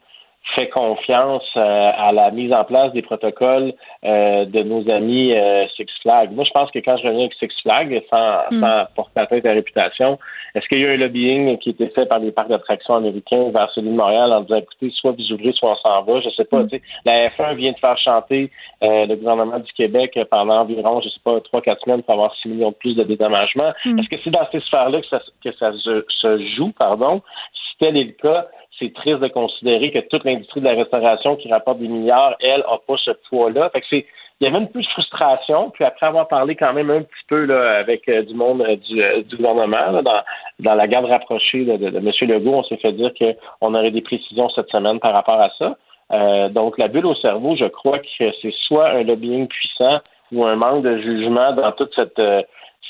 fait confiance euh, à la mise en place des protocoles euh, de nos amis euh, Six Flags. Moi, je pense que quand je reviens avec Six Flags, sans, mm. sans porter atteinte à la réputation, est-ce qu'il y a eu un lobbying qui a été fait par les parcs d'attractions américains vers celui de Montréal en disant, écoutez, soit vous ouvrez, soit on s'en va. Je sais pas. Mm. La F1 vient de faire chanter le gouvernement du Québec pendant environ, je sais pas, trois, quatre semaines pour avoir six millions de plus de dédommagements. Mm. Est-ce que c'est dans ces sphères-là que ça, que ça se, se joue, pardon? Si tel est le cas, c'est triste de considérer que toute l'industrie de la restauration qui rapporte des milliards, elle, n'a pas ce poids-là. Fait c'est il y avait un peu de frustration, puis après avoir parlé quand même un petit peu avec euh, du monde euh, euh, du, gouvernement, dans, dans la garde rapprochée de, de, M. Legault, on s'est fait dire qu'on aurait des précisions cette semaine par rapport à ça. donc, la bulle au cerveau, je crois que c'est soit un lobbying puissant ou un manque de jugement dans toute cette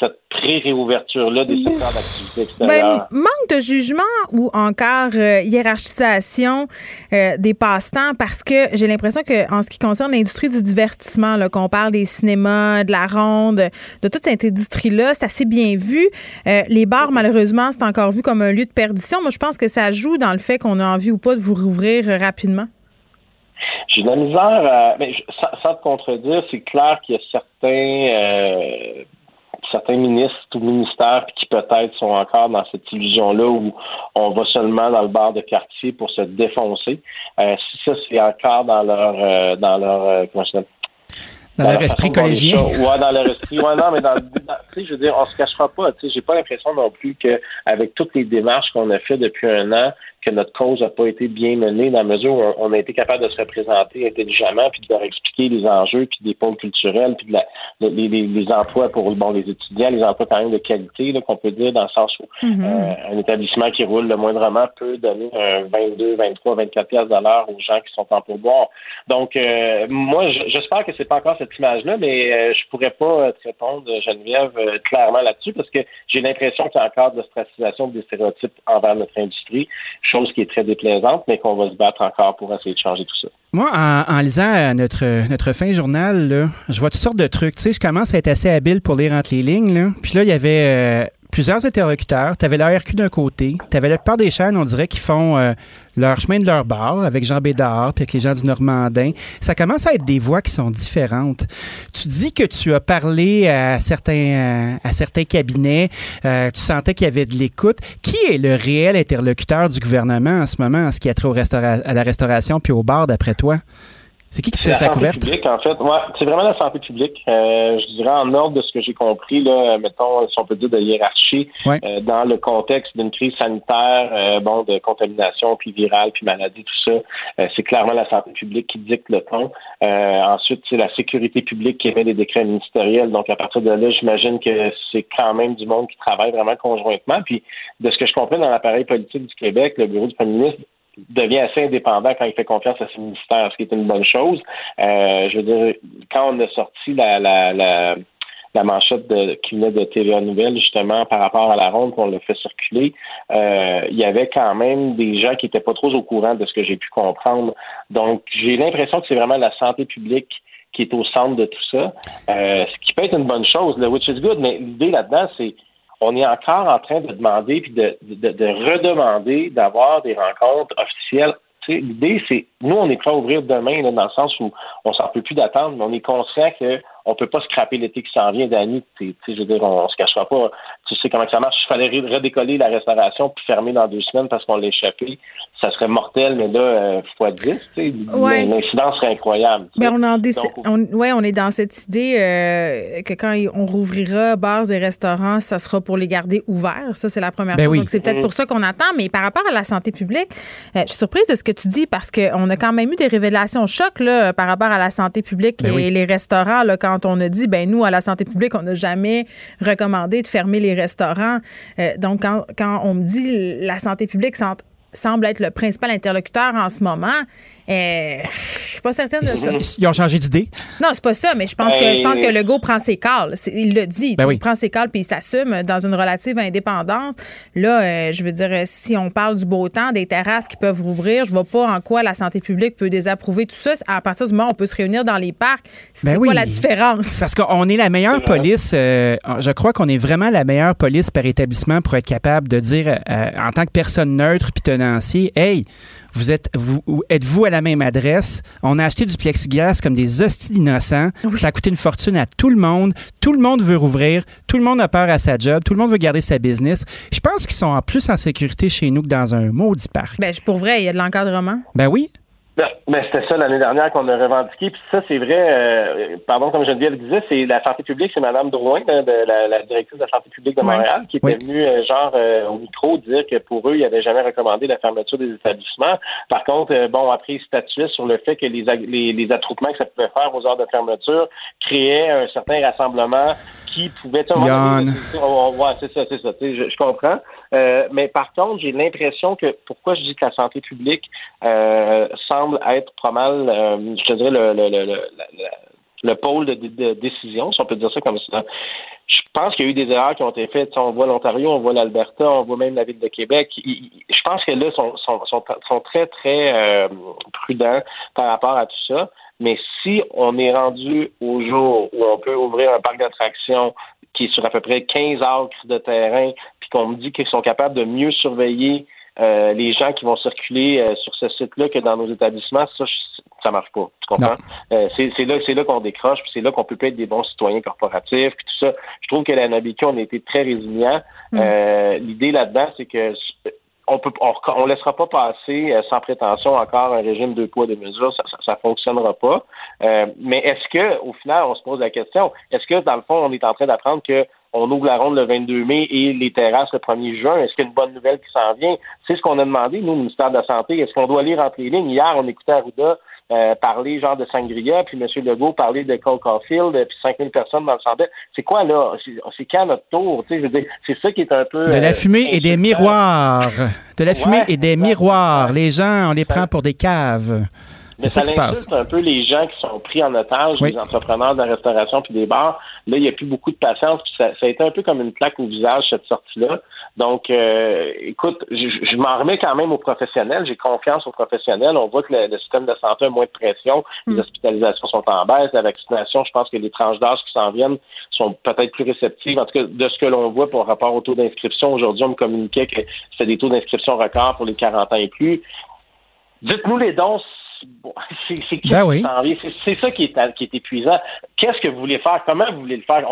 cette pré-réouverture-là des secteurs d'activité extérieure? Ben, manque de jugement ou encore euh, hiérarchisation euh, des passe-temps parce que j'ai l'impression que en ce qui concerne l'industrie du divertissement, qu'on parle des cinémas, de la ronde, de toute cette industrie-là, c'est assez bien vu. Euh, les bars, malheureusement, c'est encore vu comme un lieu de perdition. Moi, je pense que ça joue dans le fait qu'on a envie ou pas de vous rouvrir rapidement. J'ai de la misère à. Mais, sans, te contredire, c'est clair qu'il y a certains certains ministres ou ministères qui peut-être sont encore dans cette illusion-là où on va seulement dans le bar de quartier pour se défoncer. Euh, si ça, c'est encore dans leur euh, dans leur euh, comment je dans, leur esprit collégien. Ouais, dans leur esprit. Ouais, non, mais dans, tu sais, je veux dire, on se cachera pas. Tu sais, j'ai pas l'impression non plus qu'avec toutes les démarches qu'on a fait depuis un an, que notre cause n'a pas été bien menée dans la mesure où on a été capable de se représenter intelligemment, puis de leur expliquer les enjeux, puis des pôles culturels, puis de la, les, les, les, emplois pour bon les étudiants, les emplois quand même de qualité, qu'on peut dire dans le sens où mm-hmm. euh, un établissement qui roule le moindrement peut donner un 22, 23, 24 pièces à l'heure aux gens qui sont en pourboire. Donc, euh, moi, j'espère que c'est pas encore cette image-là, mais euh, je pourrais pas te répondre, Geneviève, clairement là-dessus, parce que j'ai l'impression qu'il y a encore de l'ostracisation des stéréotypes envers notre industrie chose qui est très déplaisante, mais qu'on va se battre encore pour essayer de changer tout ça. Moi, en, lisant notre, notre fin journal, je vois toutes sortes de trucs. Tu sais, je commence à être assez habile pour lire entre les lignes. Là. Puis là, il y avait euh, plusieurs interlocuteurs. Tu avais l'ARQ d'un côté. Tu avais la plupart des chaînes, on dirait, qui font euh, leur chemin de leur bar avec Jean Bédard puis avec les gens du Normandin. Ça commence à être des voix qui sont différentes. Tu dis que tu as parlé à certains, euh, à certains cabinets. Euh, tu sentais qu'il y avait de l'écoute. Qui est le réel interlocuteur du gouvernement en ce moment en ce qui a trait au à la restauration puis au bar, d'après toi? C'est qui qui tient sa couverte? Publique, en fait. Ouais, c'est vraiment la santé publique. Euh, je dirais en ordre de ce que j'ai compris, là, mettons, si on peut dire de hiérarchie, euh, dans le contexte d'une crise sanitaire, euh, bon, de contamination, puis virale, puis maladie, tout ça, c'est clairement la santé publique qui dicte le ton. ensuite, c'est la sécurité publique qui émet des décrets ministériels. Donc, à partir de là, j'imagine que c'est quand même du monde qui travaille vraiment conjointement. Puis, de ce que je comprends dans l'appareil politique du Québec, le bureau du premier ministre devient assez indépendant quand il fait confiance à ses ministères, ce qui est une bonne chose. Euh, je veux dire, quand on a sorti la, la, manchette qui venait de TVA Nouvelle, justement, par rapport à la ronde qu'on l'a fait circuler, euh, il y avait quand même des gens qui étaient pas trop au courant de ce que j'ai pu comprendre. Donc, j'ai l'impression que c'est vraiment la santé publique qui est au centre de tout ça, euh, ce qui peut être une bonne chose, le which is good, mais l'idée là-dedans, c'est on est encore en train de demander puis de, de, redemander d'avoir des rencontres officielles. L'idée, c'est nous, on est prêt à ouvrir demain, dans le sens où on s'en peut plus d'attendre, mais on est conscient que on peut pas scraper l'été qui s'en vient, Dani. Je veux dire, on, se cachera pas. Tu sais comment ça marche. Il fallait redécoller la restauration puis fermer dans deux semaines parce qu'on l'a échappé. Ça serait mortel, mais là, euh, fois 10, l'incidence serait incroyable. Mais on, en on, ouais, on est dans cette idée euh, que quand on rouvrira bars et restaurants, ça sera pour les garder ouverts. Ça, c'est la première ben chose. Donc, c'est peut-être mm. pour ça qu'on attend. Mais par rapport à la santé publique, euh, je suis surprise de ce que tu dis parce qu'on a quand même eu des révélations choc là, par rapport à la santé publique ben et les restaurants là, quand on a dit, ben nous, à la santé publique, on n'a jamais recommandé de fermer les restaurants. Euh, donc, quand, on me dit la santé publique semble être le principal interlocuteur en ce moment, euh, je suis pas certaine de ça. Ils ont changé d'idée. Non, c'est pas ça, mais je pense que je pense que ben, Legault prend ses calls. Il le dit. Ben il prend ses calls puis il s'assume dans une relative indépendance. Là, euh, je veux dire, si on parle du beau temps, des terrasses qui peuvent rouvrir, je vois pas en quoi la santé publique peut désapprouver tout ça. À partir du moment où on peut se réunir dans les parcs, c'est ben quoi la différence? Parce qu'on est la meilleure police. Euh, je crois qu'on est vraiment la meilleure police par établissement pour être capable de dire, en tant que personne neutre, puis tenanciers, hey, vous êtes vous êtes-vous à la même adresse? On a acheté du plexiglas comme des hosties d'innocents. Ça a coûté une fortune à tout le monde. Tout le monde veut rouvrir. Tout le monde a peur à sa job. Tout le monde veut garder sa business. Je pense qu'ils sont en plus en sécurité chez nous que dans un maudit parc. Ben, pour vrai, il y a de l'encadrement. Ben oui. Ben, ben, c'était ça l'année dernière qu'on a revendiqué. Puis ça, c'est vrai, euh, pardon, comme Geneviève le disait, c'est la santé publique, c'est Mme Drouin, de, la, directrice de la santé publique de Montréal, qui était venue, euh, genre, euh, au micro, dire que pour eux, ils n'avaient jamais recommandé la fermeture des établissements. Par contre, bon, après, ils statuaient sur le fait que les, les, les attroupements que ça pouvait faire aux heures de fermeture créaient un certain rassemblement qui pouvait... Yann. Ouais, c'est ça, c'est ça. Je, je comprends. Euh, mais par contre, j'ai l'impression que pourquoi je dis que la santé publique euh, semble être pas mal, euh, je te dirais, le, le, le, le pôle de, décision, si on peut dire ça comme ça. Je pense qu'il y a eu des erreurs qui ont été faites. On voit l'Ontario, on voit l'Alberta, on voit même la ville de Québec. Je pense que là, sont, sont, sont, sont très, très prudents par rapport à tout ça. Mais si on est rendu au jour où on peut ouvrir un parc d'attractions qui est sur à peu près 15 acres de terrain, puis qu'on me dit qu'ils sont capables de mieux surveiller euh, les gens qui vont circuler euh, sur ce site-là que dans nos établissements, ça, ça marche pas. Tu comprends? Euh, c'est là, c'est là qu'on décroche, puis c'est là qu'on peut pas être des bons citoyens corporatifs, puis tout ça. Je trouve que la NABQ, on a été très résilients. Mm. L'idée là-dedans, c'est que on peut on, laissera pas passer sans prétention encore un régime de poids de mesures, ça, ça, fonctionnera pas. mais est-ce que au final on se pose la question, est-ce que dans le fond on est en train d'apprendre que on ouvre la ronde le 22 mai et les terrasses le 1er juin? Est-ce qu'il y a une bonne nouvelle qui s'en vient? C'est ce qu'on a demandé, nous, au ministère de la Santé. Est-ce qu'on doit lire entre les lignes? Hier, on écoutait Arruda euh, parler genre de Sangria, puis M. Legault parler de Cole Caulfield, puis 5000 personnes dans le centre. C'est quoi, là? C'est quand notre tour? C'est ça qui est un peu... De la euh, fumée et des miroirs. De la fumée et des miroirs. Les gens, on les prend pour des caves. Mais ça, ça un peu les gens qui sont pris en otage, les entrepreneurs de la restauration puis des bars. Là, il n'y a plus beaucoup de patience. Puis ça, ça, a été un peu comme une plaque au visage, cette sortie-là. Donc, euh, écoute, je, m'en remets quand même aux professionnels. J'ai confiance aux professionnels. On voit que le, système de santé a moins de pression. Les mm. hospitalisations sont en baisse. La vaccination, je pense que les tranches d'âge qui s'en viennent sont peut-être plus réceptives. En tout cas, de ce que l'on voit par rapport au taux d'inscription, aujourd'hui, on me communiquait que c'était des taux d'inscription records pour les 40 ans et plus. Dites-nous les dons ben c'est ça qui est, qui est épuisant. Qu'est-ce que vous voulez faire? Comment vous voulez le faire?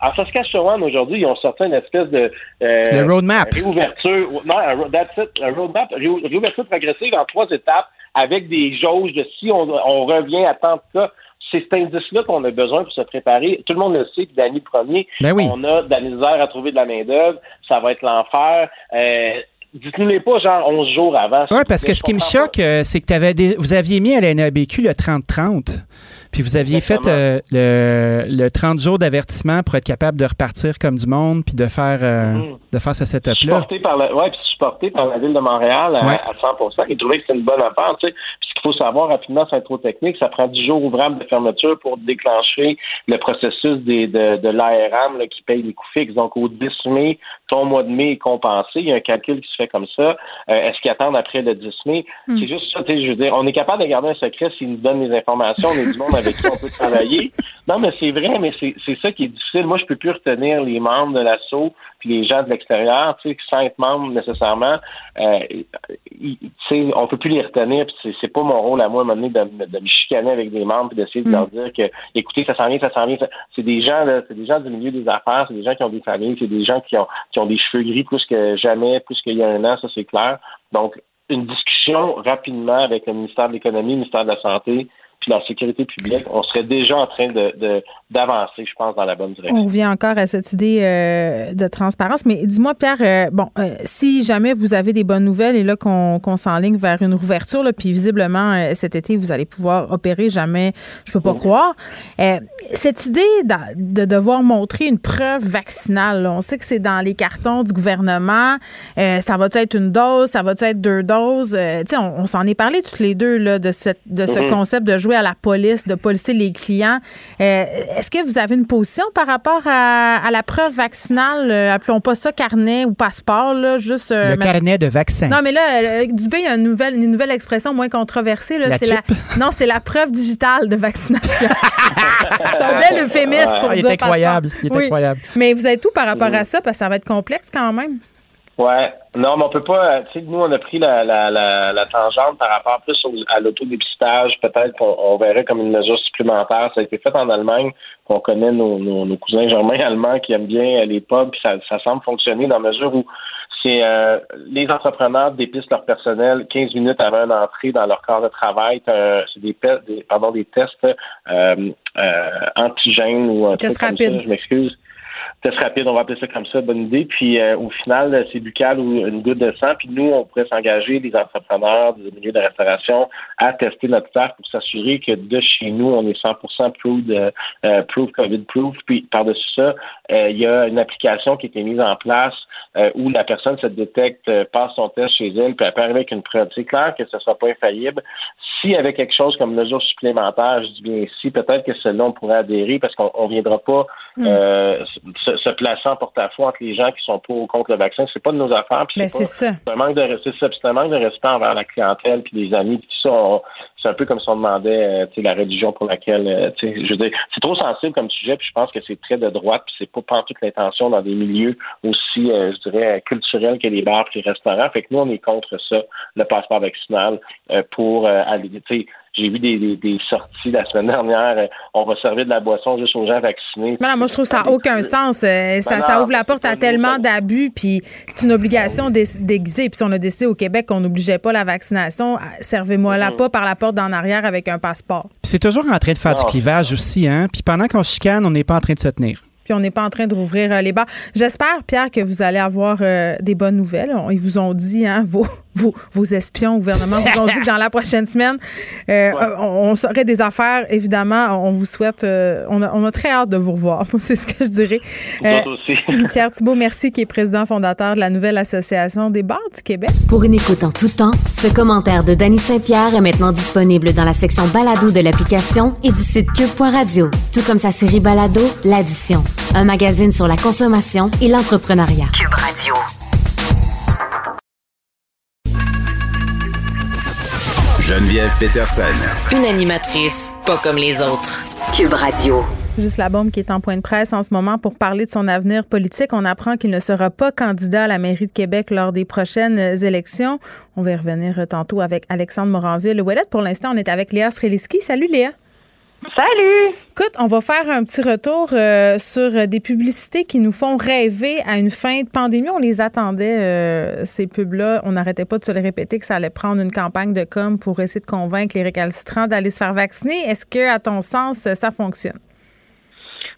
En Saskatchewan, aujourd'hui, ils ont sorti une espèce de euh, roadmap. réouverture. Non, un, that's it, un roadmap, réouverture progressive en trois étapes avec des jauges de si on, revient à tant de cas c'est cet indice-là qu'on a besoin pour se préparer. Tout le monde le sait, puis l'année premier, ben on a de la misère à trouver de la main-d'œuvre, ça va être l'enfer. Euh, dites-nous les pas genre 11 jours avant. Oui, parce que ce qui me choque, euh, c'est que avais vous aviez mis à la NABQ le 30-30. Puis vous aviez fait euh, le, 30 jours d'avertissement pour être capable de repartir comme du monde puis de faire, euh, mm-hmm. de faire ce setup-là. Supporté par la, ouais, puis supporté par la Ville de Montréal à, 100 Ils trouvaient que c'était une bonne affaire. Tu sais. Qu'il faut savoir rapidement, c'est trop technique. Ça prend 10 jours ouvrables de fermeture pour déclencher le processus des, de, de l'ARM qui paye les coûts fixes. Donc, au 10 mai, ton mois de mai est compensé. Il y a un calcul qui se fait comme ça. Euh, est-ce qu'ils attendent après le 10 mai? Mm. C'est juste ça. Tu sais, je veux dire, on est capable de garder un secret s'ils nous donnent les informations. On est du monde avec qui on peut travailler. Non, mais c'est vrai, mais c'est ça qui est difficile. Moi, je peux plus retenir les membres de l'assaut puis les gens de l'extérieur, tu sais, sans être membre nécessairement. Euh, tu sais, on peut plus les retenir. Puis c'est pas mon rôle à moi, à un moment donné, de, de, me chicaner avec des membres puis d'essayer de leur mm. dire que, écoutez, ça s'en vient, ça s'en vient. C'est des gens, là, c'est des gens du milieu des affaires, c'est des gens qui ont des familles, c'est des gens qui ont qui ont des cheveux gris plus que jamais, plus qu'il y a un an, ça c'est clair. Donc, une discussion rapidement avec le ministère de l'Économie, le ministère de la Santé, la sécurité publique, on serait déjà en train de, d'avancer, je pense, dans la bonne direction. On revient encore à cette idée euh, de transparence. Mais dis-moi, Pierre, euh, bon, euh, si jamais vous avez des bonnes nouvelles et là qu'on, qu'on s'enligne vers une ouverture, là, puis visiblement cet été, vous allez pouvoir opérer, jamais, je peux pas croire. cette idée de, devoir montrer une preuve vaccinale, on sait que c'est dans les cartons du gouvernement. ça va être une dose, ça va être deux doses. tu sais, on, s'en est parlé toutes les deux là, de, cette, de ce mm-hmm. concept de jouer à la police, de policer les clients. Euh, est-ce que vous avez une position par rapport à, la preuve vaccinale? Euh, appelons pas ça carnet ou passeport, là, juste. Euh, le carnet de vaccin. Non, mais là, Dubé, il y a une nouvelle, une nouvelle expression moins controversée. Là, la non, c'est la preuve digitale de vaccination. c'est un bel euphémisme pour ah, dire. Il est incroyable. Il est incroyable. Mais vous êtes tout par rapport à ça? Parce que ça va être complexe quand même. Ouais. Non, mais on peut pas. Tu sais, nous, on a pris la, la, la, la tangente par rapport plus à l'autodépistage. Peut-être qu'on on verrait comme une mesure supplémentaire. Ça a été fait en Allemagne. On connaît nos, nos, cousins germains allemands qui aiment bien les pubs. Puis ça, ça semble fonctionner dans la mesure où c'est euh, les entrepreneurs dépistent leur personnel 15 minutes avant une entrée dans leur corps de travail. C'est des, des, pardon, des tests euh, euh, antigènes ou un truc comme ça. Je m'excuse test rapide, on va appeler ça comme ça, bonne idée. Puis euh, au final, c'est buccal ou une goutte de sang. Puis nous, on pourrait s'engager, des entrepreneurs des milieux de restauration, à tester notre test pour s'assurer que de chez nous, on est 100% proved, euh, proof, COVID-proof. Puis par-dessus ça, euh, il y a une application qui a été mise en place où la personne se détecte, passe son test chez elle, puis elle peut arriver avec une preuve. C'est clair que ce ne sera pas infaillible. S'il y avait quelque chose comme mesure supplémentaire, je dis bien ici, peut-être que celle-là, on pourrait adhérer parce qu'on ne viendra pas mm se, plaçant en porte-à-faux entre les gens qui sont pour ou contre le vaccin. C'est pas de nos affaires. Mais c'est ça. C'est un manque de c'est un manque de respect envers la clientèle puis les amis. Puis ça, c'est un peu comme si on demandait euh, la religion pour laquelle euh, je veux dire, c'est trop sensible comme sujet, puis je pense que c'est très de droite, puis c'est pas pas toute l'intention dans des milieux aussi, euh, je dirais, culturels que les bars et les restaurants. Fait que nous, on est contre ça, le passeport vaccinal, pour aller, j'ai vu des, des, sorties la semaine dernière. Euh, on va servir de la boisson juste aux gens vaccinés. Mais non, moi, je trouve que ça n'a aucun sens. Euh, ça, ça, ouvre la porte à tellement d'abus, puis c'est une obligation déguisée. Puis si on a décidé au Québec qu'on n'obligeait pas la vaccination, euh, servez-moi la mm. pas par la porte d'en arrière avec un passeport. c'est toujours en train de faire du clivage aussi, hein? Puis pendant qu'on chicane, on n'est pas en train de se tenir puis on n'est pas en train de rouvrir les bars. J'espère, Pierre, que vous allez avoir des bonnes nouvelles. Ils vous ont dit, hein, vos, vos, espions au gouvernement vous ont dit que dans la prochaine semaine, euh, on, saurait des affaires. Évidemment, on vous souhaite, euh, on, a, très hâte de vous revoir. C'est ce que je dirais. Euh, Pierre Thibault, merci, qui est président fondateur de la nouvelle association des bars du Québec. Pour une écoute en tout temps, ce commentaire de Danny Saint-Pierre est maintenant disponible dans la section balado de l'application et du site cube.radio, tout comme sa série balado, l'addition, un magazine sur la consommation et l'entrepreneuriat. Cube Radio. Geneviève Peterson. Une animatrice pas comme les autres. Cube Radio. Juste la bombe qui est en point de presse en ce moment pour parler de son avenir politique. On apprend qu'il ne sera pas candidat à la mairie de Québec lors des prochaines élections. On va y revenir tantôt avec Alexandre Moranville. Ouellette, pour l'instant, on est avec Léa Streliski. Salut Léa. Salut! Écoute, on va faire un petit retour euh, sur des publicités qui nous font rêver à une fin de pandémie. On les attendait, euh, ces pubs-là. On n'arrêtait pas de se les répéter que ça allait prendre une campagne de com pour essayer de convaincre les récalcitrants d'aller se faire vacciner. Est-ce que, à ton sens, ça fonctionne?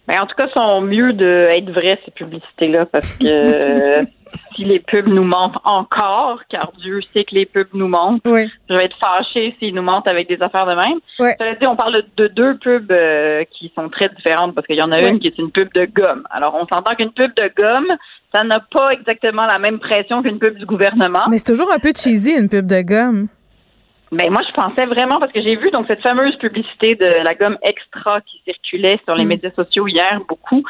Ben, en tout cas, sont mieux d'être vraies, ces publicités-là, parce que si les pubs nous mentent encore, car Dieu sait que les pubs nous mentent, je vais être fâchée s'ils nous mentent avec des affaires de même. Ouais. dit, on parle de deux pubs euh, qui sont très différentes, parce qu'il y en a une qui est une pub de gomme. Alors, on s'entend qu'une pub de gomme, ça n'a pas exactement la même pression qu'une pub du gouvernement. Mais c'est toujours un peu cheesy, une pub de gomme. Ben moi je pensais vraiment parce que j'ai vu donc cette fameuse publicité de la gomme extra qui circulait sur les mm. médias sociaux hier beaucoup.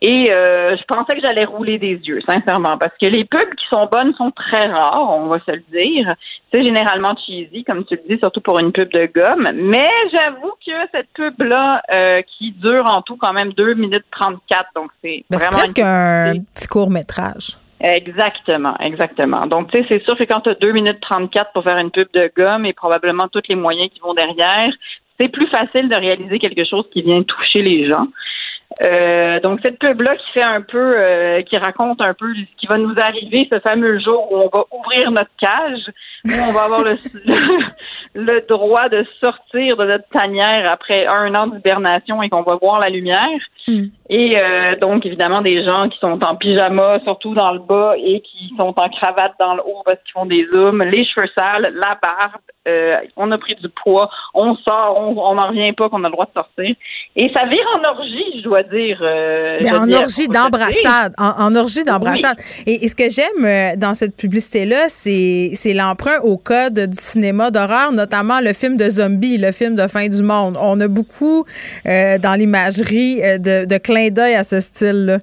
Et euh, je pensais que j'allais rouler des yeux sincèrement parce que les pubs qui sont bonnes sont très rares on va se le dire. C'est généralement cheesy comme tu le dis surtout pour une pub de gomme. Mais j'avoue que cette pub là euh, qui dure en tout quand même 2 minutes 34 donc c'est ben, vraiment presque un petit court métrage Exactement, exactement. Donc, tu sais, c'est sûr que quand tu as 2 minutes 34 pour faire une pub de gomme et probablement tous les moyens qui vont derrière, c'est plus facile de réaliser quelque chose qui vient toucher les gens. Euh, donc cette pub là qui fait un peu, euh, qui raconte un peu ce qui va nous arriver ce fameux jour où on va ouvrir notre cage, où on va avoir le, le, droit de sortir de notre tanière après un an d'hibernation et qu'on va voir la lumière. Hmm. Et euh, donc évidemment des gens qui sont en pyjama, surtout dans le bas, et qui sont en cravate dans le haut parce qu'ils font des zooms, les cheveux sales, la barbe, euh, on a pris du poids, on sort, on n'en revient pas qu'on a le droit de sortir. Et ça vire en orgie, je dois dire. Euh, en, orgie d'embrassade, en, orgie d'embrassade. Et, ce que j'aime dans cette publicité-là, c'est, au code du cinéma d'horreur, notamment le film de zombie, le film de fin du monde. On a beaucoup dans l'imagerie de, de clin d'œil à ce style-là.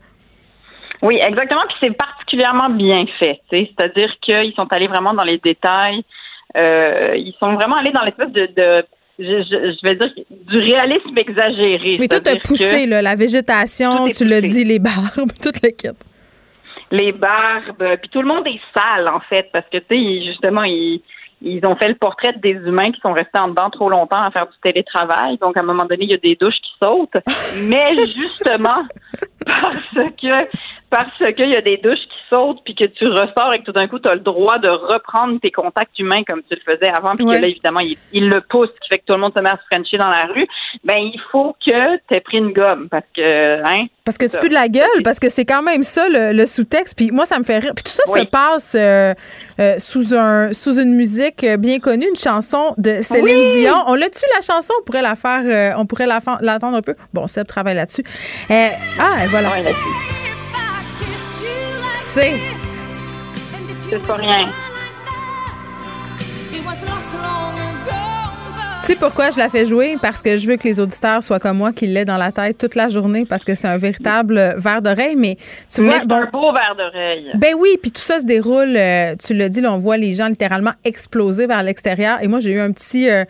Oui, exactement. Puis c'est particulièrement bien fait. C'est-à-dire qu'ils sont allés vraiment dans les détails. Euh, ils sont vraiment allés dans l'espèce de, de je, vais dire du réalisme exagéré. Mais tout a poussé, là, la végétation, tu l'as dit, les barbes, tout le kit. Les barbes, puis tout le monde est sale en fait parce que tu sais justement ils ils ont fait le portrait des humains qui sont restés en dedans trop longtemps à faire du télétravail. Donc, à un moment donné, il y a des douches qui sautent. Mais justement, parce que parce qu'il y a des douches qui sautent puis que tu ressors et que tout d'un coup, tu as le droit de reprendre tes contacts humains comme tu le faisais avant, puis que là, évidemment, il, le pousse, ce qui fait que tout le monde se met à se frencher dans la rue, ben il faut que tu aies pris une gomme parce que, hein? Parce que tu peux de la gueule, parce que c'est quand même ça le, sous-texte. Puis moi, ça me fait rire. Puis tout ça se passe euh, euh, sous un sous une musique bien connue, une chanson de Céline Dion. On l'a tu la chanson? On pourrait la faire, euh, on pourrait l'attendre un peu. Bon, Seb travaille là-dessus. ah, voilà. C'est pas rien. Tu sais pourquoi je la fais jouer? Parce que je veux que les auditeurs soient comme moi, qu'ils l'aient dans la tête toute la journée, parce que c'est un véritable verre d'oreille. Mais tu vois. Bon, un beau verre d'oreille. Ben oui, puis tout ça se déroule, euh, tu l'as dit, là, on voit les gens littéralement exploser vers l'extérieur. Et moi, j'ai eu un petit, euh,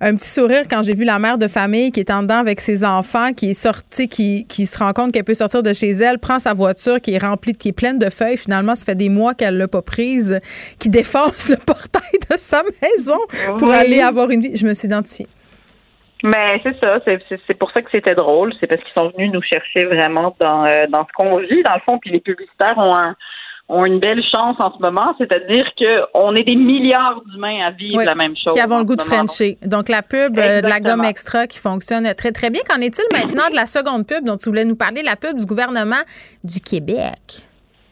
un petit sourire quand j'ai vu la mère de famille qui est en dedans avec ses enfants, qui est sortie, qui, qui se rend compte qu'elle peut sortir de chez elle, prend sa voiture qui est remplie, qui est pleine de feuilles. Finalement, ça fait des mois qu'elle l'a pas prise, qui défonce le portail de sa maison pour aller avoir une vie. Je me suis mais c'est ça, c'est pour ça que c'était drôle, c'est parce qu'ils sont venus nous chercher vraiment dans, euh, dans ce qu'on vit, dans le fond, puis les publicitaires ont ont une belle chance en ce moment, c'est-à-dire qu'on est des milliards d'humains à vivre la même chose. Qui avons le goût de Frencher. Donc, la pub euh, de la gomme extra qui fonctionne très, très bien. Qu'en est-il maintenant de la seconde pub dont tu voulais nous parler, la pub du gouvernement du Québec?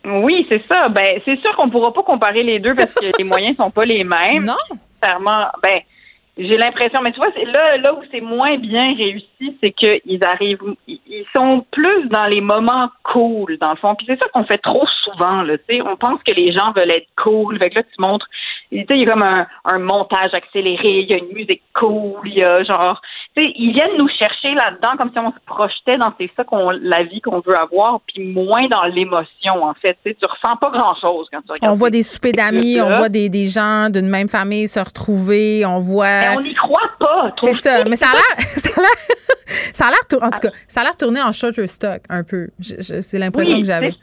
Oui, c'est ça. Ben, c'est sûr qu'on ne pourra pas comparer les deux parce que les moyens sont pas les mêmes. Non. Clairement, ben, j'ai l'impression, mais tu vois, c'est là, là où c'est moins bien réussi, c'est qu'ils arrivent, ils sont plus dans les moments cool, dans le fond. Puis c'est ça qu'on fait trop souvent, là, tu sais. On pense que les gens veulent être cool. Fait que là, tu montres, tu sais, il y a comme un, un montage accéléré, il y a une musique cool, il y a genre, tu sais, ils viennent nous chercher là-dedans comme si on se projetait dans c'est ça qu'on, la vie qu'on veut avoir, puis moins dans l'émotion, en fait. Tu sais, tu ressens pas grand-chose quand tu regardes. On voit des soupers d'amis, on voit des, des gens d'une même famille se retrouver, on voit on n'y croit pas. C'est ça, mais ça a l'air, ça a l'air, en tout cas, ça a l'air tourné en Shutterstock un peu. c'est l'impression que j'avais.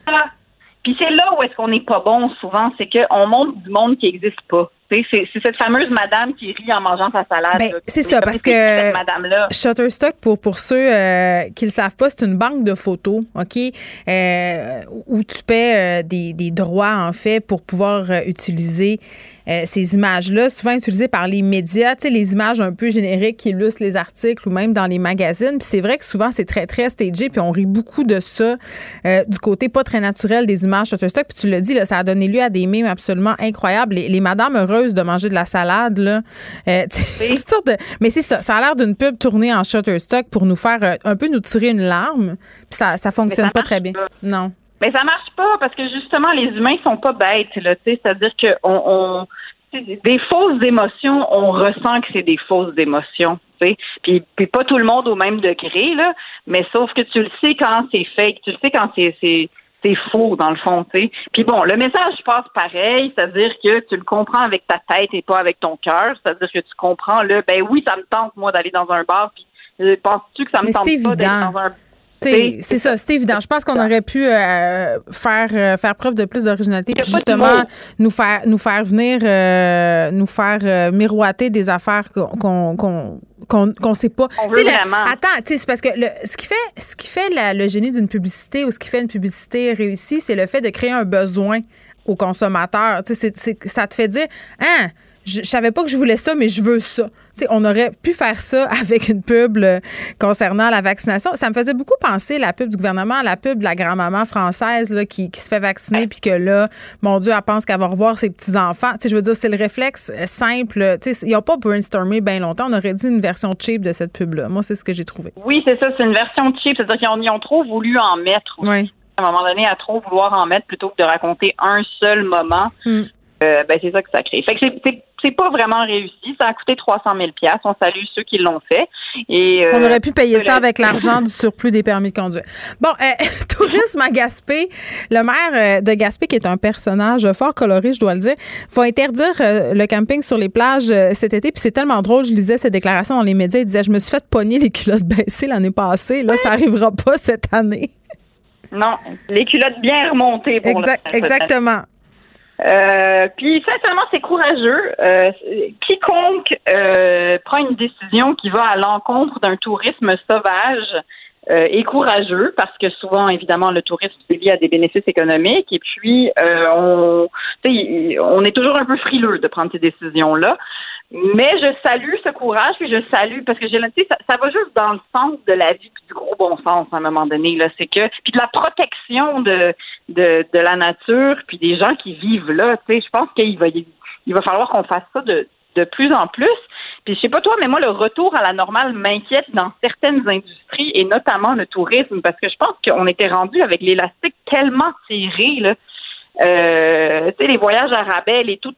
Puis c'est là où est-ce qu'on n'est pas bon souvent, c'est qu'on montre du monde qui n'existe pas. C'est cette fameuse madame qui rit en mangeant sa salade. Ben, c'est ça, parce que Shutterstock, pour, pour ceux euh, qui ne le savent pas, c'est une banque de photos, OK, euh, où tu paies euh, des, des, droits, en fait, pour pouvoir utiliser ces images-là, souvent utilisées par les médias, tu sais, les images un peu génériques qui illustrent les articles ou même dans les magazines. Puis c'est vrai que souvent, c'est très, très stagé, puis on rit beaucoup de ça, du côté pas très naturel des images Shutterstock. Puis tu l'as dit, là, ça a donné lieu à des mimes absolument incroyables. Les, les madames heureuses de manger de la salade, là. Euh, de, mais c'est ça, ça a l'air d'une pub tournée en Shutterstock pour nous faire un peu nous tirer une larme. Puis ça, ça fonctionne pas très bien. Non. Mais ça marche pas parce que justement les humains sont pas bêtes là, c'est-à-dire que on, des fausses émotions, on ressent que c'est des fausses émotions. Puis, puis pas tout le monde au même degré là, mais sauf que tu le sais quand c'est fake, tu le sais quand c'est c'est c'est faux dans le fond, tu sais. Puis bon, le message passe pareil, c'est-à-dire que tu le comprends avec ta tête et pas avec ton cœur, c'est-à-dire que tu comprends le ben oui, ça me tente moi d'aller dans un bar puis euh, penses-tu que ça me tente pas d'être dans un c'est ça, c'est évident. Je pense qu'on aurait pu euh, faire euh, faire preuve de plus d'originalité puis justement nous faire nous faire venir euh, nous faire miroiter des affaires qu'on qu'on qu'on sait pas. On veut vraiment. attends, c'est parce que le, ce qui fait ce qui fait le génie d'une publicité ou ce qui fait une publicité réussie, c'est le fait de créer un besoin au consommateur. Tu sais, ça te fait dire, hein, je, savais pas que je voulais ça, mais je veux ça. sais, on aurait pu faire ça avec une pub concernant la vaccination. Ça me faisait beaucoup penser, la pub du gouvernement, à la pub de la grand-maman française là, qui, qui, se fait vacciner, puis que là, mon Dieu, elle pense qu'elle va revoir ses petits-enfants. Je veux dire, c'est le réflexe euh, simple. Ils n'ont pas brainstormé bien longtemps. On aurait dit une version cheap de cette pub-là. Moi, c'est ce que j'ai trouvé. Oui, c'est ça. C'est une version cheap. C'est-à-dire qu'ils ont, trop voulu en mettre. Oui. À un moment donné, à trop vouloir en mettre plutôt que de raconter un seul moment. Hmm. Euh, ben, c'est ça que ça crée. Fait que c'est pas vraiment réussi. Ça a coûté 300 000 On salue ceux qui l'ont fait. Et euh, on aurait pu payer ça avec l'argent du surplus des permis de conduire. Bon, euh, tourisme à Gaspé. Le maire de Gaspé, qui est un personnage fort coloré, je dois le dire, va interdire le camping sur les plages cet été. Puis c'est tellement drôle. Je lisais ses déclarations dans les médias. Il disait, je me suis fait pogner les culottes baissées l'année passée. Là, ça arrivera pas cette année. Non, les culottes bien remontées pour exact, Exactement. Euh, puis sincèrement, c'est courageux. Euh, quiconque euh, prend une décision qui va à l'encontre d'un tourisme sauvage euh, est courageux parce que souvent, évidemment, le tourisme c'est lié à des bénéfices économiques et puis euh, on, on est toujours un peu frileux de prendre ces décisions-là. Mais je salue ce courage, puis je salue parce que j'ai ça, ça va juste dans le sens de la vie puis du gros bon sens à un moment donné là, c'est que puis de la protection de, de de la nature puis des gens qui vivent là, tu sais, je pense qu'il va il va falloir qu'on fasse ça de de plus en plus. Puis je sais pas toi, mais moi le retour à la normale m'inquiète dans certaines industries et notamment le tourisme parce que je pense qu'on était rendu avec l'élastique tellement serré là. Euh, tu sais les voyages à rabais, les tout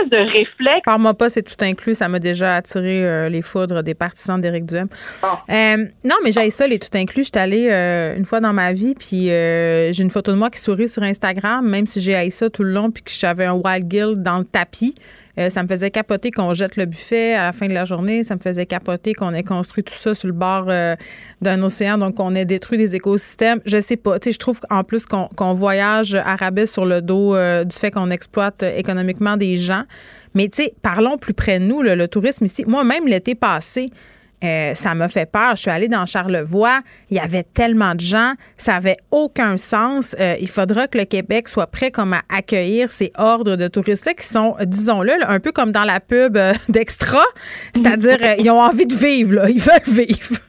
un de réflexe. Parle-moi pas, c'est tout inclus. Ça m'a déjà attiré euh, les foudres des partisans d'Éric Duhem. Euh, non, mais j'ai ça, les tout inclus. J'étais allée euh, une fois dans ma vie, puis j'ai une photo de moi qui sourit sur Instagram, même si j'ai haï ça tout le long, puis que j'avais un wild gill dans le tapis. Euh, ça me faisait capoter qu'on jette le buffet à la fin de la journée. Ça me faisait capoter qu'on ait construit tout ça sur le bord euh, d'un océan, donc qu'on ait détruit des écosystèmes. Je sais pas. Tu sais, je trouve en plus qu'on voyage à sur le dos euh, du fait qu'on exploite économiquement des gens. Mais tu sais, parlons plus près de nous, le tourisme ici. Moi-même, l'été passé, euh, ça m'a fait peur. Je suis allée dans Charlevoix. Il y avait tellement de gens. Ça n'avait aucun sens. Euh, il faudra que le Québec soit prêt comme à accueillir ces ordres de touristes-là qui sont, disons-le, un peu comme dans la pub euh, d'Extra. C'est-à-dire, ils ont envie de vivre, là. Ils veulent vivre.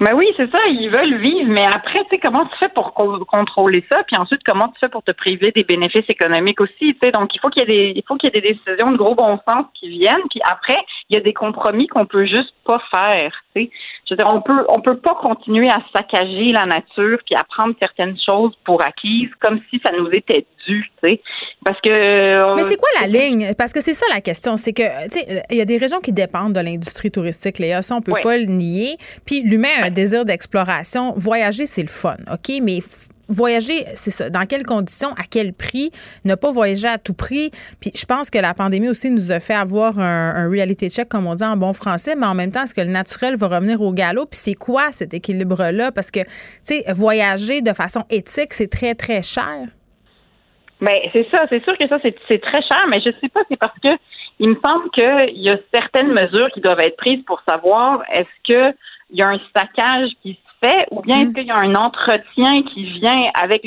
Ben oui, c'est ça, ils veulent vivre, mais après, tu sais, comment tu fais pour contrôler ça, puis ensuite, comment tu fais pour te priver des bénéfices économiques aussi, donc il faut qu'il y ait des, il faut qu'il y ait des décisions de gros bon sens qui viennent, puis après, il y a des compromis qu'on peut juste pas faire, tu sais. Je veux dire, on peut, on peut pas continuer à saccager la nature puis à prendre certaines choses pour acquises comme si ça nous était dû, tu sais. Parce que. Mais c'est quoi la ligne? Parce que c'est ça la question. C'est que, tu sais, il y a des régions qui dépendent de l'industrie touristique, Léa. Ça, on peut pas le nier. Puis l'humain a un désir d'exploration. Voyager, c'est le fun, OK? Mais voyager, c'est ça. Dans quelles conditions, à quel prix, ne pas voyager à tout prix. Puis je pense que la pandémie aussi nous a fait avoir un, reality check, comme on dit en bon français, mais en même temps, est-ce que le naturel va revenir au galop? Puis c'est quoi cet équilibre-là? Parce que, tu sais, voyager de façon éthique, c'est très, très cher. Bien, c'est ça. C'est sûr que ça, c'est très cher, mais je sais pas, c'est parce que il me semble qu'il y a certaines mesures qui doivent être prises pour savoir est-ce qu'il y a un stackage qui se fait ou bien est-ce mm. qu'il y a un entretien qui vient avec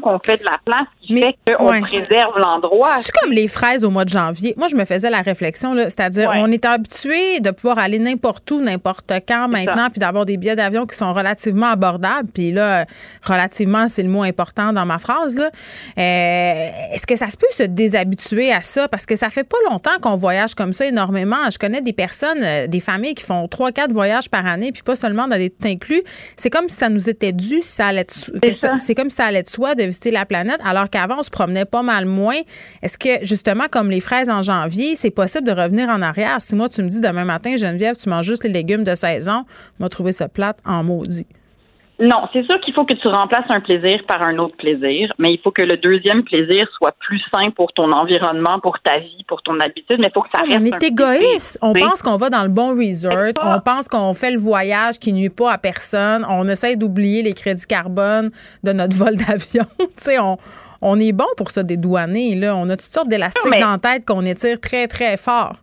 qu'on fait de la place qui fait qu'on préserve l'endroit? C'est comme les fraises au mois de janvier? Moi, je me faisais la réflexion, c'est-à-dire on est habitué de pouvoir aller n'importe où, n'importe quand maintenant, puis d'avoir des billets d'avion qui sont relativement abordables. Puis là, relativement, c'est le mot important dans ma phrase. Euh, est-ce que ça se peut se déshabituer à ça? Parce que ça fait pas longtemps qu'on voyage comme ça énormément. Je connais des personnes, euh, des familles qui font trois, quatre voyages par année, puis pas seulement dans des tout inclus c'est comme si ça nous était dû, ça allait c'est comme si ça allait de soi de visiter la planète, alors qu'avant, on se promenait pas mal moins. Est-ce que, justement, comme les fraises en janvier, c'est possible de revenir en arrière? Si moi, tu me dis demain matin, Geneviève, tu manges juste les légumes de saison, moi, trouver ça plate en maudit. Non, c'est sûr qu'il faut que tu remplaces un plaisir par un autre plaisir, mais il faut que le deuxième plaisir soit plus sain pour ton environnement, pour ta vie, pour ton habitude, mais il faut que ça ah, reste. On est égoïste. On pense qu'on va dans le bon resort, on pense qu'on fait le voyage qui nuit pas à personne, on essaie d'oublier les crédits carbone de notre vol d'avion. tu sais, on, on est bon pour ça dédouaner. Là. On a toutes sortes d'élastiques dans la tête qu'on étire très, très fort.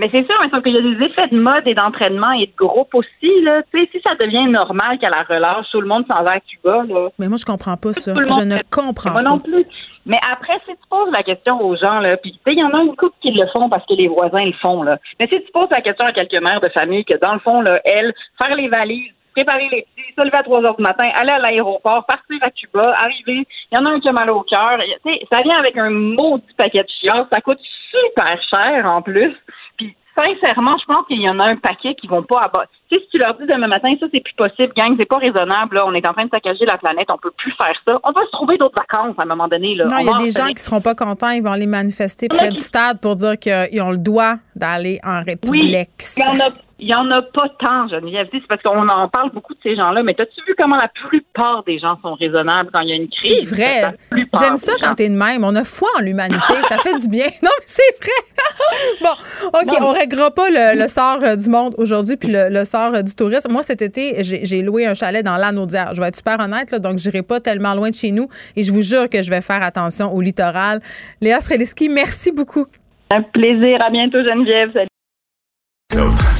Mais c'est sûr, mais sauf qu'il y a des effets de mode et d'entraînement et de groupe aussi. Là. Tu sais, si ça devient normal qu'à la relâche, tout le monde s'en va à Cuba. Là, mais moi, je comprends pas ça. Je ne comprends pas. Moi non plus. Mais après, si tu poses la question aux gens, là, puis il y en a une couple qui le font parce que les voisins le font. Là. Mais si tu poses la question à quelques mères de famille que dans le fond, là, elles, faire les valises, préparer les petits, se lever à 3 heures du matin, aller à l'aéroport, partir à Cuba, arriver, il y en a un qui a mal au cœur. Ça vient avec un maudit paquet de chiens, ça coûte super cher en plus sincèrement, je pense qu'il y en a un paquet qui vont pas abattre. Tu sais, si tu leur dis demain matin, ça, c'est plus possible, gang, c'est pas raisonnable, là, on est en train de saccager la planète, on peut plus faire ça. On va se trouver d'autres vacances à un moment donné, là. Non, il y a des gens qui seront pas contents, ils vont aller manifester près du stade pour dire qu'ils ont le droit d'aller en République. Oui, il y en a il n'y en a pas tant, Geneviève. C'est parce qu'on en parle beaucoup de ces gens-là, mais as-tu vu comment la plupart des gens sont raisonnables quand il y a une crise? C'est vrai. J'aime ça quand t'es de même. On a foi en l'humanité. ça fait du bien. Non, mais c'est vrai. bon, OK, on ne réglera pas le, sort euh, du monde aujourd'hui puis le, sort euh, du tourisme. Moi, cet été, j'ai loué un chalet dans l'Anaudière. Je vais être super honnête, là, donc je n'irai pas tellement loin de chez nous et je vous jure que je vais faire attention au littoral. Léa Streliski, merci beaucoup. Un plaisir. À bientôt, Geneviève. Salut.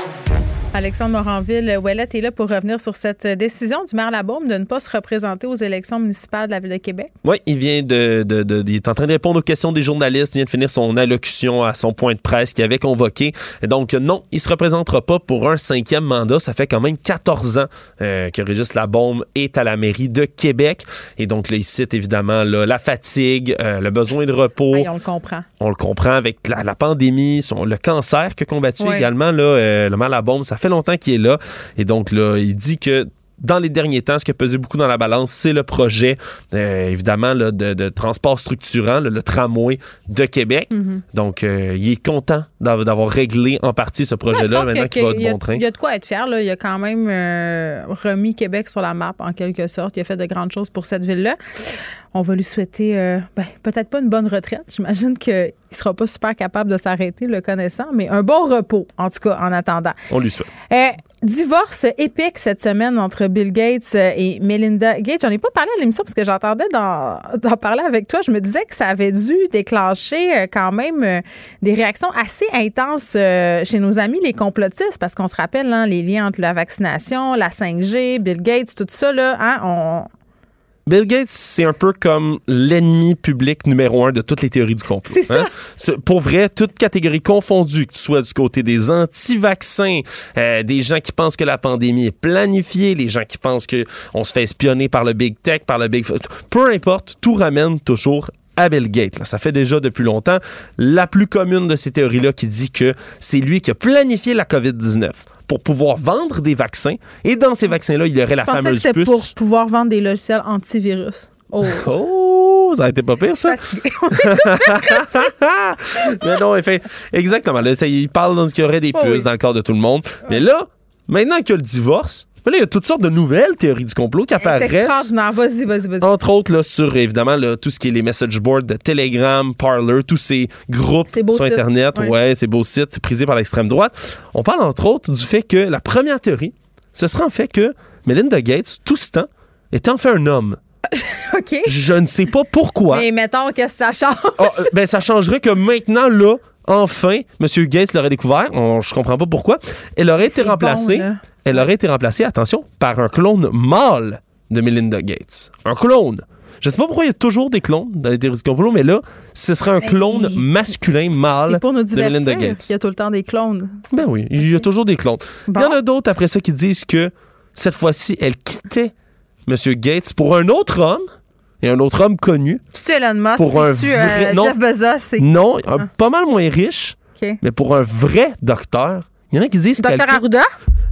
Alexandre Moranville, Ouellet est là pour revenir sur cette décision du maire Labaume de ne pas se représenter aux élections municipales de la Ville de Québec. Oui, il vient de, de, il est en train de répondre aux questions des journalistes, il vient de finir son allocution à son point de presse qu'il avait convoqué. donc, non, il se représentera pas pour un cinquième mandat. Ça fait quand même 14 ans euh, que Régis Labaume est à la mairie de Québec. Et donc, là, il cite évidemment la fatigue, euh, le besoin de repos. on le comprend. On le comprend avec la, pandémie, son, le cancer que combattu également, là, euh, le maire Labaume, ça fait longtemps qu'il est là. Et donc, là, il dit que dans les derniers temps, ce qui a pesé beaucoup dans la balance, c'est le projet, euh, évidemment, de, transport structurant, le tramway de Québec. Mm-hmm. Donc, euh, il est content d'avoir réglé en partie ce projet-là, maintenant qu'il va de bon train. Il y a de quoi être fier. Là. Il a quand même euh, remis Québec sur la map, en quelque sorte. Il a fait de grandes choses pour cette ville-là. On va lui souhaiter ben, peut-être pas une bonne retraite. J'imagine qu'il ne sera pas super capable de s'arrêter, le connaissant, mais un bon repos, en tout cas, en attendant. On lui souhaite. divorce épique cette semaine entre Bill Gates et Melinda Gates. J'en ai pas parlé à l'émission parce que j'entendais d'en parler avec toi. Je me disais que ça avait dû déclencher euh, quand même euh, des réactions assez intenses euh, chez nos amis les complotistes parce qu'on se rappelle hein, les liens entre la vaccination, la 5G, Bill Gates, tout ça là. Hein, on, Bill Gates, c'est un peu comme l'ennemi public numéro un de toutes les théories du complot. C'est ça. Hein? Pour vrai, toute catégorie confondue, que tu sois du côté des anti-vaccins, euh, des gens qui pensent que la pandémie est planifiée, les gens qui pensent qu'on se fait espionner par le Big Tech, par le Big... Peu importe, tout ramène toujours à Bill Gates. Ça fait déjà depuis longtemps. La plus commune de ces théories-là qui dit que c'est lui qui a planifié la COVID-19 pour pouvoir vendre des vaccins. Et dans ces vaccins-là, il y aurait la Je fameuse que puce. pour pouvoir vendre des logiciels antivirus. Oh. oh ça a été pas pire, ça. Mais non, fait, exactement. Là, ça, il parle qu'il y aurait des oh puces dans le corps de tout le monde. Mais là, maintenant qu'il y a le divorce, là, il y a toutes sortes de nouvelles théories du complot qui apparaissent. Vas-y, vas-y, vas-y. Entre autres, là, sur évidemment tout ce qui est les message boards de Telegram, Parler, tous ces groupes sur Internet. Ouais, ces beaux sites prisés par l'extrême droite. On parle entre autres du fait que la première théorie, ce serait en fait que Melinda Gates, tout ce temps, était en fait un homme. OK. Je ne sais pas pourquoi. Mais mettons, qu'est-ce que ça change? Ah, euh, ben, ça changerait que maintenant, là, enfin, M. Gates l'aurait découvert. Je je comprends pas pourquoi. Elle aurait été remplacée elle aurait été remplacée, attention, par un clone mâle de Melinda Gates. Un clone. Je ne sais pas pourquoi il y a toujours des clones dans les théories du complot, mais là, ce serait un ben, clone masculin mâle de Melinda Gates. Il y a tout le temps des clones. Ben oui, il y a toujours des clones. Il y en a d'autres après ça qui disent que cette fois-ci, elle quittait M. Gates pour un autre homme et un autre homme connu. C'est Elon Musk, pour un vrai... Euh, Jeff Bezos. Non, ah. pas mal moins riche, mais pour un vrai docteur. Il y en a qui disent... Docteur Arruda?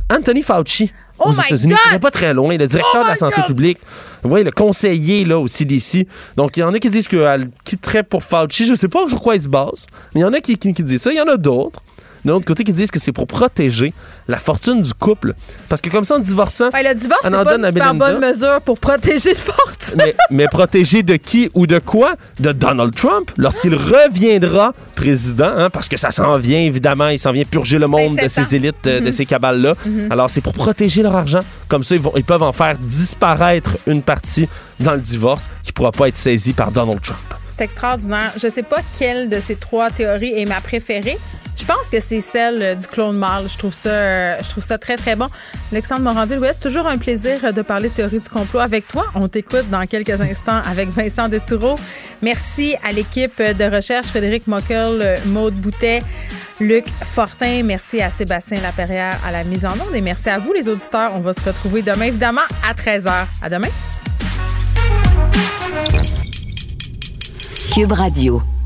Anthony Fauci. Oh aux États-Unis, c'est pas très loin, le directeur oh de la santé publique, oui, le conseiller là aussi d'ici. Donc il y en a qui disent qu'elle quitterait pour Fauci, je sais pas sur quoi il se base, mais il y en a qui, qui disent ça, il y en a d'autres d'un autre côté qui disent que c'est pour protéger la fortune du couple. Parce que comme ça, en divorçant... le divorce, c'est pas une bonne mesure pour protéger fortune. mais, protéger de qui ou de quoi? De Donald Trump, lorsqu'il reviendra président, hein, parce que ça s'en vient, évidemment, il s'en vient purger le monde de ces élites, euh, de mhm. ces cabales-là. Mhm. Alors, c'est pour protéger leur argent. Comme ça, ils, vont, ils peuvent en faire disparaître une partie dans le divorce qui ne pourra pas être saisie par Donald Trump. Extraordinaire. Je sais pas quelle de ces trois théories est ma préférée. Je pense que c'est celle euh, du clone mâle. Je trouve ça, euh, je trouve ça très, très bon. Alexandre Moranville, ouais, c'est toujours un plaisir euh, de parler de théorie du complot avec toi. On t'écoute dans quelques instants avec Vincent Destoureau. Merci à l'équipe de recherche, Frédéric Mockel, Maude Boutet, Luc Fortin. Merci à Sébastien Laperrière à la mise en onde et merci à vous, les auditeurs. On va se retrouver demain, évidemment, à 13h. À demain. Cube Radio.